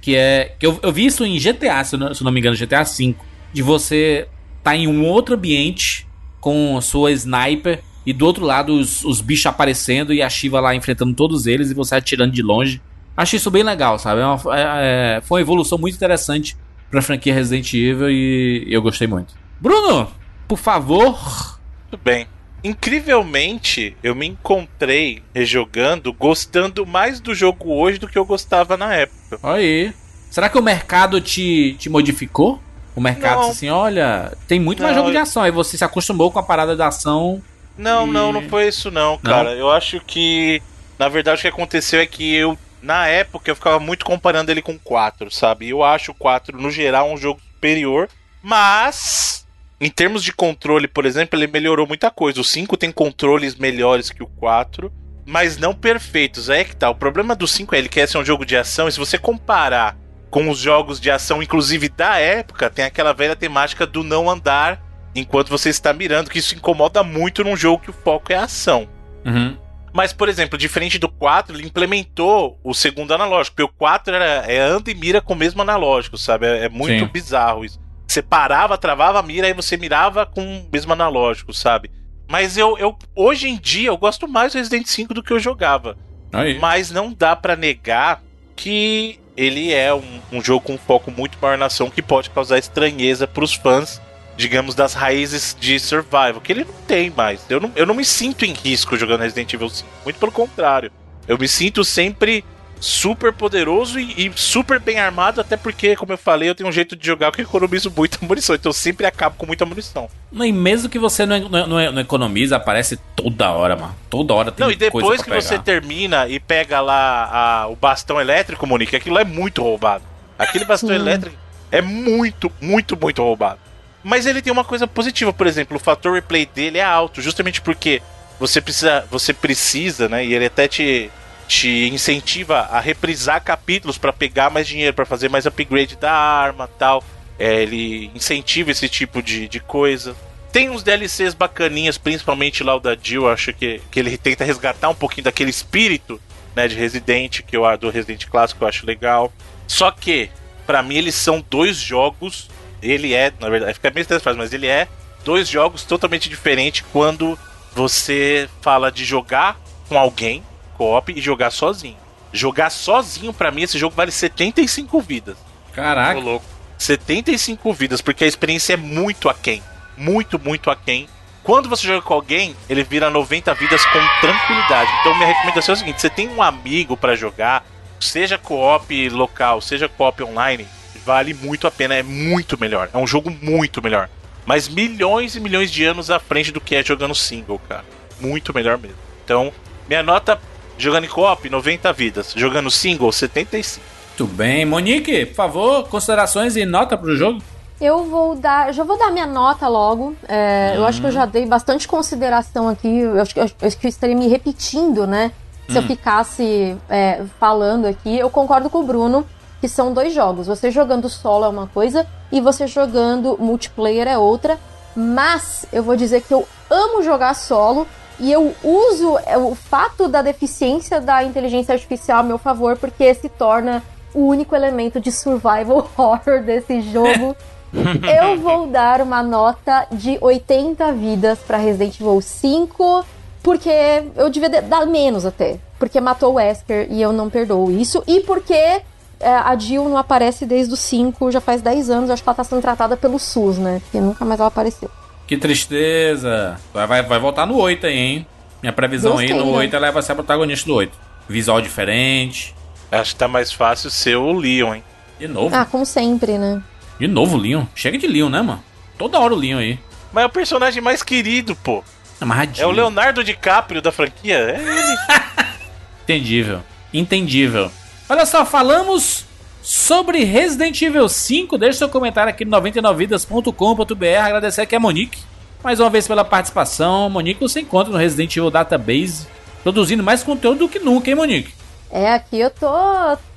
Que é. Que eu, eu vi isso em GTA, se não, se não me engano, GTA V. De você tá em um outro ambiente com sua sniper e do outro lado os, os bichos aparecendo e a Shiva lá enfrentando todos eles e você atirando de longe. Acho isso bem legal, sabe? É uma, é, é, foi uma evolução muito interessante pra franquia Resident Evil e eu gostei muito. Bruno, por favor. Tudo bem. Incrivelmente, eu me encontrei rejogando, gostando mais do jogo hoje do que eu gostava na época. Aí. Será que o mercado te, te modificou? O mercado disse assim: olha, tem muito não, mais jogo de ação. Aí você se acostumou com a parada da ação. Não, e... não, não foi isso, não, cara. Não? Eu acho que. Na verdade, o que aconteceu é que eu na época eu ficava muito comparando ele com o 4, sabe? Eu acho o 4 no geral um jogo superior, mas em termos de controle, por exemplo, ele melhorou muita coisa. O 5 tem controles melhores que o 4, mas não perfeitos. É que tá. O problema do 5 é ele quer ser um jogo de ação, e se você comparar com os jogos de ação, inclusive da época, tem aquela velha temática do não andar enquanto você está mirando, que isso incomoda muito num jogo que o foco é a ação. Uhum. Mas, por exemplo, diferente do 4, ele implementou o segundo analógico. Porque o 4 era, é anda e mira com o mesmo analógico, sabe? É, é muito Sim. bizarro isso. Você parava, travava a mira, aí você mirava com o mesmo analógico, sabe? Mas eu, eu hoje em dia eu gosto mais do Resident 5 do que eu jogava. Aí. Mas não dá para negar que ele é um, um, jogo com um foco muito maior na ação que pode causar estranheza pros fãs digamos, das raízes de survival, que ele não tem mais. Eu não, eu não me sinto em risco jogando Resident Evil 5, muito pelo contrário. Eu me sinto sempre super poderoso e, e, super bem armado, até porque, como eu falei, eu tenho um jeito de jogar que economizo muita munição, então eu sempre acabo com muita munição. E mesmo que você não, não, não economiza, aparece toda hora, mano. Toda hora tem Não, e depois que pegar. você termina e pega lá a, o bastão elétrico, Monique, aquilo é muito roubado. Aquele bastão elétrico é muito, muito, muito roubado. Mas ele tem uma coisa positiva, por exemplo, o fator replay dele é alto, justamente porque você precisa, você precisa, né? E ele até te, te incentiva a reprisar capítulos para pegar mais dinheiro, para fazer mais upgrade da arma, tal. É, ele incentiva esse tipo de, de coisa. Tem uns DLCs bacaninhas, principalmente lá o da Jill, acho que, que ele tenta resgatar um pouquinho daquele espírito, né, de Resident, que eu do Resident clássico eu acho legal. Só que, para mim, eles são dois jogos ele é, na verdade, fica meio estranho, mas ele é dois jogos totalmente diferentes quando você fala de jogar com alguém, co-op, e jogar sozinho. Jogar sozinho, para mim, esse jogo vale 75 vidas. Caraca. louco. 75 vidas, porque a experiência é muito aquém. Muito, muito aquém. Quando você joga com alguém, ele vira 90 vidas com tranquilidade. Então, minha recomendação é o seguinte: você tem um amigo para jogar, seja co-op local, seja co-op online, vale muito a pena, é muito melhor. É um jogo muito melhor. Mas milhões e milhões de anos à frente do que é jogando single, cara. Muito melhor mesmo. Então, minha nota jogando em co-op, 90 vidas. Jogando single, 75. Muito bem. Monique, por favor, considerações e nota pro jogo? Eu vou dar. Já vou dar minha nota logo. É, uhum. Eu acho que eu já dei bastante consideração aqui. Eu acho que eu, acho que eu estaria me repetindo, né? Se uhum. eu hum. ficasse é, falando aqui. Eu concordo com o Bruno que são dois jogos. Você jogando solo é uma coisa e você jogando multiplayer é outra. Mas eu vou dizer que eu amo jogar solo e eu uso é, o fato da deficiência da inteligência artificial a meu favor porque se torna o único elemento de survival horror desse jogo. eu vou dar uma nota de 80 vidas para Resident Evil 5, porque eu devia dar menos até, porque matou o Wesker e eu não perdoo isso, e porque é, a Jill não aparece desde os 5, já faz 10 anos, acho que ela tá sendo tratada pelo SUS, né? Porque nunca mais ela apareceu. Que tristeza. Vai, vai, voltar no 8 aí, hein? Minha previsão Gostei, aí no né? 8 ela vai ser a protagonista do 8. Visual diferente. Acho que tá mais fácil ser o Leon, hein? De novo? Ah, como sempre, né? De novo, Leon. Chega de Leon, né, mano? Toda hora o Leon aí. Mas é o personagem mais querido, pô. Amarradinho. É o Leonardo DiCaprio da franquia. É ele. Entendível. Entendível. Olha só, falamos sobre Resident Evil 5. Deixe seu comentário aqui no 99vidas.com.br. Agradecer aqui a Monique mais uma vez pela participação. Monique, você encontra no Resident Evil Database produzindo mais conteúdo do que nunca, hein, Monique? É, aqui eu tô,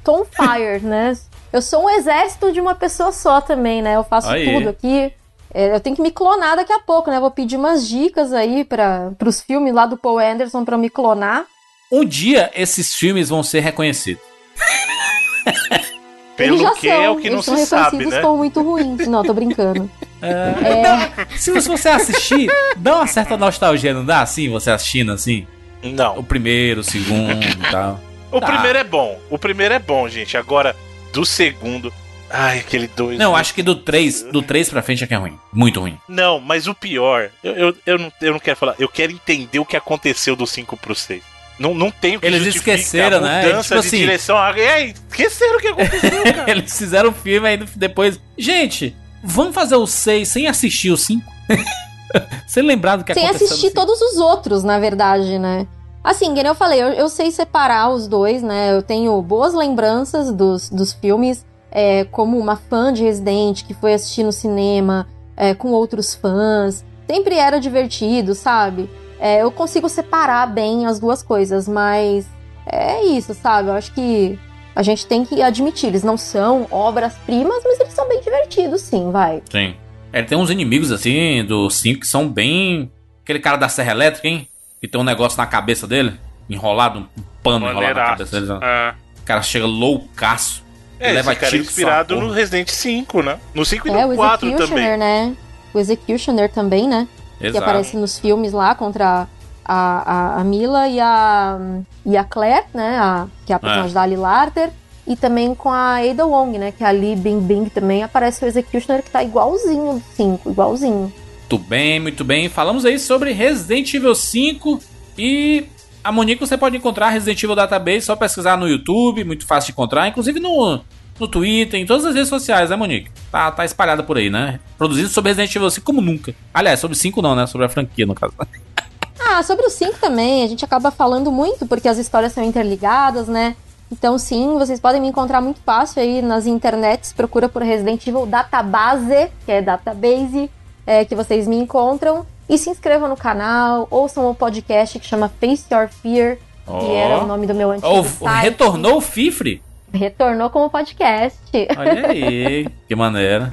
tô on fire, né? Eu sou um exército de uma pessoa só também, né? Eu faço aí. tudo aqui. É, eu tenho que me clonar daqui a pouco, né? Vou pedir umas dicas aí para os filmes lá do Paul Anderson para me clonar. Um dia esses filmes vão ser reconhecidos. Pelo que são, é o que não se sabe, né? como muito ruins. Não, tô brincando. É... é... Se você assistir, dá uma certa nostalgia, não dá? Assim, você assistindo assim? Não. O primeiro, o segundo e tal. O primeiro é bom. O primeiro é bom, gente. Agora, do segundo. Ai, aquele dois. Não, acho que do 3, do 3 pra frente é que é ruim. Muito ruim. Não, mas o pior, eu, eu, eu, não, eu não quero falar. Eu quero entender o que aconteceu do 5 pro 6. Não, não tem o que Eles esqueceram, né? Mudança tipo de assim, direção. É, esqueceram o que aconteceu, cara. Eles fizeram o filme aí depois. Gente, vamos fazer o 6 sem assistir o 5? sem lembrar do que sem aconteceu. Sem assistir todos os outros, na verdade, né? Assim, como eu falei, eu, eu, sei separar os dois, né? Eu tenho boas lembranças dos, dos filmes, é, como uma fã de Resident que foi assistir no cinema é, com outros fãs. Sempre era divertido, sabe? É, eu consigo separar bem as duas coisas, mas é isso, sabe? Eu acho que a gente tem que admitir, eles não são obras-primas, mas eles são bem divertidos, sim, vai. Sim. É, tem uns inimigos, assim, do 5 que são bem. Aquele cara da Serra Elétrica, hein? Que tem um negócio na cabeça dele, enrolado, um pano enrolado na cabeça dele. É. O cara chega loucaço. É, leva esse cara é inspirado no Resident 5, né? No 5 e é, no 4 também. né? O Executioner também, né? Exato. que aparece nos filmes lá contra a, a, a, Mila e a, e a Claire, né? A, que é a é. personagem é. da Ali Larter. E também com a Ada Wong, né? Que é a Lee Bing Bing também aparece o Executioner que tá igualzinho do 5, igualzinho. Muito bem, muito bem. Falamos aí sobre Resident Evil 5 e a Monique você pode encontrar Resident Evil Database, só pesquisar no YouTube, muito fácil de encontrar, inclusive no, no Twitter, em todas as redes sociais, né, Monique? Tá, tá espalhada por aí, né? Produzido sobre Resident Evil 5 como nunca. Aliás, sobre 5 não, né? Sobre a franquia, no caso. Ah, sobre o 5 também, a gente acaba falando muito, porque as histórias são interligadas, né? Então, sim, vocês podem me encontrar muito fácil aí nas internets. Procura por Resident Evil Database, que é database, é, que vocês me encontram. E se inscrevam no canal, ouçam o podcast que chama Face Your Fear, oh. que era o nome do meu antigo oh, site. Retornou o Fifre? Retornou como podcast. Olha aí, que maneira.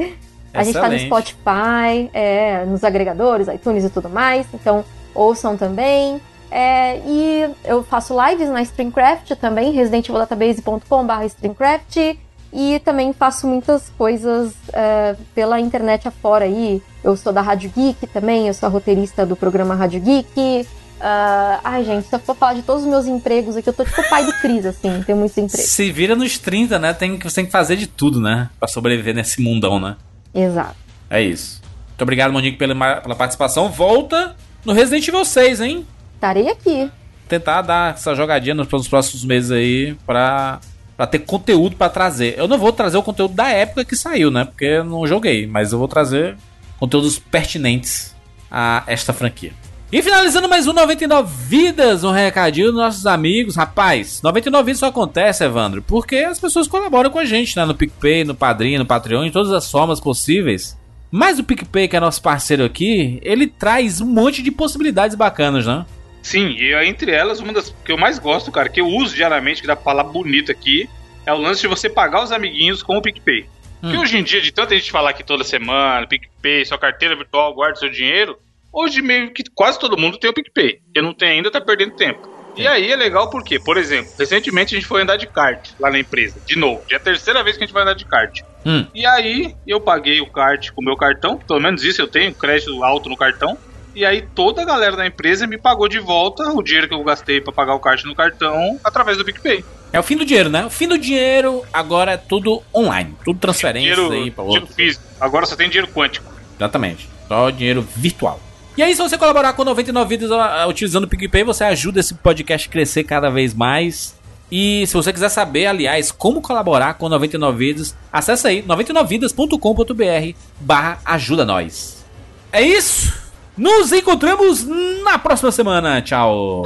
A gente tá no Spotify, é, nos agregadores, iTunes e tudo mais. Então, ouçam também. É, e eu faço lives na Streamcraft também, residentevildatabase.com.br Streamcraft. E também faço muitas coisas é, pela internet afora aí. Eu sou da Rádio Geek também, eu sou a roteirista do programa Rádio Geek. Uh, ai, gente, se eu for falar de todos os meus empregos aqui, eu tô tipo pai do Cris, assim, tenho muitos empregos. Se vira nos 30, né? Tem, você tem que fazer de tudo, né? Pra sobreviver nesse mundão, né? Exato. É isso. Muito obrigado, Monique, pela, pela participação. Volta no Resident Evil 6, hein? Estarei aqui. Tentar dar essa jogadinha nos, nos próximos meses aí pra, pra ter conteúdo pra trazer. Eu não vou trazer o conteúdo da época que saiu, né? Porque eu não joguei, mas eu vou trazer conteúdos pertinentes a esta franquia. E finalizando mais um 99 Vidas, um recadinho dos nossos amigos. Rapaz, 99 Vidas só acontece, Evandro, porque as pessoas colaboram com a gente, né? No PicPay, no Padrinho, no Patreon, em todas as formas possíveis. Mas o PicPay, que é nosso parceiro aqui, ele traz um monte de possibilidades bacanas, né? Sim, e entre elas, uma das que eu mais gosto, cara, que eu uso diariamente, que dá pra falar bonito aqui, é o lance de você pagar os amiguinhos com o PicPay. Hum. Porque hoje em dia, de tanta gente falar aqui toda semana, PicPay, sua carteira virtual, guarda seu dinheiro, hoje meio que quase todo mundo tem o PicPay. Quem não tem ainda tá perdendo tempo. E aí é legal porque, por exemplo, recentemente a gente foi andar de kart lá na empresa, de novo. É a terceira vez que a gente vai andar de kart. Hum. E aí eu paguei o kart com o meu cartão, pelo menos isso eu tenho, crédito alto no cartão. E aí toda a galera da empresa me pagou de volta o dinheiro que eu gastei para pagar o kart no cartão através do PicPay. É o fim do dinheiro, né? O fim do dinheiro agora é tudo online, tudo transferência dinheiro, aí para outro. Físico. Agora só tem dinheiro quântico. Exatamente. Só dinheiro virtual. E aí, se você colaborar com 99 Vidas utilizando o PicPay, você ajuda esse podcast a crescer cada vez mais. E se você quiser saber, aliás, como colaborar com 99 Vidas, acessa aí 99vidas.com.br barra ajuda nós. É isso! Nos encontramos na próxima semana. Tchau!